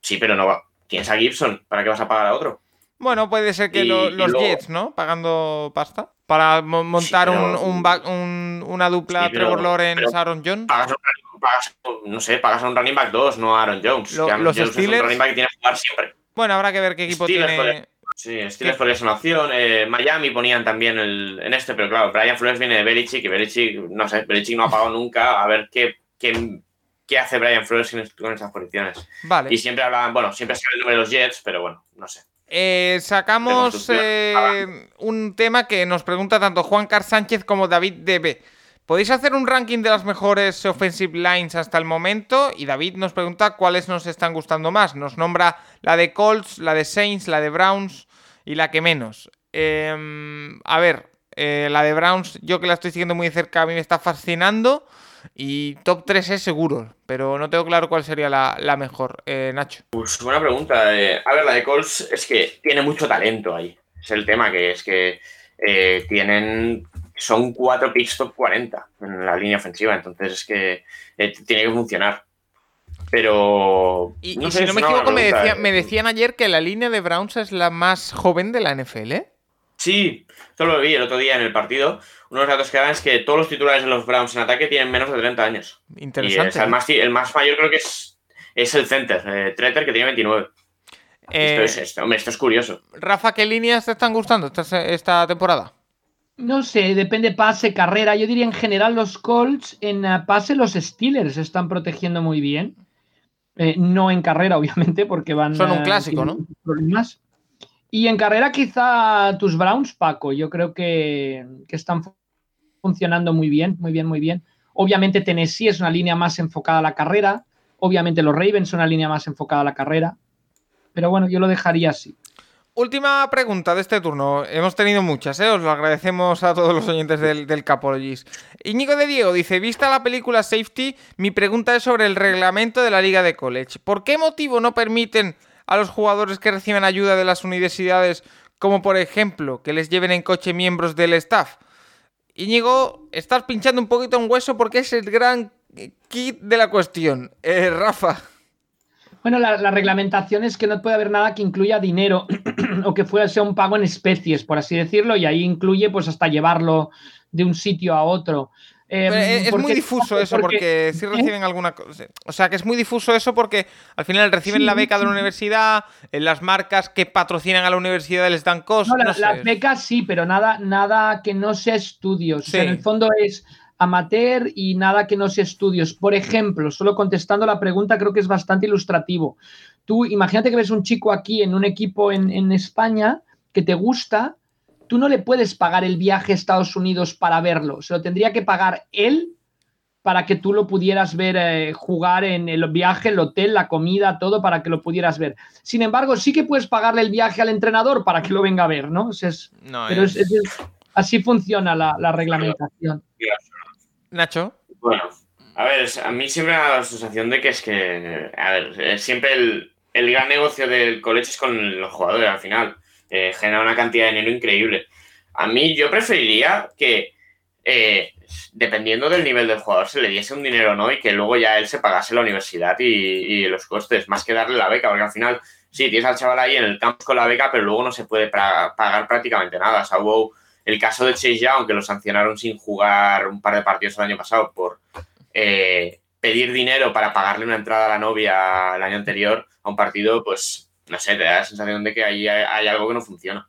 Speaker 3: Sí, pero no va. Tienes a Gibson, ¿para qué vas a pagar a otro?
Speaker 1: Bueno, puede ser que los Jets, ¿no? Pagando pasta. Para montar un, una dupla Trevor Lawrence, Aaron Jones.
Speaker 3: Pagas, no sé, pagas a un running back 2, no a Aaron Jones.
Speaker 1: los
Speaker 3: Steelers, es un running back que tiene que jugar siempre.
Speaker 1: Bueno, habrá que ver qué equipo tiene.
Speaker 3: Sí, Steelers una opción. Eh, Miami ponían también el, en este, pero claro, Brian Flores viene de Belichick y Belichick, no sé, Belichick no ha pagado nunca. A ver qué, qué, qué hace Brian Flores con esas posiciones.
Speaker 1: Vale.
Speaker 3: Y siempre hablaban, bueno, siempre sale el nombre de los Jets, pero bueno, no sé.
Speaker 1: Eh, sacamos eh, un tema que nos pregunta tanto Juan Car Sánchez como David DB. ¿Podéis hacer un ranking de las mejores offensive lines hasta el momento? Y David nos pregunta cuáles nos están gustando más. Nos nombra la de Colts, la de Saints, la de Browns y la que menos. Em, a ver, eh, la de Browns, yo que la estoy siguiendo muy cerca, a mí me está fascinando. Y top 3 es seguro, pero no tengo claro cuál sería la, mejor. Eh, Nacho.
Speaker 3: Pues buena pregunta. Eh, a ver, la de Colts es que tiene mucho talento ahí. Es el tema que es que tienen son cuatro picks top 40 en la línea ofensiva, entonces es que eh, tiene que funcionar. Pero.
Speaker 1: Y, si no me equivoco, me, decían ayer que la línea de Browns es la más joven de la NFL. ¿eh?
Speaker 3: Sí, esto lo vi el otro día en el partido. Uno de los datos que dan es que todos los titulares de los Browns en ataque tienen menos de 30 años.
Speaker 1: Interesante.
Speaker 3: el, más, el, más, mayor creo que es, es el center, eh, Treter, que tiene 29. esto, es, esto, esto, es curioso.
Speaker 1: Rafa, ¿qué líneas te están gustando esta, esta temporada?
Speaker 2: No sé, depende pase, carrera. Yo diría en general los Colts, en eh, pase los Steelers están protegiendo muy bien. Eh, no en carrera, obviamente, porque van...
Speaker 1: Son un eh, clásico, ¿no?
Speaker 2: Problemas. Y en carrera quizá tus Browns, Paco, yo creo que, que, están funcionando muy bien, muy bien, muy bien. Obviamente Tennessee es una línea más enfocada a la carrera. Obviamente los Ravens son una línea más enfocada a la carrera. Pero bueno, yo lo dejaría así.
Speaker 1: Última pregunta de este turno. Hemos tenido muchas, ¿eh? Os lo agradecemos a todos los oyentes del, Capologis. Íñigo de Diego dice: Vista la película Safety, mi pregunta es sobre el reglamento de la Liga de College. ¿Por qué motivo no permiten a los jugadores que reciben ayuda de las universidades, como por ejemplo que les lleven en coche miembros del staff? Íñigo, estás pinchando un poquito un hueso porque es el gran kit de la cuestión. Eh, Rafa.
Speaker 2: Bueno, la, reglamentación es que no puede haber nada que incluya dinero o que fuera, sea un pago en especies, por así decirlo, y ahí incluye pues hasta llevarlo de un sitio a otro.
Speaker 1: Em, es muy difuso eso porque, si ¿eh? reciben alguna cosa. O sea, que es muy difuso eso porque al final reciben la beca de la universidad, en las marcas que patrocinan a la universidad les dan cosas.
Speaker 2: No, las becas sí, pero nada, nada que no sea estudios. en el fondo es amateur y nada que no sea estudios. Por ejemplo, solo contestando la pregunta, creo que es bastante ilustrativo. Tú imagínate que ves un chico aquí en un equipo en, España que te gusta, tú no le puedes pagar el viaje a Estados Unidos para verlo, se lo tendría que pagar él para que tú lo pudieras ver eh, jugar en el viaje, el hotel, la comida, todo para que lo pudieras ver. Sin embargo, sí que puedes pagarle el viaje al entrenador para que lo venga a ver, ¿no? pero así funciona la, la reglamentación.
Speaker 1: Nacho.
Speaker 3: Bueno, a ver, a mí siempre me da la sensación de que es que, a ver, siempre el, gran negocio del colegio es con los jugadores al final. Eh, genera una cantidad de dinero increíble. A mí yo preferiría que, eh, dependiendo del nivel del jugador, se le diese un dinero o no y que luego ya él se pagase la universidad y, los costes, más que darle la beca, porque al final, sí, tienes al chaval ahí en el campo con la beca, pero luego no se puede pagar prácticamente nada. O sea, el caso de Chase Young, que lo sancionaron sin jugar un par de partidos el año pasado por eh, pedir dinero para pagarle una entrada a la novia el año anterior a un partido, pues no sé, te da la sensación de que ahí hay, algo que no funciona.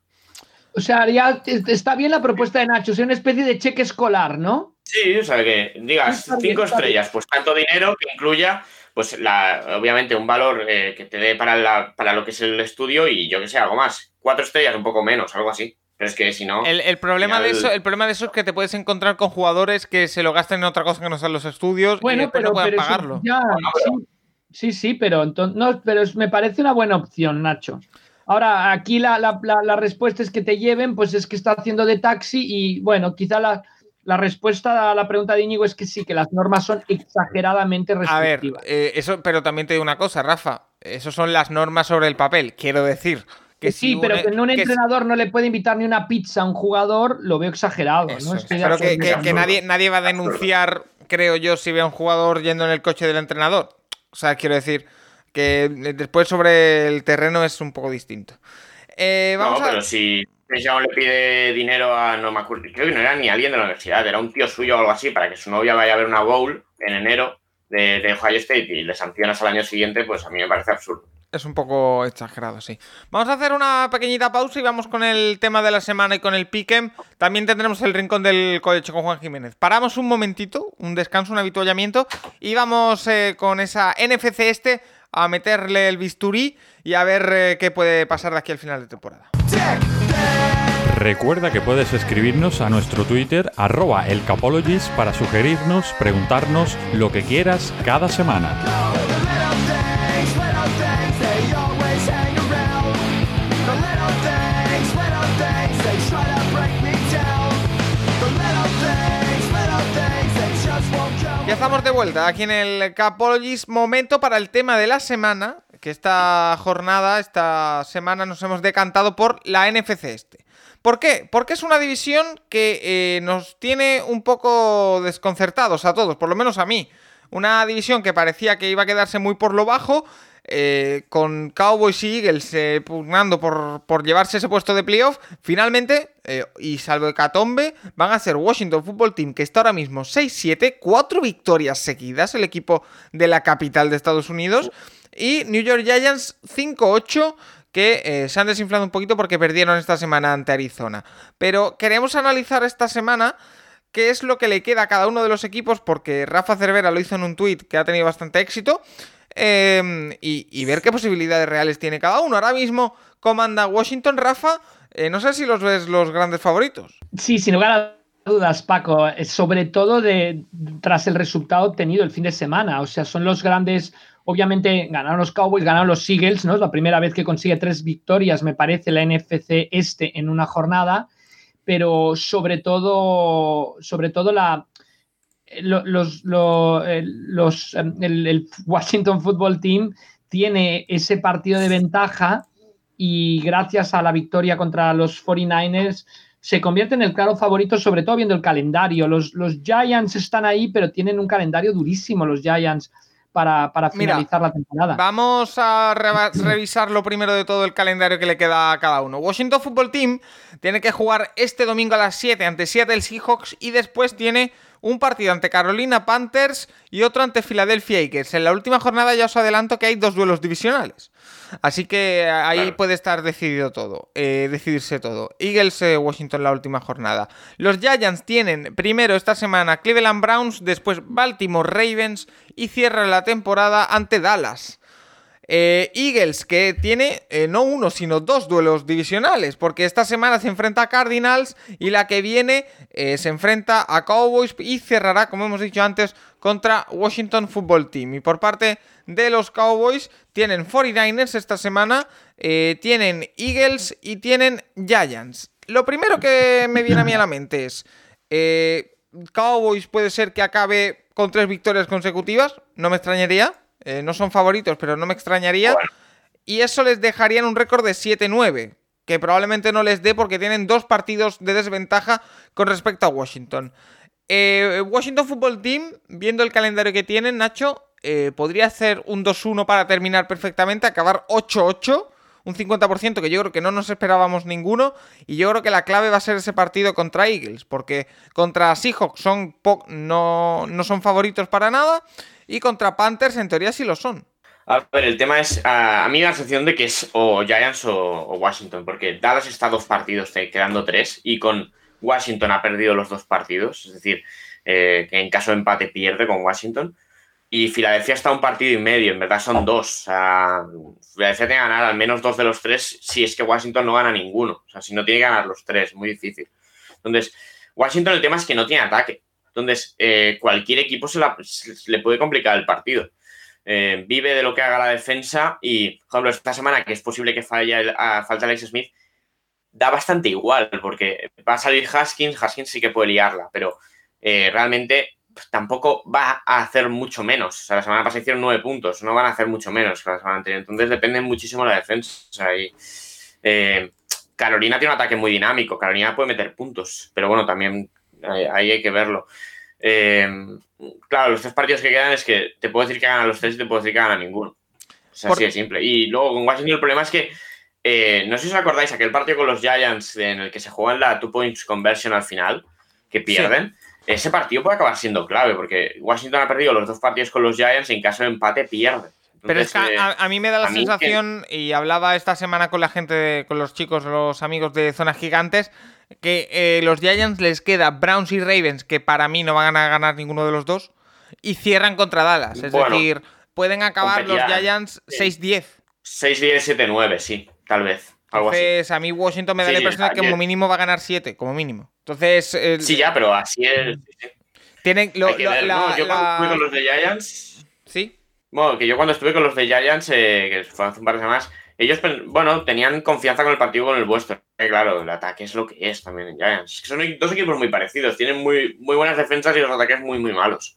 Speaker 2: O sea, ya está bien la propuesta de Nacho, es una especie de cheque escolar, ¿no?
Speaker 3: Sí, o sea, que digas cinco estrellas, pues tanto dinero que incluya, pues la, obviamente un valor eh, que te dé para, para lo que es el estudio y yo que sé, algo más. Cuatro estrellas, un poco menos, algo así. Pero es que si no.
Speaker 1: El, problema de eso, el problema de eso es que te puedes encontrar con jugadores que se lo gasten en otra cosa que no sean los estudios y después no puedan pagarlo.
Speaker 2: sí, sí, pero, entonces, no, pero me parece una buena opción, Nacho. Ahora, aquí la, la, respuesta es que te lleven, pues es que está haciendo de taxi y bueno, quizá la, respuesta a la pregunta de Íñigo es que sí, que las normas son exageradamente restrictivas.
Speaker 1: A ver, eh, eso, pero también te digo una cosa, Rafa, eso son las normas sobre el papel, quiero decir
Speaker 2: sí, pero e- que un entrenador no le puede invitar ni una pizza a un jugador, lo veo exagerado.
Speaker 1: ¿no? que, nadie, nadie va a denunciar, creo yo, si ve a un jugador yendo en el coche del entrenador. O sea, quiero decir que después sobre el terreno es un poco distinto.
Speaker 3: Eh, vamos no, pero si le pide dinero a, no me acuerdo, creo que no era ni alguien de la universidad, era un tío suyo o algo así, para que su novia vaya a ver una bowl en enero de, de Ohio State y le sancionas al año siguiente, pues a mí me parece absurdo.
Speaker 1: Es un poco exagerado, sí. Vamos a hacer una pequeñita pausa y vamos con el tema de la semana y con el piquem. También tendremos el rincón del colecho con Juan Jiménez. Paramos un momentito, un descanso, un habituallamiento y vamos eh, con esa NFC este a meterle el bisturí y a ver eh, qué puede pasar de aquí al final de temporada.
Speaker 4: Recuerda que puedes escribirnos a nuestro Twitter arroba elcapologist para sugerirnos, preguntarnos lo que quieras cada semana.
Speaker 1: Ya estamos de vuelta aquí en el Capologist. Momento para el tema de la semana. Que esta jornada, esta semana nos hemos decantado por la NFC este. ¿Por qué? Porque es una división que eh, nos tiene un poco desconcertados a todos, por lo menos a mí. Una división que parecía que iba a quedarse muy por lo bajo, eh, con Cowboys y Eagles eh, pugnando por, llevarse ese puesto de playoff, finalmente, y salvo Hecatombe, van a ser Washington Football Team, que está ahora mismo 6-7, cuatro victorias seguidas, el equipo de la capital de Estados Unidos, y New York Giants 5-8 que eh, se han desinflado un poquito porque perdieron esta semana ante Arizona. Pero queremos analizar esta semana qué es lo que le queda a cada uno de los equipos, porque Rafa Cervera lo hizo en un tuit que ha tenido bastante éxito, em, y, ver qué posibilidades reales tiene cada uno. Ahora mismo comanda Washington, Rafa, eh, no sé si los ves los grandes favoritos.
Speaker 2: Sí, sin lugar a dudas, Paco, eh, sobre todo de, tras el resultado obtenido el fin de semana, o sea, son los grandes Obviamente ganaron los Cowboys, ganaron los Eagles, ¿no? Es la primera vez que consigue tres victorias, me parece, la NFC este en una jornada, pero sobre todo, sobre todo la, los, los, el, Washington Football Team tiene ese partido de ventaja y gracias a la victoria contra los 49ers se convierte en el claro favorito, sobre todo viendo el calendario. Los, los Giants están ahí, pero tienen un calendario durísimo los Giants para, finalizar la temporada.
Speaker 1: Vamos a revisar lo primero de todo el calendario que le queda a cada uno. Washington Football Team tiene que jugar este domingo a las 7 ante Seattle Seahawks y después tiene un partido ante Carolina Panthers y otro ante Philadelphia Eagles. En la última jornada ya os adelanto que hay dos duelos divisionales. Así que ahí puede estar decidido todo, eh, decidirse todo. Eagles eh, Washington la última jornada. Los Giants tienen primero esta semana Cleveland Browns, después Baltimore Ravens y cierran la temporada ante Dallas. Eh, Eagles, que tiene eh, no uno, sino dos duelos divisionales, porque esta semana se enfrenta a Cardinals y la que viene eh, se enfrenta a Cowboys y cerrará, como hemos dicho antes, contra Washington Football Team. Y por parte de los Cowboys, tienen 49ers esta semana, tienen Eagles y tienen Giants. Lo primero que me viene a mí a la mente es, Cowboys puede ser que acabe con tres victorias consecutivas, no me extrañaría. Eh, no son favoritos, pero no me extrañaría. Y eso les dejaría en un récord de 7-9, que probablemente no les dé porque tienen dos partidos de desventaja con respecto a Washington. Eh, Washington Football Team, viendo el calendario que tienen, Nacho, eh, podría hacer un 2-1 para terminar perfectamente, acabar 8-8 un 50% que yo creo que no nos esperábamos ninguno. Y yo creo que la clave va a ser ese partido contra Eagles, porque contra Seahawks son no, no son favoritos para nada. Y contra Panthers, en teoría, sí lo son.
Speaker 3: A ver, el tema es, a, mí me la sensación de que es o Giants o, Washington, porque Dallas está dos partidos, quedando tres, y con Washington ha perdido los dos partidos, es decir, eh, que en caso de empate pierde con Washington. Y Filadelfia está un partido y medio, en verdad son dos. O sea, Filadelfia tiene que ganar al menos dos de los tres si es que Washington no gana ninguno. O sea, si no tiene que ganar los tres, muy difícil. Entonces, Washington el tema es que no tiene ataque. Entonces, eh, cualquier equipo se, le puede complicar el partido. Eh, vive de lo que haga la defensa y, por ejemplo, esta semana que es posible que falle a, falta Alex Smith, da bastante igual porque va a salir Haskins, Haskins sí que puede liarla, pero eh, realmente tampoco va a hacer mucho menos. O sea, la semana pasada hicieron nueve puntos, no van a hacer mucho menos que la semana anterior. Entonces depende muchísimo de la defensa. O sea, y, eh, Carolina tiene un ataque muy dinámico, Carolina puede meter puntos, pero bueno, también ahí hay que verlo. Eh, claro, los tres partidos que quedan es que te puedo decir que ganan los tres y te puedo decir que ganan ninguno. Es así de simple. Y luego con Washington el problema es que eh, no sé si os acordáis, aquel partido con los Giants en el que se juega en la two points conversion al final, que pierden ese partido puede acabar siendo clave, porque Washington ha perdido los dos partidos con los Giants y en caso de empate pierde.
Speaker 1: Pero es que a, mí me da la sensación, y hablaba esta semana con la gente, con los chicos, los amigos de Zonas Gigantes, que eh, los Giants les queda Browns y Ravens, que para mí no van a ganar ninguno de los dos, y cierran contra Dallas. Es decir, pueden acabar los. Giants
Speaker 3: Sí.
Speaker 1: 6-10.
Speaker 3: 6-10, 7-9, sí, tal vez. Algo así.
Speaker 1: Entonces, a mí Washington me da
Speaker 3: Sí,
Speaker 1: la impresión de que como mínimo va a ganar 7, como mínimo. Entonces, el-
Speaker 3: Sí, ya, pero así es.
Speaker 1: tienen lo-
Speaker 3: Hay que
Speaker 1: lo-
Speaker 3: ver,
Speaker 1: la-
Speaker 3: ¿no? Yo cuando estuve con los de Giants.
Speaker 1: Sí,
Speaker 3: Bueno, que yo cuando estuve con los de Giants, eh, que fue hace un par de semanas, ellos, pen- bueno, tenían confianza con el partido con el vuestro. Eh, claro, el ataque es lo que es también en Giants. Es que son dos equipos muy parecidos, tienen muy, muy buenas defensas y los ataques muy, muy malos.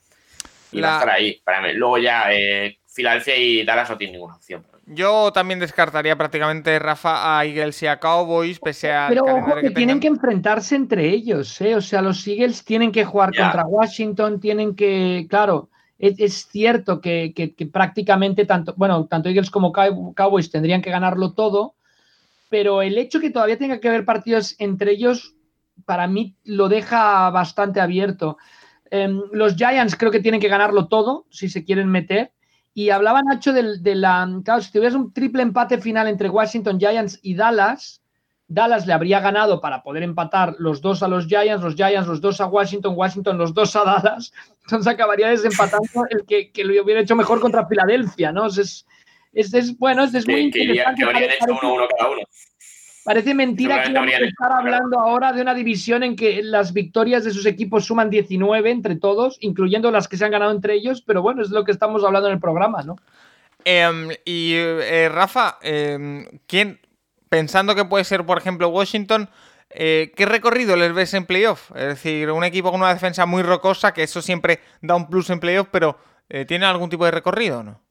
Speaker 3: Y va
Speaker 1: La-
Speaker 3: a estar ahí, para mí. Luego ya, eh, Filadelfia y Dallas no tienen ninguna opción.
Speaker 1: Yo también descartaría prácticamente, Rafa, a Eagles y a Cowboys, pese al
Speaker 2: Pero ojo que
Speaker 1: que
Speaker 2: tienen que enfrentarse entre ellos, ¿eh? O sea, los Eagles tienen que jugar contra Washington, tienen que, claro, es, es cierto que, que- que prácticamente tanto, bueno, tanto Eagles como Cow- Cowboys tendrían que ganarlo todo, pero el hecho que todavía tenga que haber partidos entre ellos, para mí lo deja bastante abierto. Em, los Giants creo que tienen que ganarlo todo si se quieren meter. Y hablaba Nacho del- de, la. Claro, si tuvieras un triple empate final entre Washington Giants y Dallas, Dallas le habría ganado para poder empatar los dos a los Giants, los Giants los dos a Washington, Washington los dos a Dallas. Entonces acabaría desempatando el que, que lo hubiera hecho mejor contra Filadelfia, ¿no? Es, es, es- bueno, es, es muy
Speaker 3: Que,
Speaker 2: interesante.
Speaker 3: que habrían hecho 1-1 cada uno.
Speaker 2: Parece mentira que vamos a estar hablando ahora de una división en que las victorias de sus equipos suman 19 entre todos, incluyendo las que se han ganado entre ellos, pero bueno, es lo que estamos hablando en el programa, ¿no?
Speaker 1: Em, y eh, Rafa, em, ¿quién, pensando que puede ser, por ejemplo, Washington, eh, ¿qué recorrido les ves en playoff? Es decir, un equipo con una defensa muy rocosa, que eso siempre da un plus en playoff, pero eh, ¿tiene algún tipo de recorrido o no?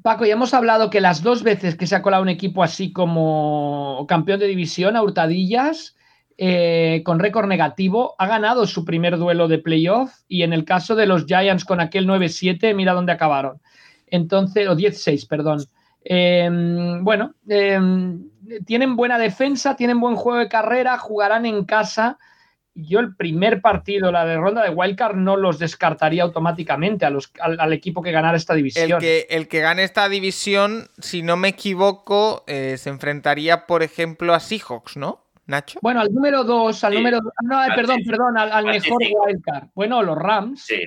Speaker 2: Paco, ya hemos hablado que las dos veces que se ha colado un equipo así como campeón de división, a hurtadillas, eh, con récord negativo, ha ganado su primer duelo de playoff y en el caso de los Giants con aquel 9-7, mira dónde acabaron. Entonces, o 10-6, perdón. Eh, bueno, eh, tienen buena defensa, tienen buen juego de carrera, jugarán en casa. Yo el primer partido, la de ronda de Wildcard, no los descartaría automáticamente a los, al, al equipo que ganara esta división.
Speaker 1: El que, el que gane esta división, si no me equivoco, eh, se enfrentaría, por ejemplo, a Seahawks, ¿no? Nacho.
Speaker 2: Bueno, al número 2, al
Speaker 3: Sí.
Speaker 2: número. No,
Speaker 3: Al
Speaker 2: perdón,
Speaker 3: sí.
Speaker 2: perdón, al, al
Speaker 3: Al
Speaker 2: mejor
Speaker 3: sí.
Speaker 2: wildcard. Bueno, los Rams.
Speaker 3: Sí,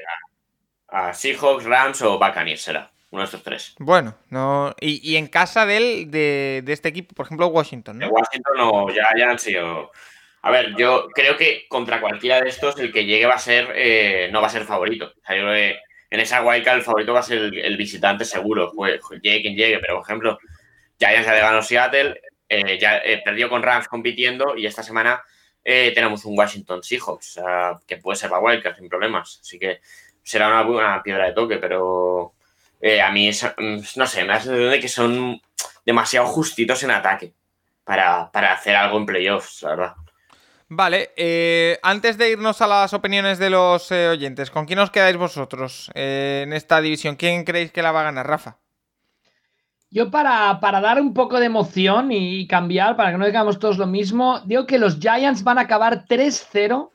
Speaker 3: a, a Seahawks, Rams o Buccaneers será. Uno de estos tres.
Speaker 1: Bueno, no. Y, y en casa de él, de, de este equipo, por ejemplo, Washington,
Speaker 3: De
Speaker 1: ¿no?
Speaker 3: Washington o Giants y o... A ver, yo creo que contra cualquiera de estos el que llegue va a ser, eh, no va a ser favorito. O sea, yo creo que en esa wildcard el favorito va a ser el, visitante seguro, jue- llegue quien llegue. Pero, por ejemplo, Giants ya le ganó Seattle, eh, ya eh, perdió con Rams compitiendo y esta semana eh, tenemos un Washington Seahawks, que puede ser la wildcard sin problemas. Así que será una buena piedra de toque, pero a mí, es- mm, no sé, me da la sensación de que son demasiado justitos en ataque para, para hacer algo en playoffs, la verdad.
Speaker 1: Vale, eh, antes de irnos a las opiniones de los eh, oyentes, ¿con quién os quedáis vosotros eh, en esta división? ¿Quién creéis que la va a ganar, Rafa?
Speaker 2: Yo, para, para dar un poco de emoción y cambiar, para que no digamos todos lo mismo, digo que los Giants van a acabar 3-0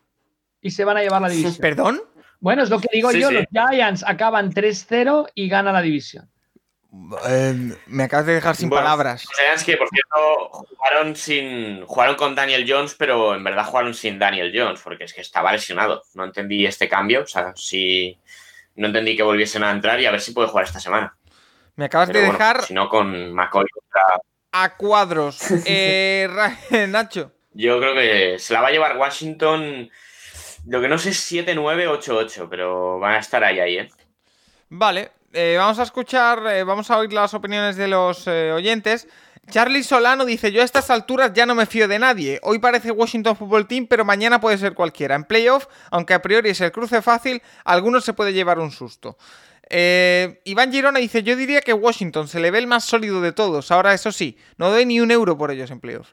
Speaker 2: y se van a llevar la división.
Speaker 1: ¿Perdón?
Speaker 2: Bueno, es lo que digo
Speaker 3: Sí,
Speaker 2: yo.
Speaker 3: sí.
Speaker 2: Los Giants acaban 3-0 y ganan la división.
Speaker 1: Eh, me acabas de dejar sin
Speaker 3: Bueno,
Speaker 1: palabras.
Speaker 3: Los que, por cierto, jugaron sin. Jugaron con Daniel Jones, pero en verdad jugaron sin Daniel Jones, porque es que estaba lesionado. No entendí este cambio. O sea, si. No entendí que volviesen a entrar y a ver si puede jugar esta semana.
Speaker 1: Me acabas
Speaker 3: Pero
Speaker 1: de
Speaker 3: bueno,
Speaker 1: dejar
Speaker 3: si no, con McCoy contra-
Speaker 1: a cuadros. Eh, Nacho.
Speaker 3: Yo creo que se la va a llevar Washington. Lo que no sé es 7-9, 8-8, pero van a estar ahí, ahí, ¿eh?
Speaker 1: Vale, eh, vamos a escuchar, eh, vamos a oír las opiniones de los eh, oyentes. Charlie Solano dice, yo a estas alturas ya no me fío de nadie. Hoy parece Washington Football Team, pero mañana puede ser cualquiera. En playoff, aunque a priori es el cruce fácil, algunos se puede llevar un susto. Iván Girona dice, yo diría que Washington se le ve el más sólido de todos. Ahora, eso sí, no doy ni un euro por ellos en playoff.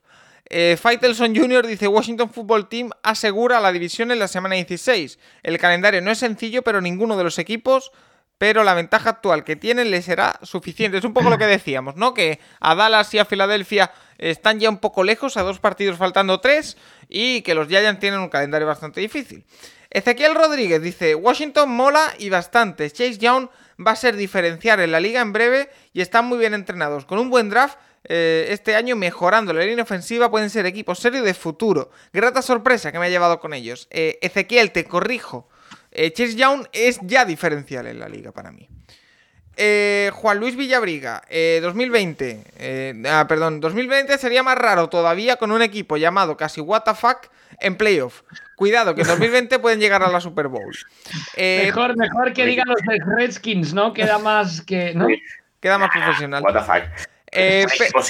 Speaker 1: Eh, Faitelson Jr. dice Washington Football Team asegura la división en la semana 16. El calendario no es sencillo, pero ninguno de los equipos, pero la ventaja actual que tienen les será suficiente. Es un poco lo que decíamos, ¿no? Que a Dallas y a Filadelfia están ya un poco lejos, a dos partidos faltando tres, y que los Giants tienen un calendario bastante difícil. Ezequiel Rodríguez dice, Washington mola y bastante. Chase Young va a ser diferenciar en la liga en breve y están muy bien entrenados. Con un buen draft eh, este año mejorando la línea ofensiva pueden ser equipos serios de futuro. Grata sorpresa que me ha llevado con ellos. Eh, Ezequiel, te corrijo. Eh, Chase Young es ya diferencial en la liga para mí. Eh, Juan Luis Villabriga, 2020. Eh, ah, perdón, 2020 sería más raro todavía con un equipo llamado casi WTF en playoff. Cuidado, que en 2020 pueden llegar a la Super Bowl.
Speaker 2: mejor, mejor que digan los Redskins, ¿no? Queda más que. ¿no?
Speaker 1: Queda más profesional.
Speaker 3: Eh,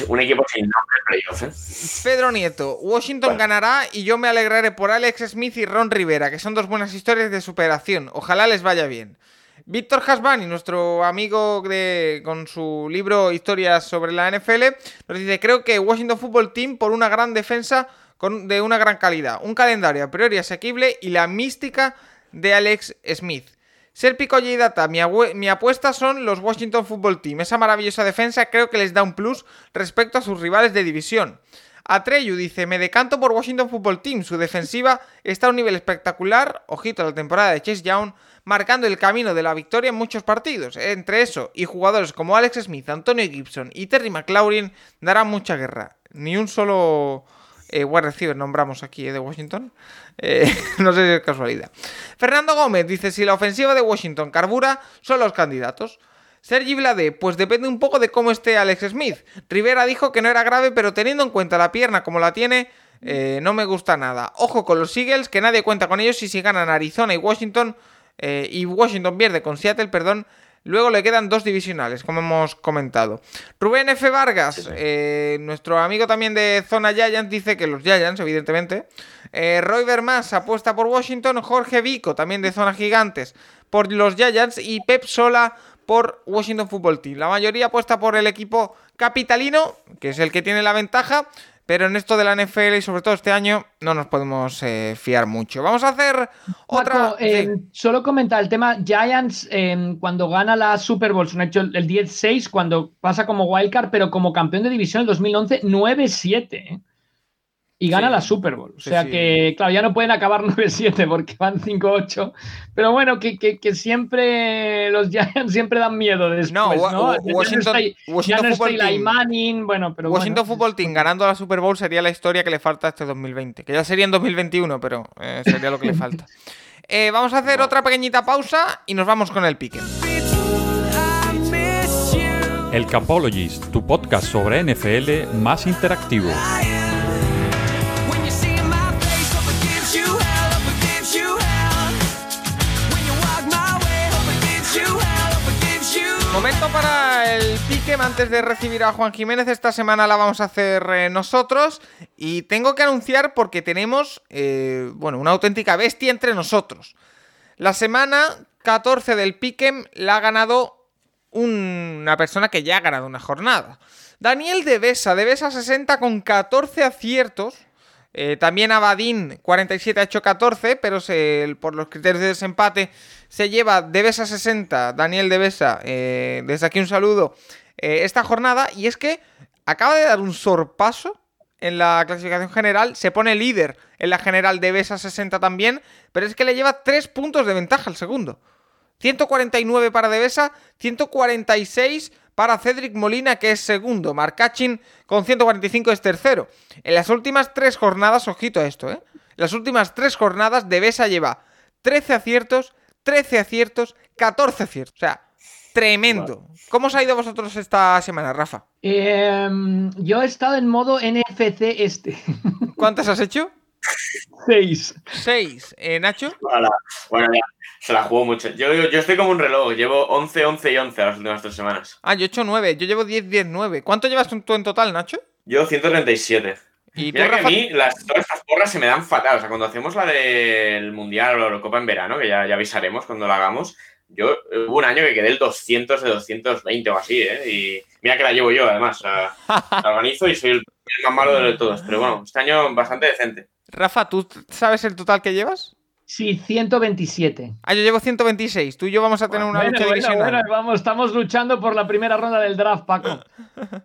Speaker 3: un, equipo, sin nombre playoff. ¿eh?
Speaker 1: Pedro Nieto, Washington ganará y yo me alegraré por Alex Smith y Ron Rivera, que son dos buenas historias de superación. Ojalá les vaya bien. Víctor Hasbani, nuestro amigo de, con su libro Historias sobre la NFL, nos dice, creo que Washington Football Team por una gran defensa con, de una gran calidad, un calendario a priori asequible y la mística de Alex Smith. Serpico y Data, mi, mi, apuesta son los Washington Football Team. Esa maravillosa defensa creo que les da un plus respecto a sus rivales de división. Atreyu dice, me decanto por Washington Football Team. Su defensiva está a un nivel espectacular, ojito a la temporada de Chase Young, marcando el camino de la victoria en muchos partidos. Entre eso y jugadores como Alex Smith, Antonio Gibson y Terry McLaurin darán mucha guerra. Ni un solo eh, wide receiver nombramos aquí eh, de Washington. Eh, no sé si es casualidad. Fernando Gómez dice: Si la ofensiva de Washington carbura, son los candidatos. Sergi Vlade, pues depende un poco de cómo esté Alex Smith. Rivera dijo que no era grave, pero teniendo en cuenta la pierna como la tiene, eh, no me gusta nada. Ojo con los Eagles, que nadie cuenta con ellos y si ganan Arizona y Washington, y Washington pierde con Seattle, perdón, Luego le quedan dos divisionales, como hemos comentado. Rubén F. Vargas, eh, nuestro amigo también de Zona Giants, dice que los Giants, evidentemente. Eh, Roy Vermas apuesta por Washington. Jorge Vico, también de Zona Gigantes, por los Giants. Y Pep Sola por Washington Football Team. La mayoría apuesta por el equipo capitalino, que es el que tiene la ventaja. Pero en esto de la NFL y sobre todo este año no nos podemos eh, fiar mucho. Vamos a hacer otra.
Speaker 2: Eh, solo comentar el tema Giants eh, cuando gana la Super Bowl, han hecho el 10-6 cuando pasa como wildcard, pero como campeón de división en 2011 9-7 y gana la Super Bowl. O sea que, claro, ya no pueden acabar 9-7 porque van 5-8. Pero bueno, que, que, siempre los Giants siempre dan miedo después, ¿no? ¿no?
Speaker 1: Washington,
Speaker 2: Washington Football Team. Manning, bueno, pero
Speaker 1: Washington
Speaker 2: bueno.
Speaker 1: Football Team ganando la Super Bowl sería la historia que le falta a este 2020. Que ya sería en 2021, pero eh, sería lo que le falta. Eh, vamos a hacer otra pequeñita pausa y nos vamos con el pique.
Speaker 4: El Capologist, tu podcast sobre NFL más interactivo.
Speaker 1: Momento para el pique antes de recibir a Juan Jiménez. Esta semana la vamos a hacer eh, nosotros. Y tengo que anunciar porque tenemos, eh, bueno, una auténtica bestia entre nosotros. La semana 14 del Piquem la ha ganado una persona que ya ha ganado una jornada. Daniel Devesa, Devesa 60 con 14 aciertos. Eh, también Abadín 47 ha hecho 14, pero por los criterios de desempate se lleva Devesa 60, Daniel Devesa, eh, desde aquí un saludo, eh, esta jornada. Y es que acaba de dar un sorpaso en la clasificación general, se pone líder en la general Devesa 60 también, pero es que le lleva 3 puntos de ventaja al segundo. 149 para Devesa, 146 para Cedric Molina, que es segundo. Marcachin con 145 es tercero. En las últimas tres jornadas, ojito a esto, ¿eh? En las últimas tres jornadas, Devesa lleva 13 aciertos, 13 aciertos, 14 aciertos. O sea, tremendo. ¿Cómo os ha ido vosotros esta semana, Rafa?
Speaker 2: Em, yo he estado en modo NFC este.
Speaker 1: ¿Cuántas has hecho?
Speaker 2: Seis.
Speaker 1: Seis. ¿Eh, Nacho?
Speaker 3: Bueno, ya, se la jugó mucho. Yo, yo, estoy como un reloj. Llevo 11, 11 y 11 las últimas tres semanas.
Speaker 1: Ah, yo he hecho 9. Yo llevo 10, 10, 9. ¿Cuánto llevas tú en total, Nacho?
Speaker 3: Yo 137. ¿Y Mira que a mí las, todas estas porras se me dan fatal. O sea, cuando hacemos la del Mundial o la Eurocopa en verano, que ya, ya avisaremos cuando la hagamos, yo hubo un año que quedé el 200 de 220 o así, ¿eh? Y mira que la llevo yo, además. O sea, la organizo y soy el, más malo de todos. Pero bueno, este año bastante decente.
Speaker 1: Rafa, ¿tú sabes el total que llevas?
Speaker 2: Sí, 127.
Speaker 1: Ah, yo llevo 126. Tú y yo vamos a tener una lucha divisional.
Speaker 2: Bueno, vamos, estamos luchando por la primera ronda del draft, Paco.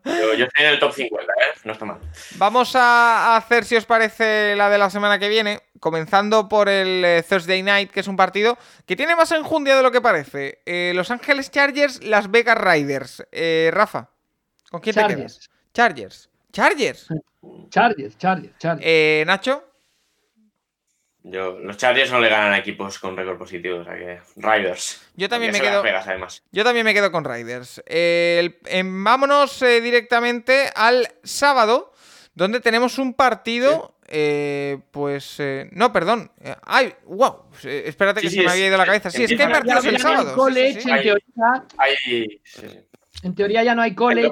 Speaker 3: yo, estoy en el top 50, ¿eh? No está mal.
Speaker 1: Vamos a hacer, si os parece, la de la semana que viene. Comenzando por el eh, Thursday Night, que es un partido que tiene más enjundia de lo que parece. Eh, Los Ángeles Chargers, Las Vegas Riders. Eh, Rafa, ¿con quién te quedas? Chargers. Chargers.
Speaker 2: Chargers, Chargers, Chargers.
Speaker 1: Nacho.
Speaker 3: Yo, los Chargers no le ganan a equipos con récord positivo, o sea que Riders.
Speaker 1: Yo también me quedo.
Speaker 3: Además.
Speaker 1: Yo también me quedo con Riders. Eh, el- vámonos eh, directamente al sábado, donde tenemos un partido. eh, pues. eh, no, perdón. Ay, wow. espérate
Speaker 3: Sí,
Speaker 1: que
Speaker 3: sí,
Speaker 1: se me había ido la cabeza. Sí, es que hay partidos el sábado.
Speaker 2: college. En,
Speaker 3: Hay-
Speaker 2: teoría,
Speaker 3: Hay, sí.
Speaker 2: en teoría ya no hay
Speaker 3: Hay
Speaker 2: college.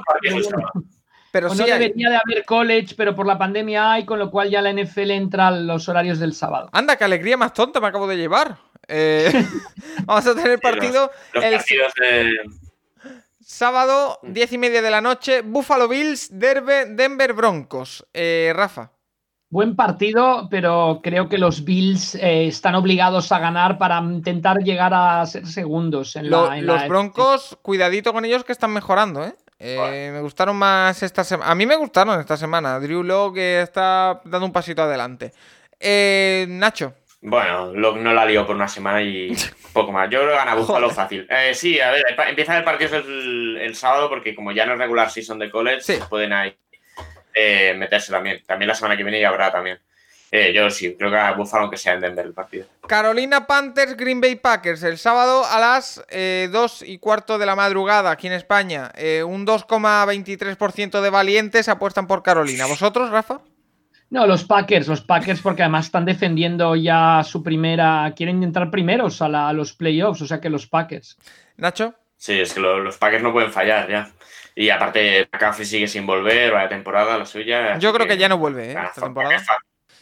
Speaker 2: Pero o
Speaker 1: sí
Speaker 2: no
Speaker 1: hay.
Speaker 2: debería de haber college, pero por la pandemia hay, con lo cual ya la NFL entra a los horarios del sábado.
Speaker 1: Anda, qué alegría más tonta me acabo de llevar. Eh, vamos a tener partido
Speaker 3: Los
Speaker 1: el
Speaker 3: partidos de.
Speaker 1: sábado,
Speaker 3: Mm.
Speaker 1: 10 y media de la noche. Buffalo Bills, Derbe- Denver Broncos. Eh, Rafa.
Speaker 2: Buen partido, pero creo que los Bills eh, están obligados a ganar para intentar llegar a ser segundos en
Speaker 1: Lo-
Speaker 2: la. en
Speaker 1: los
Speaker 2: la-
Speaker 1: Broncos, cuidadito con ellos que están mejorando, ¿eh? Eh. Me gustaron más esta semana. A mí me gustaron esta semana. Drew que está dando un pasito adelante. Eh, Nacho.
Speaker 3: Bueno, lo- no la lió por una semana y poco más. Yo creo que gana Buffalo
Speaker 1: Joder.
Speaker 3: fácil. Eh, sí, a ver, empieza el partido el, el sábado porque como ya no es regular season de college,
Speaker 1: Sí.
Speaker 3: pueden ahí eh, meterse también. También la semana que viene ya habrá también. Eh, yo sí, creo que gana Buffalo aunque sea en Denver el partido.
Speaker 1: Carolina Panthers, Green Bay Packers. El sábado a las 2 y cuarto de la madrugada aquí en España. Eh, un 2,23% de valientes apuestan por Carolina. ¿Vosotros, Rafa?
Speaker 2: No, los Packers, los Packers, porque además están defendiendo ya su primera. Quieren entrar primeros a, la- a los playoffs, o sea que los Packers.
Speaker 1: Nacho.
Speaker 3: Sí, es que lo- los Packers no pueden fallar ya. Y aparte, McCaffrey sigue sin volver, vaya temporada la suya.
Speaker 1: Yo creo que ya no vuelve, ¿eh? Esta temporada.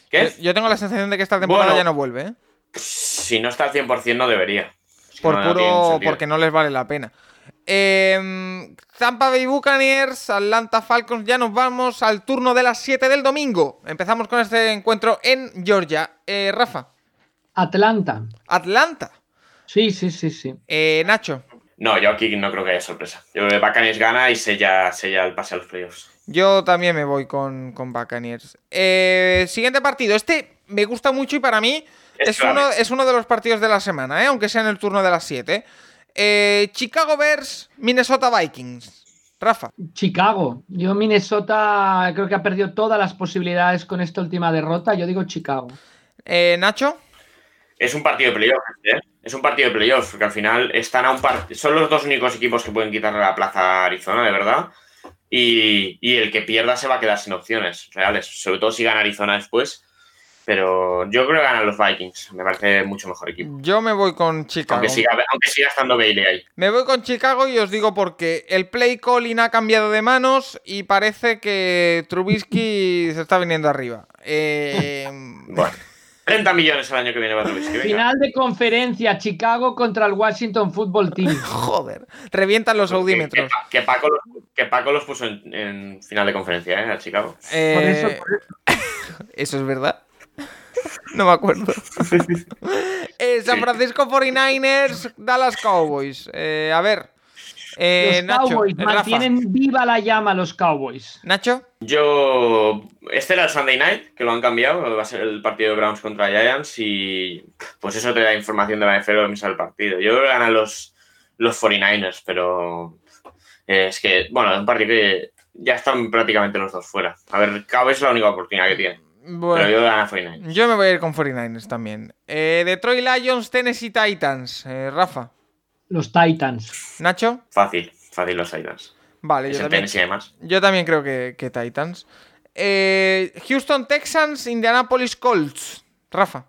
Speaker 3: ¿Qué?
Speaker 1: Yo, yo tengo la sensación de que esta temporada
Speaker 3: Bueno.
Speaker 1: ya no vuelve, ¿eh?
Speaker 3: Si no está al 100% no debería. Es
Speaker 1: Por
Speaker 3: no-
Speaker 1: puro. porque no les vale la pena. Eh, Tampa Bay Buccaneers, Atlanta Falcons. Ya nos vamos al turno de las 7 del domingo. Empezamos con este encuentro en Georgia. Eh, Rafa,
Speaker 2: Atlanta.
Speaker 1: Atlanta.
Speaker 2: Sí, sí, sí, sí.
Speaker 1: Eh, Nacho,
Speaker 3: No, yo aquí no creo que haya sorpresa. Yo creo que Buccaneers gana y sella, sella el pase a los playoffs.
Speaker 1: Yo también me voy con, con Buccaneers. Eh, siguiente partido. Este me gusta mucho y para mí
Speaker 3: Es
Speaker 1: uno, es uno de los partidos de la semana, ¿eh? aunque sea en el turno de las 7. Eh, Chicago Bears, Minnesota Vikings. Rafa.
Speaker 2: Chicago. Yo, Minnesota, creo que ha perdido todas las posibilidades con esta última derrota. Yo digo Chicago.
Speaker 1: Eh, Nacho.
Speaker 3: Es un partido de playoff, ¿eh? Es un partido de playoff, porque al final están a un partido. Son los dos únicos equipos que pueden quitarle la plaza a Arizona, de verdad. Y, y el que pierda se va a quedar sin opciones reales, sobre todo si gana Arizona después. Pero yo creo que ganan los Vikings. Me parece mucho mejor equipo.
Speaker 1: Yo me voy con Chicago.
Speaker 3: Aunque siga, aunque siga estando Bailey ahí.
Speaker 1: Me voy con Chicago y os digo porque el play calling ha cambiado de manos y parece que Trubisky se está viniendo arriba. Eh,
Speaker 3: Bueno, 30 millones el año que viene venga.
Speaker 2: Final de conferencia, Chicago contra el Washington Football Team.
Speaker 1: joder, revientan los audímetros.
Speaker 3: que Paco, los, que Paco los puso en, en final de conferencia, ¿eh? A Chicago.
Speaker 1: Eh,
Speaker 2: Por eso, por eso.
Speaker 1: ¿Eso es verdad? No me acuerdo. Eh, San. Francisco 49ers, Dallas Cowboys. Eh, a ver. Eh,
Speaker 2: los
Speaker 1: Nacho,
Speaker 2: Cowboys
Speaker 1: Rafa.
Speaker 2: mantienen viva la llama los Cowboys.
Speaker 1: Nacho,
Speaker 3: Yo. Este era el Sunday night, que lo han cambiado. Va a ser el partido de Browns contra Giants. Y pues eso te da información de la NFL al mismo del partido. Yo creo que ganan los, los 49ers, pero. eh, es que, bueno, es un partido que ya están prácticamente los dos fuera. A ver, Cowboys es la única oportunidad que tiene.
Speaker 1: bueno,
Speaker 3: Pero yo gana 49ers.
Speaker 1: yo me voy a ir con 49ers también. Eh, Detroit Lions, Tennessee Titans. Eh, Rafa,
Speaker 2: Los Titans.
Speaker 1: Nacho,
Speaker 3: Fácil, fácil los Titans.
Speaker 1: vale,
Speaker 3: Es
Speaker 1: yo también,
Speaker 3: además.
Speaker 1: yo también creo que, que Titans. Eh, Houston Texans, Indianapolis Colts. Rafa,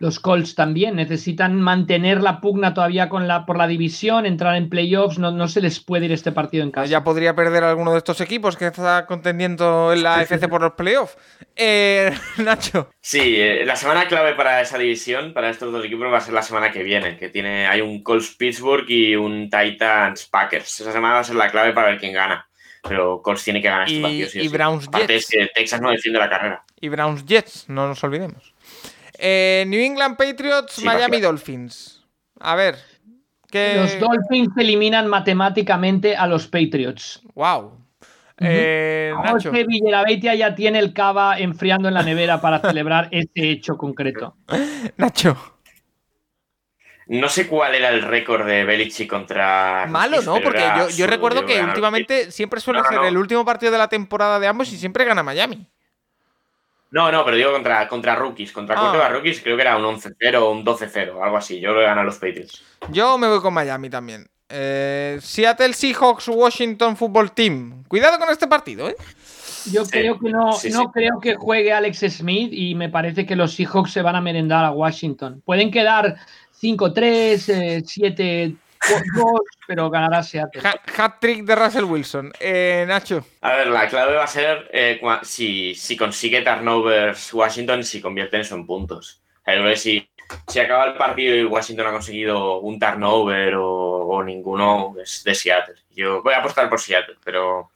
Speaker 2: Los Colts también necesitan mantener la pugna todavía con la, por la división, entrar en playoffs. No, no se les puede ir este partido en casa.
Speaker 1: ya podría perder alguno de estos equipos que está contendiendo en la FC por los playoffs. Eh, Nacho,
Speaker 3: Sí, eh, la semana clave para esa división, para estos dos equipos, va a ser la semana que viene, que tiene, hay un Colts Pittsburgh y un Titans Packers. Esa semana va a ser la clave para ver quién gana. Pero Colts tiene que ganar este
Speaker 1: Y-
Speaker 3: partido. sí
Speaker 1: y
Speaker 3: sí.
Speaker 1: Browns
Speaker 3: Aparte
Speaker 1: Jets.
Speaker 3: es que Texas no defiende la carrera.
Speaker 1: y Browns Jets, no nos olvidemos. Eh, New England Patriots,
Speaker 3: Sí,
Speaker 1: Miami. Dolphins. A ver. ¿qué...
Speaker 2: Los Dolphins eliminan matemáticamente a los Patriots.
Speaker 1: Wow. Eh, Nacho.
Speaker 2: José Villarabeitia ya tiene el cava enfriando en la nevera para celebrar este hecho concreto.
Speaker 1: Nacho.
Speaker 3: No sé cuál era el récord de Belichick contra.
Speaker 1: Malo, ¿no? Porque yo, recuerdo que últimamente siempre suele
Speaker 3: No, no,
Speaker 1: ser
Speaker 3: no.
Speaker 1: el último partido de la temporada de ambos y siempre gana Miami.
Speaker 3: No, no, pero digo contra, contra rookies. Contra
Speaker 1: Ah.
Speaker 3: rookies creo que era un 11-0 o un 12-0, algo así. Yo lo he ganado los Patriots.
Speaker 1: Yo me voy con Miami también. Eh, Seattle Seahawks Washington Football Team. Cuidado con este partido, ¿eh?
Speaker 2: Yo
Speaker 3: Sí,
Speaker 2: creo que no,
Speaker 3: sí,
Speaker 2: no
Speaker 3: sí.
Speaker 2: creo que juegue Alex Smith y me parece que los Seahawks se van a merendar a Washington. Pueden quedar 5-3, eh, 7-2, pero ganará Seattle.
Speaker 1: Ha- Hat trick de Russell Wilson. Eh, Nacho.
Speaker 3: A ver, la clave va a ser eh, si, si consigue turnovers Washington y si convierte eso en puntos. Yo creo que si, si acaba el partido y Washington ha conseguido un turnover o, o ninguno, es de Seattle. Yo voy a apostar por Seattle, pero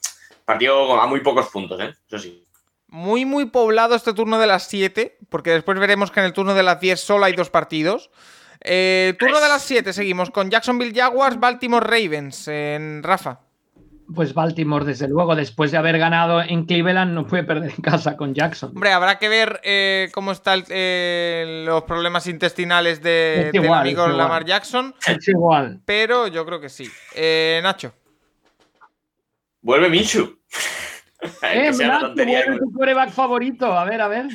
Speaker 3: partido a muy pocos puntos, ¿eh? Eso sí.
Speaker 1: Muy, muy poblado este turno de las 7, porque después veremos que en el turno de las 10 solo hay dos partidos. Eh, turno de las 7 seguimos con Jacksonville Jaguars, Baltimore Ravens. En Rafa.
Speaker 2: Pues Baltimore, desde luego, después de haber ganado en Cleveland, no puede perder en casa con Jackson.
Speaker 1: Hombre, habrá que ver eh, cómo están los problemas intestinales de,
Speaker 2: Es
Speaker 1: del
Speaker 2: igual,
Speaker 1: amigo
Speaker 2: igual.
Speaker 1: Lamar Jackson,
Speaker 2: Es igual.
Speaker 1: pero yo creo que sí. Eh, Nacho.
Speaker 3: Vuelve Minshew.
Speaker 2: Eh. ¿cuál es tu quarterback favorito? A ver, a ver.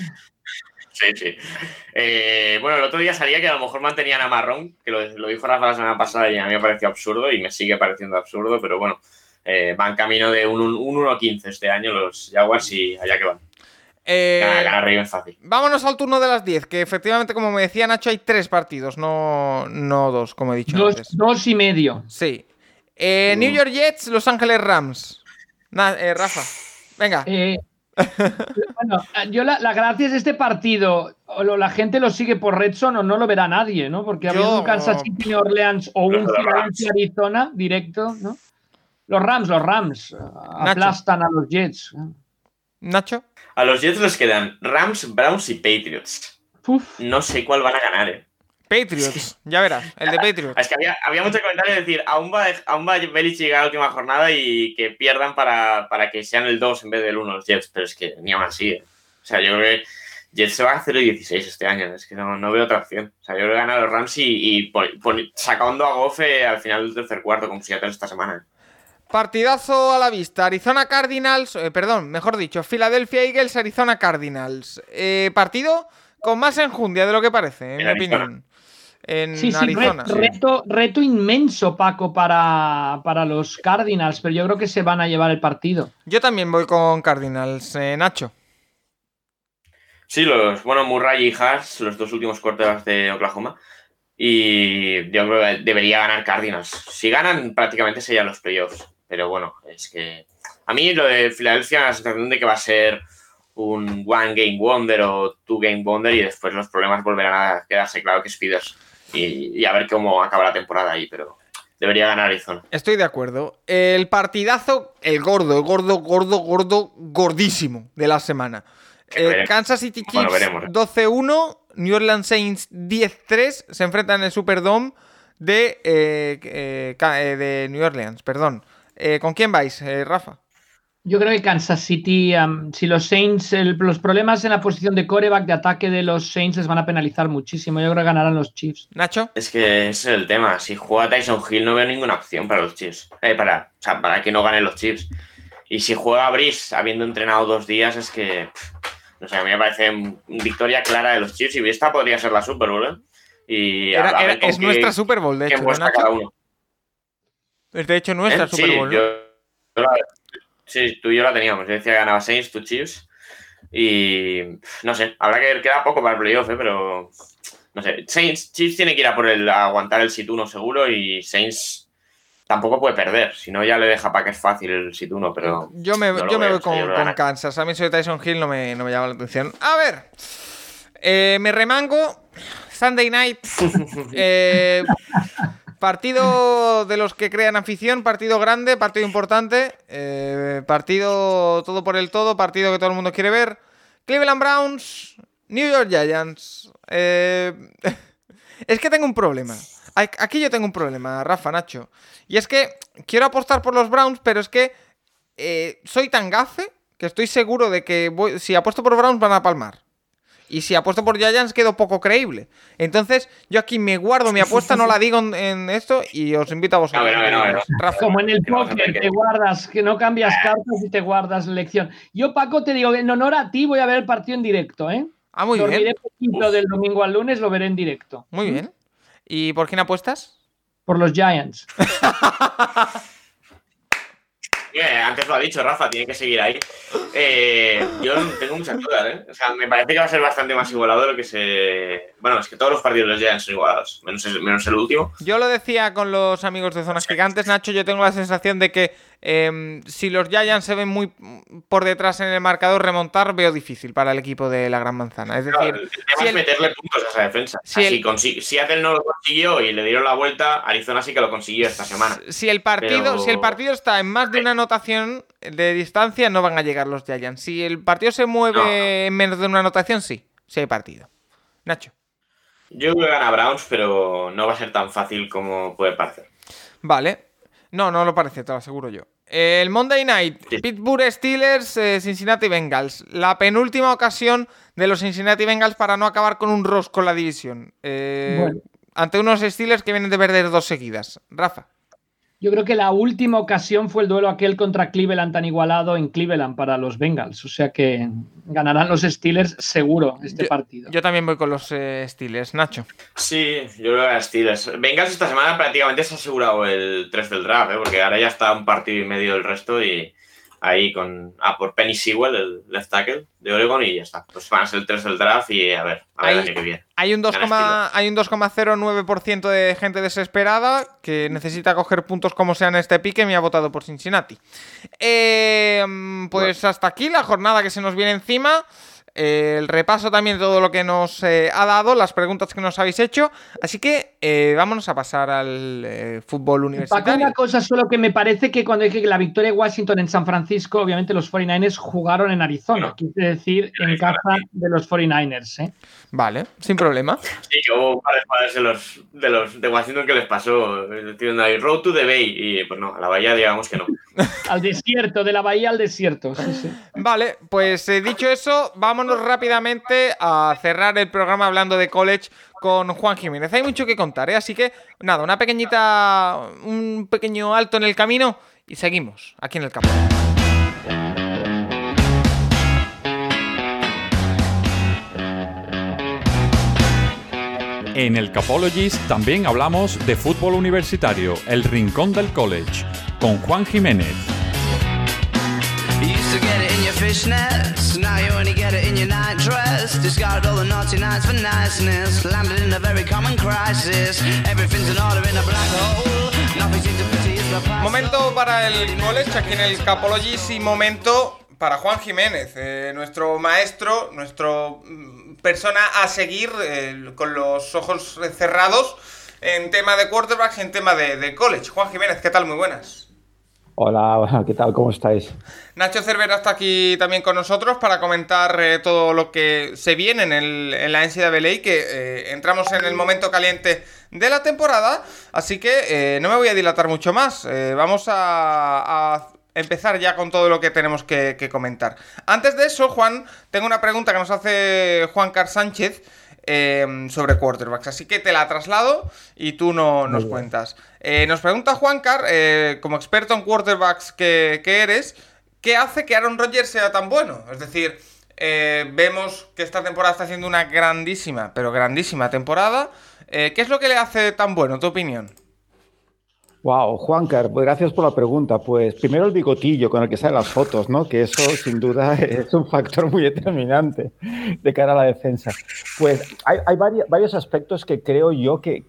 Speaker 3: Sí, sí. Eh, bueno, el otro día salía que a lo mejor mantenían a Marrón, que lo, lo dijo Rafa la semana pasada y a mí me pareció absurdo y me sigue pareciendo absurdo, pero bueno, eh, van camino de un, un 1-15 este año los Jaguars y allá que van.
Speaker 1: Eh,
Speaker 3: Gana, gana Ravens fácil.
Speaker 1: vámonos al turno de las 10, que efectivamente, como me decía Nacho, hay tres partidos, no, no dos, como he dicho
Speaker 2: Dos,
Speaker 1: antes.
Speaker 2: dos y medio.
Speaker 1: Sí. Eh, New
Speaker 3: Mm.
Speaker 1: York Jets, Los Ángeles Rams. Na- eh, Rafa, venga.
Speaker 2: Eh, bueno, yo la, la gracia es este partido. O lo- la gente lo sigue por Redson o no lo verá nadie, ¿no? Porque habiendo
Speaker 1: Yo-
Speaker 2: un Kansas City, New Orleans o un Philadelphia, Arizona directo, ¿no? Los Rams, los Rams uh, aplastan a los Jets.
Speaker 1: Nacho.
Speaker 3: A los Jets les quedan Rams, Browns y Patriots.
Speaker 2: Uf,
Speaker 3: No sé cuál van a ganar, eh.
Speaker 1: Patriots, ya verás, el de Patriots.
Speaker 3: Es que había, había mucho comentario de decir, aún va, aún va Belichick a la última jornada y que pierdan para, para que sean el 2 en vez del 1 los Jets, pero es que ni aún así. eh. O sea, yo creo que Jets se va a hacer el 16 este año, es que no, no veo otra opción. O sea, yo creo que ganan los Rams y, y pon- sacando a Gofe al final del tercer cuarto, como Seattle esta semana.
Speaker 1: Partidazo a la vista. Arizona Cardinals, eh, perdón, mejor dicho, Philadelphia Eagles, Arizona Cardinals. Eh, partido con más enjundia de lo que parece, en,
Speaker 3: En
Speaker 1: mi
Speaker 3: Arizona.
Speaker 1: opinión. En
Speaker 2: sí, sí, re-
Speaker 1: Arizona. sí.
Speaker 2: reto, reto inmenso, Paco, para, para los Cardinals, pero yo creo que se van a llevar el partido.
Speaker 1: Yo también voy con Cardinals, eh, Nacho.
Speaker 3: Sí, los, bueno, Murray y Haas, los dos últimos quarterbacks de Oklahoma. Y yo creo que debería ganar Cardinals. Si ganan, prácticamente serían los playoffs. Pero bueno, es que. A mí lo de Filadelfia me da la sensación de que va a ser un One Game Wonder o Two Game Wonder y después los problemas volverán a quedarse claro que es Speeders. Y, y a ver cómo acaba la temporada ahí, pero debería ganar Arizona.
Speaker 1: Estoy de acuerdo. El partidazo, el gordo, el gordo, gordo, gordo, gordísimo de la semana. Eh. Kansas City Chiefs
Speaker 3: Bueno, veremos.
Speaker 1: 12-1, New Orleans Saints 10-3, se enfrentan en el Superdome de, eh, eh, eh, de New Orleans, perdón. ¿Con quién vais, eh, Rafa?
Speaker 2: Yo creo que Kansas City, si los Saints, el- los problemas en la posición de coreback, de ataque de los Saints les van a penalizar muchísimo. Yo creo que ganarán los Chiefs.
Speaker 1: Nacho.
Speaker 3: Es que ese es el tema. Si juega Tyson Hill no veo ninguna opción para los Chiefs. Eh, para, o sea, para que no ganen los Chiefs. Y si juega Brice habiendo entrenado dos días, es que. pff, No sé, a mí me parece victoria clara de los Chiefs. Y esta podría ser la Super Bowl, ¿eh? Y
Speaker 1: Era-
Speaker 3: a
Speaker 1: es
Speaker 3: qué-
Speaker 1: nuestra Super Bowl, de hecho, ¿no,
Speaker 3: cada
Speaker 1: Nacho?
Speaker 3: uno.
Speaker 1: Es de hecho nuestra
Speaker 3: ¿Eh?
Speaker 1: Super
Speaker 3: sí,
Speaker 1: Bowl, ¿no?
Speaker 3: yo- yo la- sí, tú y yo la teníamos. Yo decía que ganaba Saints, tú Chiefs. Y no sé, habrá que ver, queda poco para el playoff, ¿eh? pero no sé. Saints, Chiefs tiene que ir a por el a aguantar el sit 1 seguro y Saints tampoco puede perder. Si no, ya le deja para que es fácil el sit 1, pero
Speaker 1: Yo me,
Speaker 3: No
Speaker 1: yo me voy
Speaker 3: yo
Speaker 1: con. Kansas. A mí soy Tyson Hill no me, no me llama la atención. A ver. eh, me remango. Sunday night. eh, partido de los que crean afición. Partido grande, partido importante. eh, partido todo por el todo. Partido que todo el mundo quiere ver. Cleveland Browns. New York Giants. eh, es que tengo un problema. Aquí yo tengo un problema, Rafa, Nacho. Y es que quiero apostar por los Browns, pero es que eh, soy tan gafe que estoy seguro de que si apuesto por Browns van a palmar. Y si apuesto por Giants quedo poco creíble. Entonces, yo aquí me guardo mi apuesta, no la digo en esto y os invito a vosotros.
Speaker 2: Como en el póker, te guardas, que no cambias cartas y te guardas la elección. Yo, Paco, te digo, en honor a ti voy a ver el partido en directo, ¿eh?
Speaker 1: Ah, muy bien.
Speaker 2: poquito del domingo al lunes, lo veré en directo.
Speaker 1: Muy bien. ¿Y por quién apuestas?
Speaker 2: Por los Giants.
Speaker 3: antes lo ha dicho Rafa, tiene que seguir ahí. Eh, yo tengo muchas dudas, ¿eh? O sea, me parece que va a ser bastante más igualado de lo que se. Bueno, es que todos los partidos de los Giants son igualados, menos, menos el último.
Speaker 1: Yo lo decía con los amigos de Zonas Gigantes, Nacho, yo tengo la sensación de que Em, si los Giants se ven muy por detrás en el marcador, remontar veo difícil para el equipo de la Gran Manzana. Es decir,
Speaker 3: si meterle puntos a esa defensa. Si Seattle no lo consiguió y le dieron la vuelta, Arizona sí que lo consiguió esta semana.
Speaker 1: Si el partido, si el partido está en más de una anotación de distancia, no van a llegar los Giants. Si el partido se mueve en menos de una anotación, sí, sí hay partido. Nacho.
Speaker 3: Yo creo que gana Browns, pero no va a ser tan fácil como puede parecer.
Speaker 1: Vale. No, no lo parece, te lo aseguro yo. El Monday Night, Pittsburgh Steelers, eh, Cincinnati Bengals. La penúltima ocasión de los Cincinnati Bengals para no acabar con un rosco en la división. Eh, ante unos Steelers que vienen de perder dos seguidas. Rafa.
Speaker 2: Yo creo que la última ocasión fue el duelo aquel contra Cleveland tan igualado en Cleveland para los Bengals. O sea que ganarán los Steelers seguro este partido.
Speaker 1: Yo también voy con los eh, Steelers. Nacho.
Speaker 3: Sí, yo creo que los Steelers. Bengals esta semana prácticamente se ha asegurado el 3 del draft, ¿eh? porque ahora ya está un partido y medio del resto y ahí con. Ah, por Penny Sewell, el left tackle de Oregon, y ya está. Pues van a ser el 3 del draft y a ver, a ver el año que viene.
Speaker 1: Hay un 2,09% de gente desesperada que necesita coger puntos como sea en este pique. Me ha votado por Cincinnati. Eh, pues hasta aquí la jornada que se nos viene encima el repaso también de todo lo que nos eh, ha dado, las preguntas que nos habéis hecho. Así que eh, vámonos a pasar al eh, fútbol universitario.
Speaker 2: una cosa solo que me parece que cuando dije que la victoria de Washington en San Francisco, obviamente los 49ers jugaron en Arizona, quiere decir en casa de los 49ers.
Speaker 1: Vale, sin problema.
Speaker 3: Sí, hubo varios de los, de los de Washington que les pasó, diciendo ahí, road to the bay, y pues no, a la bahía digamos que no.
Speaker 2: al desierto, de la bahía al desierto.
Speaker 1: Vale, pues dicho eso, vamos rápidamente a cerrar el programa hablando de college con Juan Jiménez. Hay mucho que contar, ¿eh? Así que, nada, una pequeñita, un pequeño alto en el camino y seguimos aquí en el campo.
Speaker 4: En el Capologist también hablamos de fútbol universitario, el rincón del college, con Juan Jiménez. Now you get it in your all the naughty nights for niceness. In a very common crisis. Everything's in in a black hole. Momento para el college aquí en el Capologis y momento para Juan Jiménez, eh, nuestro maestro, nuestro mm, persona a seguir eh, con los ojos cerrados en tema de quarterbacks en tema de college. Juan Jiménez, ¿qué tal? Muy buenas.
Speaker 5: Hola, ¿qué tal? ¿Cómo estáis?
Speaker 1: Nacho Cervera está aquí también con nosotros para comentar eh, todo lo que se viene en, el, en la NCAA, que eh, entramos en el momento caliente de la temporada, así que eh, no me voy a dilatar mucho más. vamos a, empezar ya con todo lo que tenemos que, que, comentar. Antes de eso, Juan, tengo una pregunta que nos hace Juan Car Sánchez. Em, sobre quarterbacks. Así que te la traslado y tú no, nos cuentas. Eh, nos pregunta Juan Car, eh, como experto en quarterbacks que, eres, ¿qué hace que Aaron Rodgers sea tan bueno? Es decir, eh, vemos que esta temporada está haciendo una grandísima, pero grandísima temporada. ¿Qué es lo que le hace tan bueno, tu opinión?
Speaker 5: Wow, Juancar, pues gracias por la pregunta. Pues primero el bigotillo con el que salen las fotos, ¿no? Que eso sin duda es un factor muy determinante de cara a la defensa. Pues hay, varios, aspectos que creo yo que,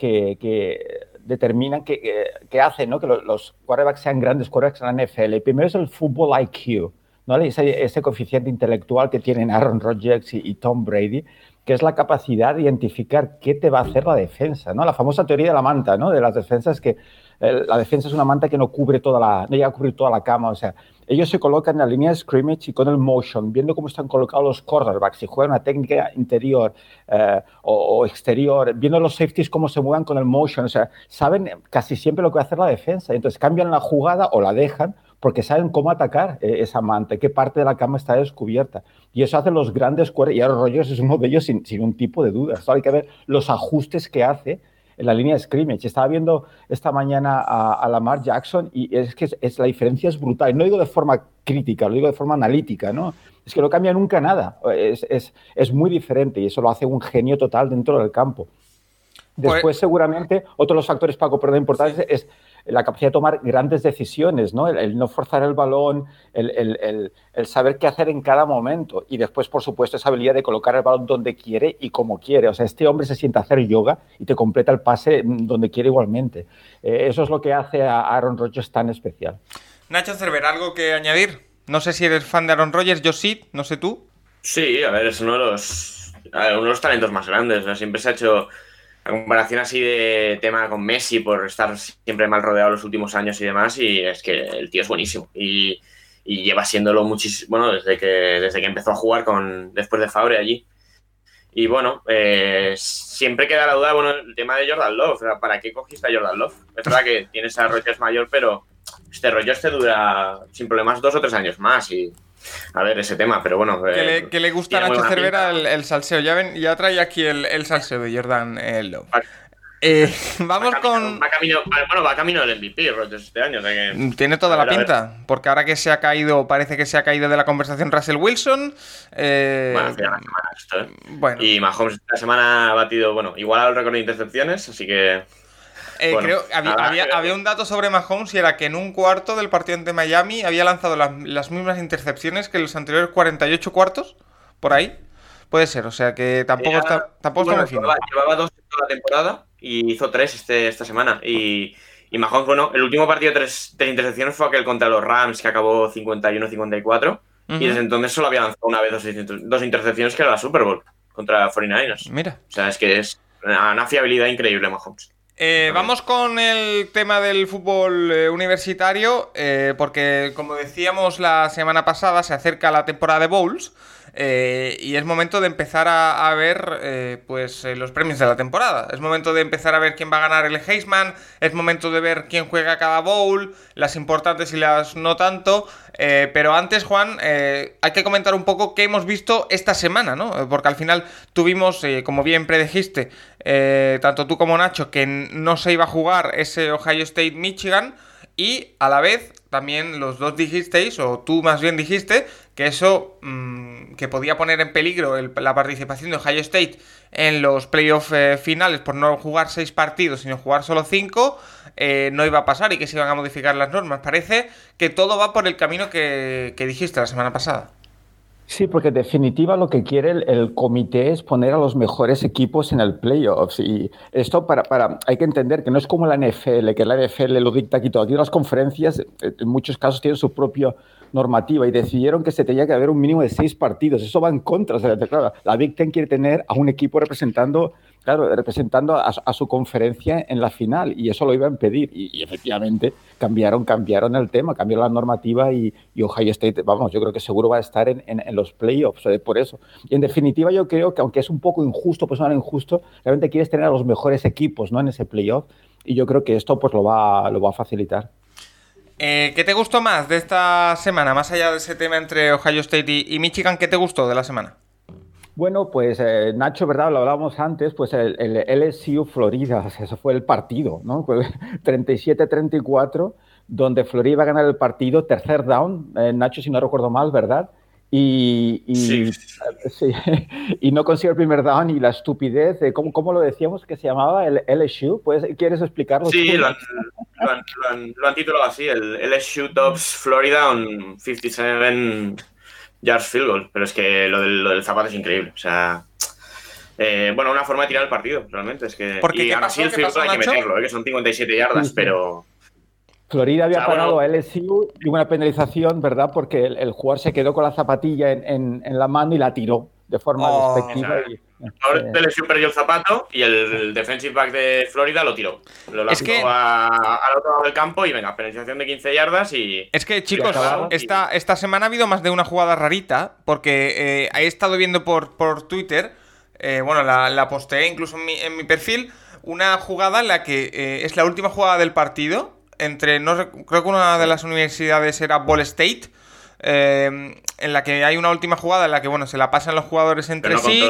Speaker 5: determinan, que, hacen ¿no? que los, quarterbacks sean grandes quarterbacks en la NFL. El primero es el fútbol IQ, ¿no? Ese, coeficiente intelectual que tienen Aaron Rodgers y, Tom Brady, que es la capacidad de identificar qué te va a hacer la defensa, ¿no? La famosa teoría de la manta, ¿no? De las defensas que la defensa es una manta que no cubre toda la, no llega a cubrir toda la cama, o sea, ellos se colocan en la línea de scrimmage y con el motion, viendo cómo están colocados los quarterbacks, si juegan una técnica interior eh, o, exterior, viendo los safeties cómo se mueven con el motion, o sea, saben casi siempre lo que va a hacer la defensa, entonces cambian la jugada o la dejan porque saben cómo atacar eh, esa manta, qué parte de la cama está descubierta. Y eso hacen los grandes cuerpos, y Aaron Rodgers es uno de ellos sin, sin un tipo de duda. Solo hay que ver los ajustes que hace en la línea de scrimmage. Estaba viendo esta mañana a, Lamar Jackson y es que es, la diferencia es brutal. No digo de forma crítica, lo digo de forma analítica, ¿no? Es que no cambia nunca nada. Es, es, es muy diferente y eso lo hace un genio total dentro del campo. Después, pues seguramente, otro de los factores, Paco, pero importantes es la capacidad de tomar grandes decisiones, ¿no? El, no forzar el balón, el, saber qué hacer en cada momento. Y después, por supuesto, esa habilidad de colocar el balón donde quiere y como quiere. O sea, este hombre se sienta a hacer yoga y te completa el pase donde quiere igualmente. Eh, eso es lo que hace a Aaron Rodgers tan especial.
Speaker 1: Nacho Cerver, ¿algo que añadir? No sé si eres fan de Aaron Rodgers, yo sí, no sé tú.
Speaker 3: Sí, a ver, es uno de los, uno de los talentos más grandes. Siempre se ha hecho la comparación así de tema con Messi por estar siempre mal rodeado los últimos años y demás, y es que el tío es buenísimo. Y, lleva siéndolo muchísimo, bueno, desde que, desde que empezó a jugar con después de Fabre allí. Y bueno, eh, siempre queda la duda, bueno, el tema de Jordan Love, ¿para qué cogiste a Jordan Love? Es verdad que tienes a Rogers mayor, pero este rollo este dura sin problemas dos o tres años más y a ver ese tema, pero bueno.
Speaker 1: que, le, eh, gusta a Nacho Cervera el, salseo. Ya, ven, ya trae aquí el, salseo de Jordan eh, Love. Eh, vamos con.
Speaker 3: Va camino, bueno, va camino del MVP este año.
Speaker 1: Tiene toda la pinta. Porque ahora que se ha caído, parece que se ha caído de la conversación Russell Wilson.
Speaker 3: Bueno, hace una semana esto, Bueno. Y Mahomes esta semana ha batido, bueno, igual el récord de intercepciones, así que.
Speaker 1: Eh, creo había, había, un dato sobre Mahomes y era que en un cuarto del partido ante Miami había lanzado las, mismas intercepciones que en los anteriores 48 cuartos, por ahí. Puede ser, o sea que tampoco está, tampoco
Speaker 3: está llevaba, dos toda la temporada y hizo tres este, esta semana. Y, y Mahomes, bueno, el último partido de tres, intercepciones fue aquel contra los Rams que acabó 51-54. Y desde entonces solo había lanzado una vez dos, intercepciones que era la Super Bowl contra 49ers.
Speaker 1: Mira.
Speaker 3: O sea, es que es una fiabilidad increíble Mahomes.
Speaker 1: Eh, vamos con el tema del fútbol eh, universitario, eh, porque como decíamos la semana pasada, se acerca la temporada de Bowls. Eh, y es momento de empezar a, ver eh, pues eh, los premios de la temporada. Es momento de empezar a ver quién va a ganar el Heisman. Es momento de ver quién juega cada bowl, las importantes y las no tanto. pero antes, Juan, hay que comentar un poco qué hemos visto esta semana, ¿no? Porque al final tuvimos, como bien predijiste, tanto tú como Nacho, que no se iba a jugar ese Ohio State-Michigan. Y a la vez, también los dos dijisteis, o tú más bien dijiste, que eso mm, que podía poner en peligro la participación de Ohio State en los playoffs eh, finales por no jugar seis partidos, sino jugar solo cinco, eh, no iba a pasar y que se iban a modificar las normas. Parece que todo va por el camino que dijiste la semana pasada.
Speaker 5: Sí, porque en definitiva lo que quiere el, comité es poner a los mejores equipos en el playoffs. Y esto para, para, hay que entender que no es como la NFL, que la NFL lo dicta aquí todo. Aquí las conferencias en muchos casos tienen su propia normativa y decidieron que se tenía que haber un mínimo de seis partidos. Eso va en contra. claro, la Big Ten quiere tener a un equipo representando claro, representando a, su conferencia en la final y eso lo iba a impedir y, efectivamente cambiaron, cambiaron el tema, cambiaron la normativa y, Ohio State, vamos, yo creo que seguro va a estar en, los playoffs eh, por eso. Y en definitiva yo creo que aunque es un poco injusto, pues no injusto, realmente quieres tener a los mejores equipos ¿no? en ese playoff y yo creo que esto pues lo va, lo va a facilitar.
Speaker 1: Eh, ¿Qué te gustó más de esta semana, más allá de ese tema entre Ohio State y Michigan? ¿Qué te gustó de la semana?
Speaker 5: Bueno, pues eh, Nacho, ¿verdad? Lo hablábamos antes, pues el, LSU Florida, eso fue el partido, ¿no? 37-34, donde Florida iba a ganar el partido, tercer down, eh, Nacho, si no recuerdo mal, ¿verdad? Y, y, sí. y no consiguió el primer down y la estupidez, de, ¿cómo, ¿cómo, lo decíamos que se llamaba? El LSU, ¿quieres explicarlo?
Speaker 3: Sí, lo han, lo, han, titulado así, el LSU Tops Florida on 57 yards field goal, pero es que lo del, lo del zapato es increíble. O sea, eh, bueno, una forma de tirar el partido, realmente. Es que,
Speaker 1: Porque
Speaker 3: y ahora sí el field goal hay que meterlo, ¿eh? que son 57 yardas, pero.
Speaker 5: Florida había pagado a LSU y una penalización, ¿verdad? Porque el, jugador se quedó con la zapatilla en, en, la mano y la tiró de forma oh, despectiva. y,
Speaker 3: el de LSU perdió el zapato y el, defensive back de Florida lo tiró. Lo lanzó al otro lado del campo y venga, penalización de 15 yardas y.
Speaker 1: Es que, chicos, esta, esta semana ha habido más de una jugada rarita, porque eh, he estado viendo por, por Twitter, eh, bueno, la, la, posteé incluso en mi, en mi, perfil, una jugada en la que eh, es la última jugada del partido. entre, no creo que una de las universidades era Ball State, eh, en la que hay una última jugada en la que, bueno, se la pasan los jugadores entre sí.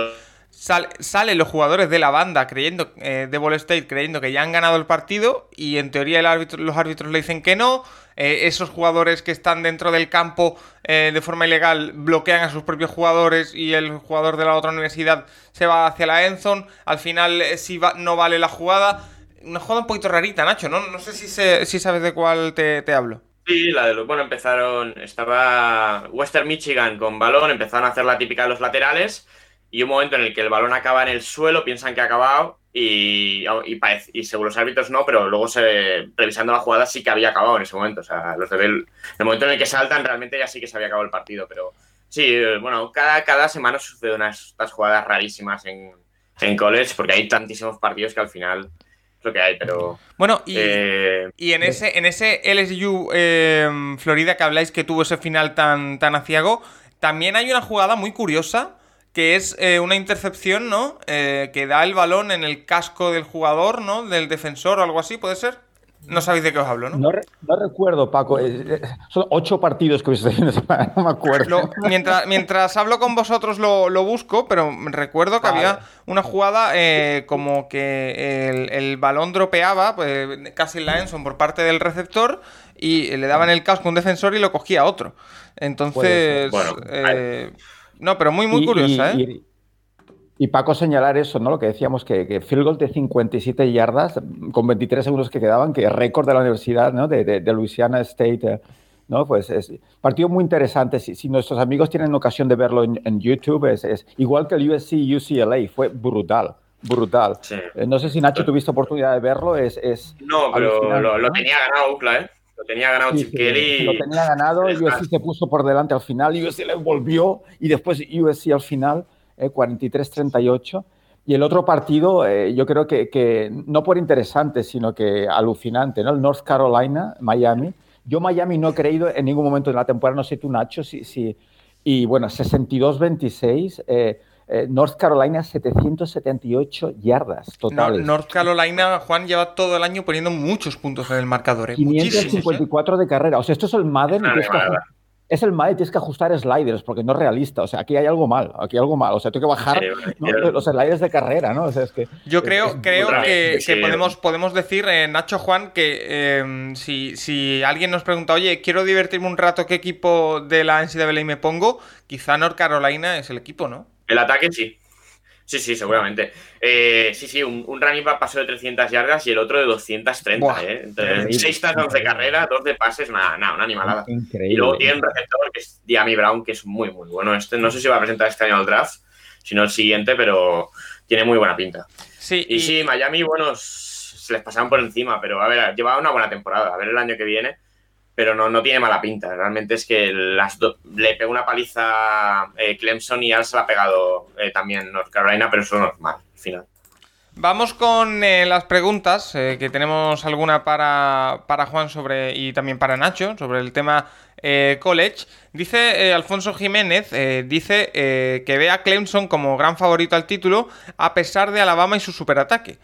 Speaker 1: salen los jugadores de la banda creyendo eh, de Ball State creyendo que ya han ganado el partido y en teoría el árbitro, los árbitros le dicen que no. Eh, esos jugadores que están dentro del campo de forma ilegal bloquean a sus propios jugadores y el jugador de la otra universidad se va hacia la Enzone. Al final, si va, no vale la jugada. Una jugada un poquito rarita, Nacho. No, no sé si, si sabes de cuál te hablo.
Speaker 3: Sí, la de los, bueno, empezaron, estaba Western Michigan con balón, empezaron a hacer la típica de los laterales y un momento en el que el balón acaba en el suelo, piensan que ha acabado y, y, según los árbitros no, pero luego se, revisando la jugada sí que había acabado en ese momento. O sea, los de el, momento en el que saltan realmente ya sí que se había acabado el partido, pero sí, bueno, cada, cada semana suceden unas, estas jugadas rarísimas en, en college porque hay tantísimos partidos que al final lo que hay, pero.
Speaker 1: Bueno, y, eh, en ese, en ese LSU eh, Florida que habláis que tuvo ese final tan, tan aciago, también hay una jugada muy curiosa que es eh, una intercepción, ¿no? que da el balón en el casco del jugador, ¿no? Del defensor o algo así, ¿puede ser? No sabéis de qué os hablo, ¿no?
Speaker 5: No, recuerdo, Paco. Son ocho partidos que visto no me acuerdo.
Speaker 1: mientras, mientras hablo con vosotros lo, busco, pero recuerdo que había una jugada eh, como que el, balón dropeaba pues, casi en la Enson por parte del receptor y le daban el casco a un defensor y lo cogía otro. Entonces, eh, no, pero muy, muy curiosa, ¿eh?
Speaker 5: Y Paco señalar eso, ¿no? Lo que decíamos, que, que field goal de 57 yardas con 23 segundos que quedaban, que récord de la Universidad ¿no? de, de, Louisiana State, eh, ¿no? Pues es partido muy interesante. Si, si nuestros amigos tienen ocasión de verlo en, YouTube, es, es, igual que el USC UCLA, fue brutal. Brutal. Eh, no sé si Nacho tuviste oportunidad de verlo. Es, es
Speaker 3: no, pero lo, tenía ganado UCLA, ¿eh? Lo tenía ganado Chip Kelly.
Speaker 5: Lo tenía ganado, USC se puso por delante al final, USC le volvió y después USC al final 43-38. Eh, y el otro partido, eh, yo creo que, no por interesante, sino que alucinante, ¿no? El North Carolina, Miami. Yo Miami no he creído en ningún momento de la temporada, no sé tú, Nacho, si, si y bueno, 62-26. Eh, North Carolina 778 yardas totales.
Speaker 1: North Carolina, Juan, lleva todo el año poniendo muchos puntos en el marcador. ¿eh?
Speaker 5: 554 de carrera. O sea, esto es el Madden es el mal y tienes que ajustar sliders porque no es realista. O sea, aquí hay algo mal, aquí hay algo mal. O sea, tengo que bajar los sliders de carrera, ¿no? O sea, es que,
Speaker 1: Yo creo, creo que, podemos, podemos decir, eh, Nacho Juan, que em, si, si, alguien nos pregunta, oye, quiero divertirme un rato, ¿qué equipo de la NCAA me pongo? Quizá North Carolina es el equipo, ¿no?
Speaker 3: El ataque sí. Sí, sí, seguramente. Eh, sí, sí, un, un running back pasó de 300 yardas y el otro de 230, ¿eh? Entonces, 6 touchdowns de carrera, 2 de pases, nada, nada, una animalada. Increíble. Y luego tiene un receptor que es Diami Brown, que es muy, muy bueno. Este, no sé si va a presentar este año al draft, sino el siguiente, pero tiene muy buena pinta. Sí, y, y sí, Miami, bueno, se les pasaron por encima, pero a ver, lleva una buena temporada. A ver el año que viene pero no, no tiene mala pinta. Realmente es que las le pegó una paliza eh, Clemson y ahora se la ha pegado eh, también North Carolina, pero eso es normal al final.
Speaker 1: Vamos con eh, las preguntas, que tenemos alguna para, para, Juan sobre y también para Nacho sobre el tema college. Dice Alfonso Jiménez, dice que ve a Clemson como gran favorito al título a pesar de Alabama y su superataque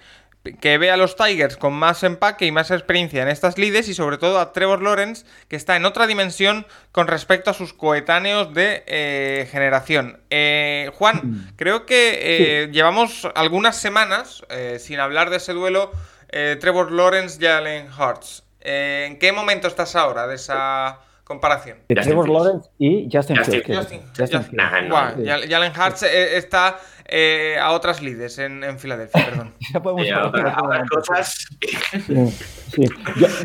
Speaker 1: que ve a los Tigers con más empaque y más experiencia en estas lides y sobre todo a Trevor Lawrence que está en otra dimensión con respecto a sus coetáneos de eh, generación. Eh, Juan, creo que eh, llevamos algunas semanas sin hablar de ese duelo Trevor Lawrence y Allen Hurts. ¿En qué momento estás ahora de esa comparación?
Speaker 5: Trevor Lawrence y Justin,
Speaker 1: Justin, Justin, Justin, Jalen Hurts está eh, a otras lides en, Filadelfia, perdón.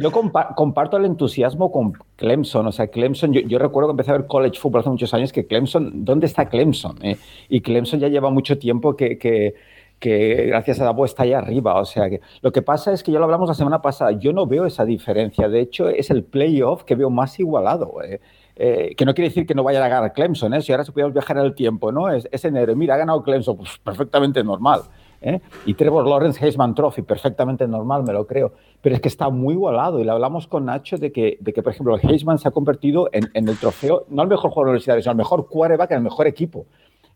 Speaker 5: Yo, comparto el entusiasmo con Clemson. O sea, Clemson, yo, recuerdo que empecé a ver college football hace muchos años, que Clemson, ¿dónde está Clemson? Eh? Y Clemson ya lleva mucho tiempo que, que, gracias a Dabo está ahí arriba. O sea, que lo que pasa es que ya lo hablamos la semana pasada, yo no veo esa diferencia. De hecho, es el playoff que veo más igualado. Eh. Eh, que no quiere decir que no vaya a ganar Clemson, ¿eh? si ahora se pudiera viajar el tiempo, ¿no? Es, enero, mira, ha ganado Clemson, pues perfectamente normal. ¿eh? Y Trevor Lawrence Heisman Trophy, perfectamente normal, me lo creo. Pero es que está muy igualado y le hablamos con Nacho de que, de que por ejemplo, Heisman se ha convertido en, el trofeo, no al mejor jugador universitario, sino al mejor quarterback el mejor equipo.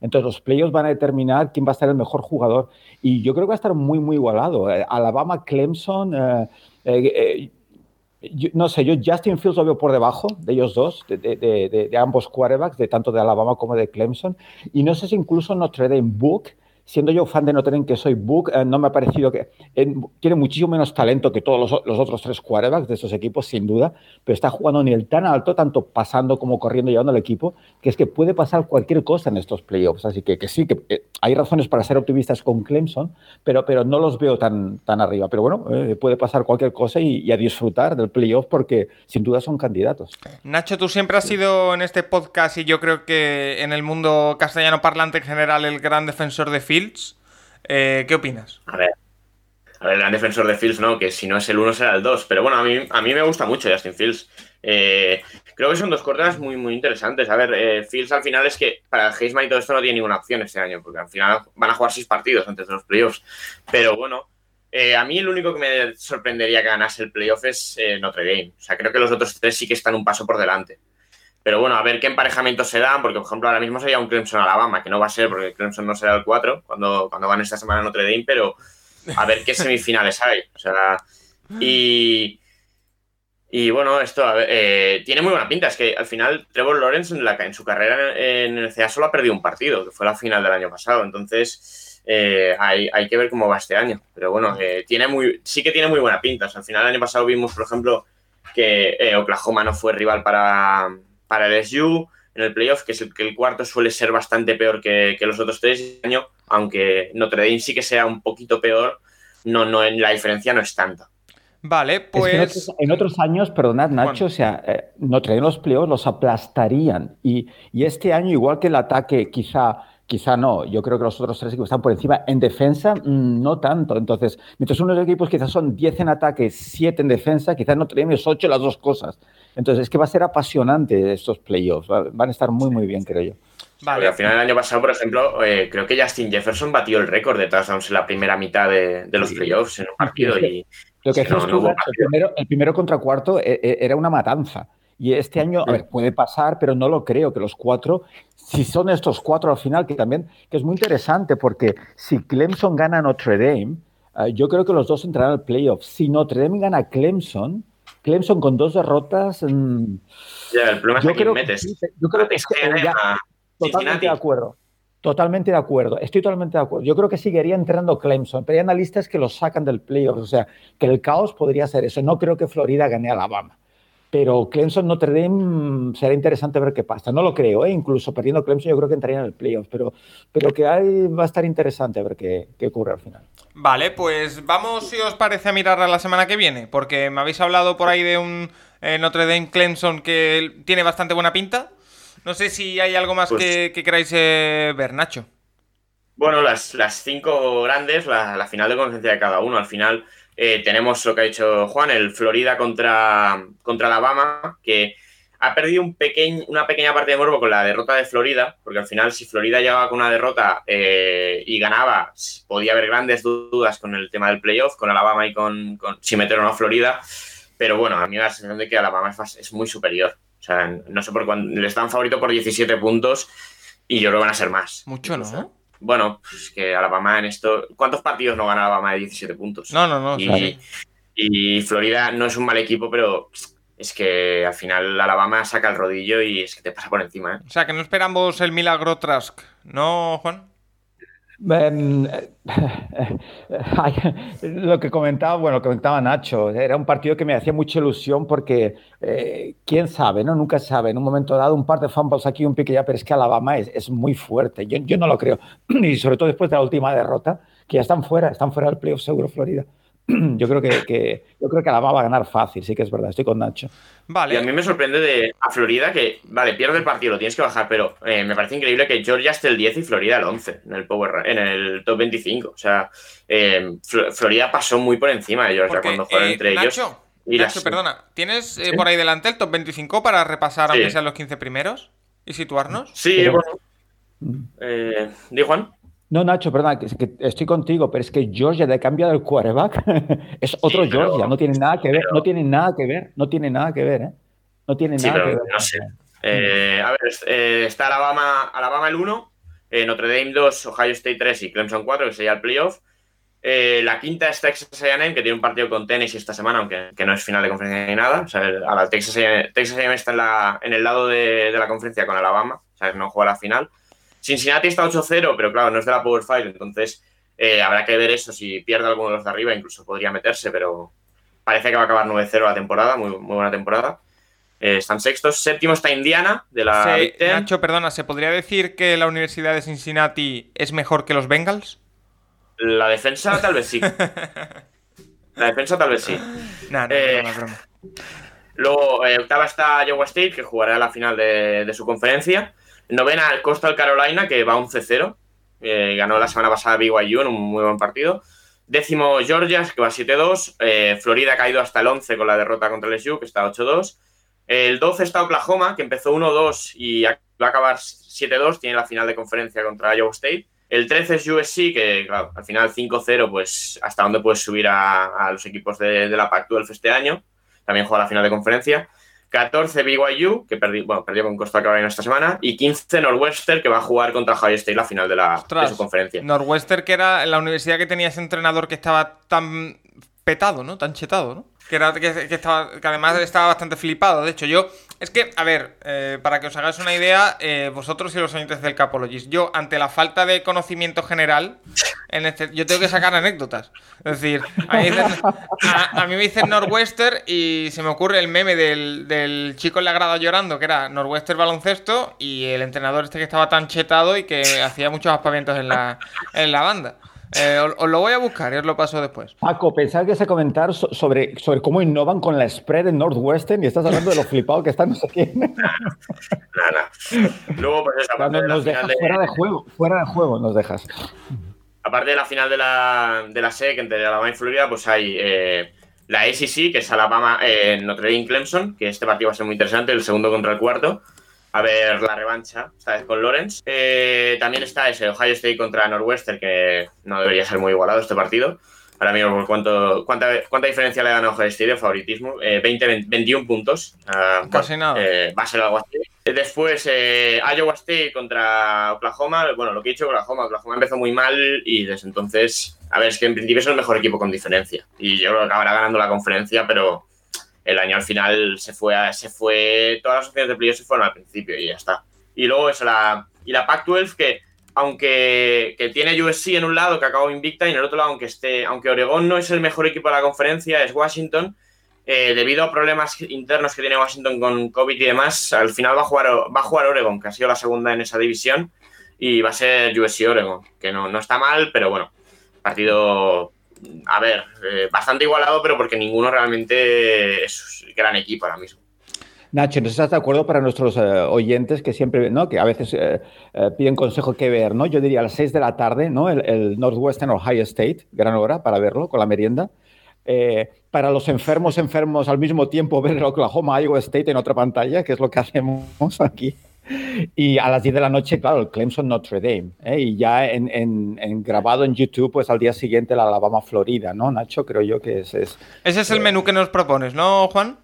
Speaker 5: Entonces los playoffs van a determinar quién va a ser el mejor jugador. Y yo creo que va a estar muy, muy igualado. Alabama, Clemson, no sé, yo Justin Fields lo veo por debajo de ellos dos, de, de, de, ambos quarterbacks, de tanto de Alabama como de Clemson. Y no sé si incluso Notre Dame Book siendo yo fan de Notre Dame, que soy Book, eh, no me ha parecido que tiene muchísimo menos talento que todos los, otros tres quarterbacks de esos equipos, sin duda, pero está jugando a nivel tan alto, tanto pasando como corriendo, llevando al equipo, que es que puede pasar cualquier cosa en estos playoffs. Así que, que sí, que eh, hay razones para ser optimistas con Clemson, pero, pero no los veo tan, tan arriba. Pero bueno, eh, puede pasar cualquier cosa y, a disfrutar del playoff porque sin duda son candidatos.
Speaker 1: Nacho, tú siempre has sido en este podcast y yo creo que en el mundo castellano parlante en general el gran defensor de Phil eh, ¿Qué opinas?
Speaker 3: A ver, a ver, el gran defensor de Fields, no, que si no es el 1 será el 2. Pero bueno, a mí, a mí me gusta mucho Justin Fields. Eh, creo que son dos cortas muy, muy interesantes. A ver, eh, Fields al final es que para Heisman y todo esto no tiene ninguna opción este año, porque al final van a jugar seis partidos antes de los playoffs. Pero bueno, a mí el único que me sorprendería que ganase el playoff es Notre Dame. O sea, creo que los otros tres sí que están un paso por delante. Pero bueno, a ver qué emparejamientos se dan, porque por ejemplo ahora mismo sería un Clemson Alabama, que no va a ser porque Clemson no será el 4 cuando, cuando van esta semana a Notre Dame, pero a ver qué semifinales hay. O sea, y, y bueno, esto eh, tiene muy buena pinta. Es que al final Trevor Lawrence en, la, en su carrera en, el CA solo ha perdido un partido, que fue la final del año pasado. Entonces eh, hay, hay, que ver cómo va este año. Pero bueno, eh, tiene muy, sí que tiene muy buena pinta. al final el año pasado vimos, por ejemplo, que Oklahoma no fue rival para para el SU en el playoff, que es el que el cuarto suele ser bastante peor que, los otros tres este año, aunque Notre Dame sí que sea un poquito peor, no, no, la diferencia no es tanta.
Speaker 1: Vale, pues.
Speaker 5: en, otros, años, perdonad, Nacho, o sea, eh, Notre Dame los playoffs los aplastarían. Y, y, este año, igual que el ataque, quizá Quizá no. Yo creo que los otros tres equipos están por encima. En defensa, mm, no tanto. Entonces, mientras unos equipos quizás son 10 en ataque, 7 en defensa, quizás no tenemos 8 las dos cosas. Entonces, es que va a ser apasionante estos playoffs. Van a estar muy, muy bien, creo yo.
Speaker 3: Vale. al final del año pasado, por ejemplo, eh, creo que Justin Jefferson batió el récord de touchdowns en la primera mitad de, los playoffs en un partido. y,
Speaker 5: lo que el, primero, contra cuarto e, e, era una matanza. Y este año, a ver, puede pasar, pero no lo creo que los cuatro, si son estos cuatro al final, que también que es muy interesante porque si Clemson gana Notre Dame, eh, yo creo que los dos entrarán al playoff. Si Notre Dame gana Clemson, Clemson con dos derrotas.
Speaker 3: Mm, ya, el problema es que
Speaker 5: metes. yo creo que, es totalmente de acuerdo. Totalmente de acuerdo, estoy totalmente de acuerdo. Yo creo que seguiría entrando Clemson, pero hay analistas que lo sacan del playoff, o sea, que el caos podría ser eso. No creo que Florida gane a Alabama. Pero Clemson Notre Dame mm, será interesante ver qué pasa. No lo creo, ¿eh? incluso perdiendo Clemson yo creo que entraría en el playoff, pero, pero que hay va a estar interesante ver qué, qué, ocurre al final.
Speaker 1: Vale, pues vamos, si os parece, a mirar a la semana que viene, porque me habéis hablado por ahí de un eh, Notre Dame Clemson que tiene bastante buena pinta. No sé si hay algo más pues que, queráis eh, ver, Nacho.
Speaker 3: Bueno, las, las cinco grandes, la, la final de conciencia de cada uno. Al final eh, tenemos lo que ha dicho Juan, el Florida contra, contra Alabama, que ha perdido un una pequeña parte de morbo con la derrota de Florida, porque al final si Florida llegaba con una derrota eh, y ganaba, podía haber grandes dudas con el tema del playoff, con Alabama y con, si meter o no a Florida, pero bueno, a mí me da la sensación de que Alabama es, muy superior. O sea, no sé por cuándo, les dan favorito por 17 puntos y yo creo que van a ser más.
Speaker 1: Mucho, ¿no?
Speaker 3: Bueno, pues que Alabama en esto. ¿Cuántos partidos no gana Alabama de 17 puntos?
Speaker 1: No, no, no.
Speaker 3: Y, y Florida no es un mal equipo, pero es que al final Alabama saca el rodillo y es que te pasa por encima. ¿eh?
Speaker 1: O sea, que no esperamos el milagro Trask, ¿no, Juan?
Speaker 5: Em, lo que comentaba, bueno, lo que comentaba Nacho, era un partido que me hacía mucha ilusión porque eh, quién sabe, ¿no? Nunca sabe. En un momento dado, un par de fumbles aquí, un pique ya, pero es que Alabama es, muy fuerte. Yo, yo, no lo creo. Y sobre todo después de la última derrota, que ya están fuera, están fuera del playoff seguro Florida. yo creo que, yo creo que Alabama va a ganar fácil, sí que es verdad, estoy con Nacho.
Speaker 3: Vale. Y a mí me sorprende de a Florida que, vale, pierde el partido, lo tienes que bajar, pero eh, me parece increíble que Georgia esté el 10 y Florida el 11 en el, power, en el top 25. O sea, eh, Florida pasó muy por encima de Georgia cuando fueron
Speaker 1: eh,
Speaker 3: entre
Speaker 1: ellos. Y Nacho, perdona, ¿tienes por ahí delante el top 25 para repasar, aunque sean los 15 primeros? ¿Y situarnos?
Speaker 3: Sí, bueno. Eh, ¿Di Juan?
Speaker 5: No, Nacho, perdón, que, estoy contigo, pero es que Georgia de cambio del quarterback es otro Georgia, no tiene nada que ver, no tiene nada que ver, no tiene nada que ver, ¿eh? No tiene nada que ver.
Speaker 3: No sé. Eh, a ver, eh, está Alabama, Alabama el 1, Notre Dame 2, Ohio State 3 y Clemson 4, que sería el playoff. Eh, la quinta es Texas A&M, que tiene un partido con Tennessee esta semana, aunque que no es final de conferencia ni nada. O sea, a la Texas A&M Texas A&M está en, la, en el lado de, de la conferencia con Alabama, o sea, no juega la final. Cincinnati está 8-0, pero claro, no es de la Power Five, entonces eh, habrá que ver eso. Si pierde alguno de los de arriba, incluso podría meterse, pero parece que va a acabar 9-0 la temporada, muy, muy buena temporada. Eh, están sextos. Séptimo está Indiana, de la Ten.
Speaker 1: Nacho, perdona, ¿se podría decir que la Universidad de Cincinnati es mejor que los Bengals?
Speaker 3: La defensa tal vez sí. La defensa tal vez sí.
Speaker 1: Nah, no,
Speaker 3: Eh. Luego, eh, octava está Iowa State, que jugará la final de, de su conferencia. Novena, el Coastal Carolina, que va 11-0. Eh, ganó la semana pasada BYU en un muy buen partido. Décimo, Georgia, que va 7-2. Eh, Florida ha caído hasta el 11 con la derrota contra el SU, que está 8-2. El 12 está Oklahoma, que empezó 1-2 y va a acabar 7-2. Tiene la final de conferencia contra Iowa State. El 13 es USC, que claro, al final 5-0, pues hasta dónde puedes subir a, a los equipos de, de la Pac-12 este año. También juega la final de conferencia. 14 BYU, que perdi- bueno, perdió con Costa Carolina esta semana. Y 15 Northwestern, que va a jugar contra Ohio State la final de, la, de su conferencia.
Speaker 1: Northwestern, que era la universidad que tenía ese entrenador que estaba tan petado, ¿no? Tan chetado, ¿no? Que, era, que, que estaba, que además estaba bastante flipado. De hecho, yo. Es que, a ver, eh, para que os hagáis una idea, eh, vosotros y los oyentes del Capologist, yo, ante la falta de conocimiento general, en este, yo tengo que sacar anécdotas. Es decir, a mí, me dicen, Northwestern y se me ocurre el meme del, del chico en la grada llorando, que era Northwestern baloncesto, y el entrenador este que estaba tan chetado y que hacía muchos aspavientos en la, en la banda. Eh, os, os lo voy a buscar y os lo paso después.
Speaker 5: Paco, pensaba que ese comentar so- sobre, sobre cómo innovan con la spread en Northwestern y estás hablando de lo flipado que está no sé quién.
Speaker 3: Nada, nada. Luego, pues de
Speaker 5: Nos dejas
Speaker 3: de,
Speaker 5: fuera de juego, fuera de juego nos dejas.
Speaker 3: aparte de la final de la, de la SEC entre Alabama y Florida, pues hay eh, la ACC, que es Alabama en Notre Dame Clemson, que este partido va a ser muy interesante, el segundo contra el cuarto. A ver la revancha, esta vez con Lawrence. Eh, también está ese Ohio State contra Northwestern, que no debería ser muy igualado este partido. Ahora mismo, ¿por cuánto, cuánta, ¿cuánta diferencia le dan a Ohio State de favoritismo? Eh, 20, 20, 21 puntos. Ah,
Speaker 1: Casi
Speaker 3: bueno,
Speaker 1: nada.
Speaker 3: eh, va a ser algo así. Eh, Después, eh, Iowa State contra Oklahoma. Bueno, lo que he dicho, Oklahoma. Oklahoma empezó muy mal y desde entonces, a ver, es que en principio es el mejor equipo con diferencia. Y yo creo que acabará ganando la conferencia, pero el año al final se fue, a- se fue todas las opciones de playoff se fueron al principio y ya está. Y luego eso, la, y la Pac-12 que aunque que tiene USC en un lado que acabó invicta y en el otro lado aunque esté aunque Oregón no es el mejor equipo de la conferencia es Washington eh, debido a problemas internos que tiene Washington con COVID y demás al final va a jugar va a jugar Oregon que ha sido la segunda en esa división y va a ser USC Oregon que no, no está mal pero bueno partido a ver eh, bastante igualado pero porque ninguno realmente es gran equipo ahora mismo
Speaker 5: Nacho, ¿no estás de acuerdo para nuestros eh, oyentes que siempre, ¿no? Que a veces eh, eh, piden consejo qué ver, ¿no? Yo diría a las 6 de la tarde, ¿no? El, el Northwestern Ohio State, gran hora para verlo con la merienda. Eh, para los enfermos, enfermos al mismo tiempo ver el Oklahoma Iowa State en otra pantalla, que es lo que hacemos aquí. Y a las 10 de la noche, claro, el Clemson Notre Dame. ¿eh? Y ya en, en- en grabado en YouTube, pues al día siguiente la Alabama Florida, ¿no, Nacho? Creo yo que es, es
Speaker 1: Ese es el menú que nos propones, ¿no, Juan?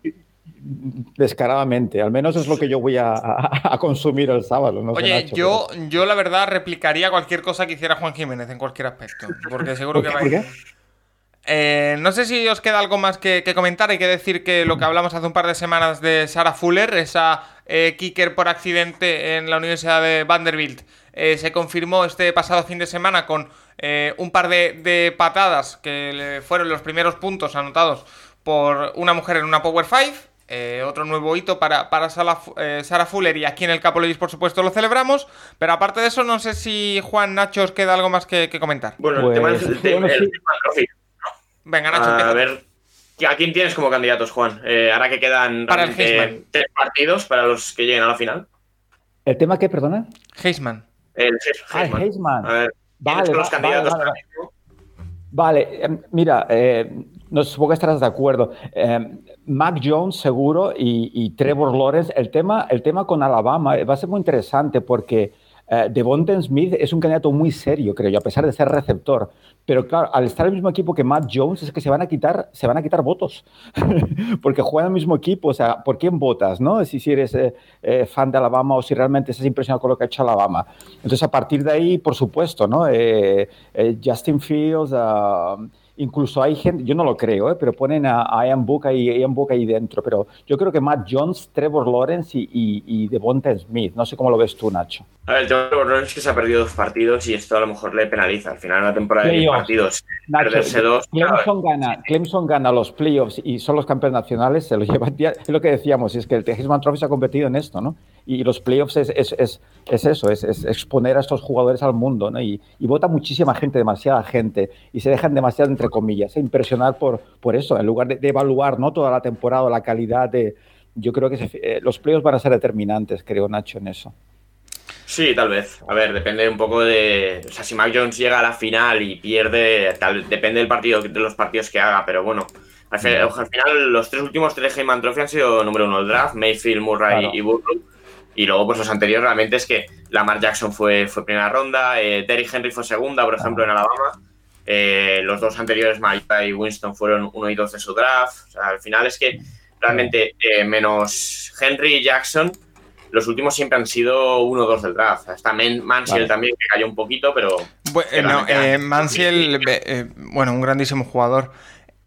Speaker 5: descaradamente. Al menos es lo que yo voy a, a- a consumir el sábado. No sé,
Speaker 1: Oye,
Speaker 5: Nacho,
Speaker 1: yo, yo la verdad replicaría cualquier cosa que hiciera Juan Jiménez en cualquier aspecto. Porque seguro
Speaker 5: ¿Por
Speaker 1: que
Speaker 5: qué?
Speaker 1: va
Speaker 5: ¿Por qué?
Speaker 1: Eh, no sé si os queda algo más que, que comentar. Hay que decir que lo que hablamos hace un par de semanas de Sarah Fuller, esa eh, kicker por accidente en la Universidad de Vanderbilt, eh, se confirmó este pasado fin de semana con eh, un par de, de patadas que le fueron los primeros puntos anotados por una mujer en una Power 5. Eh, otro nuevo hito para, para Sala- eh, Sarah Fuller y aquí en el Capologis por supuesto lo celebramos, pero aparte de eso no sé si Juan Nacho os queda algo más que, que comentar.
Speaker 3: bueno
Speaker 5: Pues,
Speaker 3: el tema es el,
Speaker 5: bueno,
Speaker 3: el tema trophy.
Speaker 1: Venga Nacho,
Speaker 3: A
Speaker 1: empieza.
Speaker 3: ver, ¿a quién tienes como candidatos, Juan? Eh, ahora que quedan
Speaker 1: Para el
Speaker 3: tres partidos para los que lleguen a la final.
Speaker 5: ¿El tema qué, perdona?
Speaker 1: Heisman.
Speaker 3: El Heis-
Speaker 5: Ah, el
Speaker 3: Heisman.
Speaker 5: Heisman.
Speaker 3: A ver, ¿quiénes
Speaker 5: Vale,
Speaker 3: son los candidatos
Speaker 5: vale, vale,
Speaker 3: mismo?
Speaker 5: Vale, eh, mira, eh, no supongo que estarás de acuerdo. Eh, Mac Jones seguro y, y Trevor Lawrence. El tema, el tema con Alabama eh, va a ser muy interesante porque Eh, Devonten Smith es un candidato muy serio, creo yo, a pesar de ser receptor. Pero claro, al estar el mismo equipo que Matt Jones, es que se van a quitar, se van a quitar votos. Porque juegan el mismo equipo. O sea, ¿por quién votas? ¿no? Si, si eres eh, eh, fan de Alabama o si realmente estás impresionado con lo que ha hecho Alabama. Entonces, a partir de ahí, por supuesto, ¿no? Eh, Justin Fields. ah, Incluso hay gente, yo no lo creo, ¿eh? pero ponen a, a Ian Book ahí, Ian Book ahí dentro. Pero yo creo que Matt Jones, Trevor Lawrence y, y, y Devonta Smith. No sé cómo lo ves tú, Nacho.
Speaker 3: A ver, el Borrón es que se ha perdido dos partidos y esto a lo mejor le penaliza. Al final de la temporada de 10
Speaker 5: Playoffs.
Speaker 3: partidos,
Speaker 5: Nacho,
Speaker 3: perderse dos.
Speaker 5: Clemson gana, Clemson gana los playoffs y son los campeones nacionales, se lo llevan ya- es lo que decíamos, es que el Heisman Trophy se ha competido en esto, ¿no? Y los playoffs es, es, es, es eso, es, es exponer a estos jugadores al mundo, ¿no? Y, y vota muchísima gente, demasiada gente, y se dejan demasiado, entre comillas, e impresionar por, por eso, en lugar de, de evaluar, ¿no? Toda la temporada, la calidad de... Yo creo que se- eh, los playoffs van a ser determinantes, creo, Nacho, en eso.
Speaker 3: Sí, tal vez. A ver, depende un poco de. O sea, si Mac Jones llega a la final y pierde, tal, depende del partido, de los partidos que haga, pero bueno. Al, al final, los tres últimos tres Heyman Trophy han sido número uno del draft: Mayfield, Murray
Speaker 5: Claro.
Speaker 3: y Burrow. Y luego, pues los anteriores realmente es que Lamar Jackson fue, fue primera ronda, eh, Derrick Henry fue segunda, por ejemplo, en Alabama. Eh, los dos anteriores, Mariota y Winston, fueron uno y dos de su draft. O sea, al final es que realmente, eh, menos Henry y Jackson, los últimos siempre han sido uno o dos del draft. Hasta Men- Mansiel
Speaker 5: Vale.
Speaker 3: también, que cayó un poquito, pero.
Speaker 1: Bu- eh, no, Mansiel, eh, bueno, un grandísimo jugador.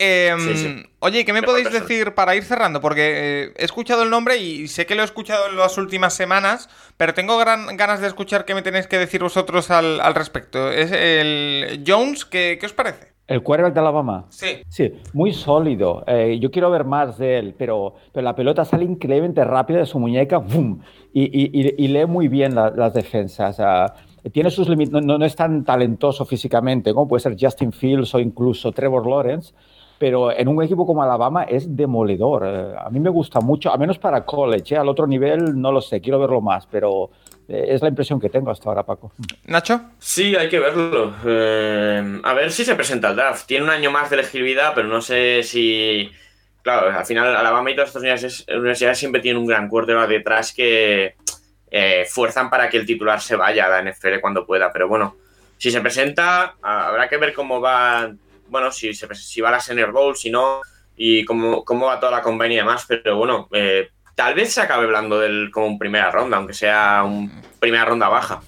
Speaker 1: Eh,
Speaker 3: Sí, sí.
Speaker 1: Oye, ¿qué me
Speaker 3: Me
Speaker 1: podéis decir para ir cerrando? Porque eh, he escuchado el nombre y sé que lo he escuchado en las últimas semanas, pero tengo gran, ganas de escuchar qué me tenéis que decir vosotros al, al respecto. Es el Jones, ¿qué, qué os parece?
Speaker 5: ¿El quarterback de Alabama?
Speaker 1: Sí.
Speaker 5: Sí, muy sólido. Eh, yo quiero ver más de él, pero, pero la pelota sale increíblemente rápida de su muñeca ¡bum! Y, y- y- y lee muy bien la- las defensas. Ah, tiene sus límites, no, no- no es tan talentoso físicamente como puede ser Justin Fields o incluso Trevor Lawrence, pero en un equipo como Alabama es demoledor. Eh, a mí me gusta mucho, a menos para college. eh, Al otro nivel no lo sé, quiero verlo más, pero eh, es la impresión que tengo hasta ahora, Paco.
Speaker 1: ¿Nacho?
Speaker 3: Sí, hay que verlo. Eh, a ver si se presenta el draft. Tiene un año más de elegibilidad, pero no sé si. Claro, al final Alabama y todas estas universidades, universidades siempre tienen un gran quarterback detrás que eh, fuerzan para que el titular se vaya a la NFL cuando pueda. Pero bueno, si se presenta, habrá que ver cómo va. Bueno, si, se, si va a la Senior Bowl, si no, y cómo, cómo va toda la combine y demás. Pero bueno, eh, tal vez se acabe hablando del como un primera ronda, aunque sea un primera ronda baja.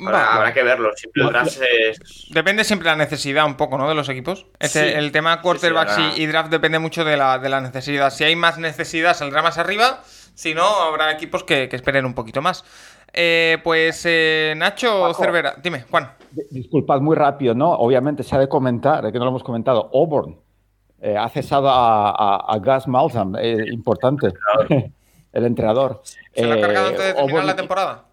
Speaker 3: Habrá, que verlo. Siempre el
Speaker 5: Lo-
Speaker 3: draft es.
Speaker 1: Depende siempre la necesidad un poco, ¿no? De los equipos. Este-
Speaker 3: Sí.
Speaker 1: El tema quarterbacks
Speaker 3: Sí, sí, ahora-
Speaker 1: y, y draft depende mucho de la, de la necesidad. Si hay más necesidad, saldrá más arriba. Si no, habrá equipos que, que esperen un poquito más. Eh, pues eh, Nacho
Speaker 5: Paco.
Speaker 1: Cervera, dime, Juan.
Speaker 5: Di- Disculpad, muy rápido, ¿no? Obviamente se ha de comentar, que no lo hemos comentado, Auburn eh, ha cesado a, a- a Gus Malzahn, eh, importante, el entrenador.
Speaker 1: ¿Se lo ha
Speaker 5: Eh,
Speaker 1: cargado antes de terminar
Speaker 5: Auburn-
Speaker 1: la temporada?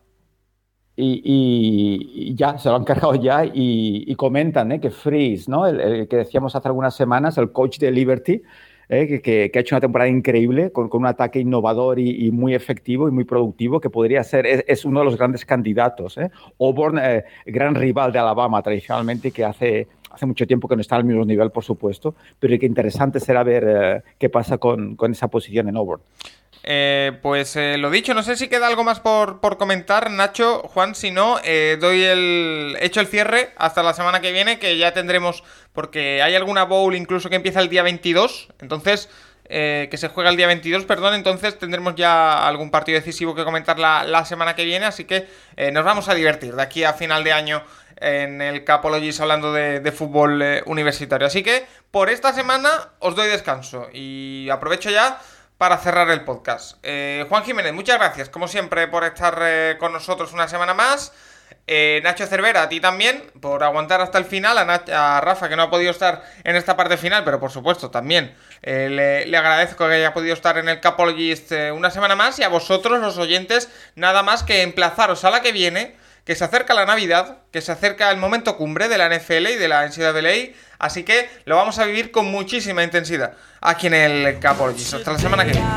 Speaker 5: Y, y- y ya, se lo han cargado ya y, y comentan eh, que Freeze, ¿no? El, el que decíamos hace algunas semanas, el coach de Liberty, eh, que, que- que ha hecho una temporada increíble con, con un ataque innovador y, y muy efectivo y muy productivo, que podría ser, es, es uno de los grandes candidatos. ¿eh? Auburn, eh, gran rival de Alabama tradicionalmente, que hace, hace mucho tiempo que no está al mismo nivel, por supuesto, pero que interesante será ver eh, qué pasa con, con esa posición en Auburn.
Speaker 1: Eh, pues eh, lo dicho, no sé si queda algo más por, por comentar, Nacho, Juan, si no, eh, doy el. hecho el cierre hasta la semana que viene, que ya tendremos. Porque hay alguna bowl incluso que empieza el día 22. Entonces. eh, que se juega el día 22, perdón, entonces tendremos ya algún partido decisivo que comentar la, la semana que viene, así que nos vamos a divertir de aquí a final de año en el Capologis hablando de, de fútbol universitario. Así que por esta semana os doy descanso y aprovecho ya para cerrar el podcast. Eh, Juan Jiménez, muchas gracias, como siempre, por estar eh, con nosotros una semana más. Eh, Nacho Cervera, a ti también, por aguantar hasta el final. A, Rafa, que no ha podido estar en esta parte final, pero por supuesto también eh, le, le agradezco que haya podido estar en el Capologist eh, una semana más. Y a vosotros, los oyentes, nada más que emplazaros a la que viene, que se acerca la Navidad, que se acerca el momento cumbre de la NFL y de la NCAA. Así que lo vamos a vivir con muchísima intensidad aquí en el Capologist. Hasta la semana que viene.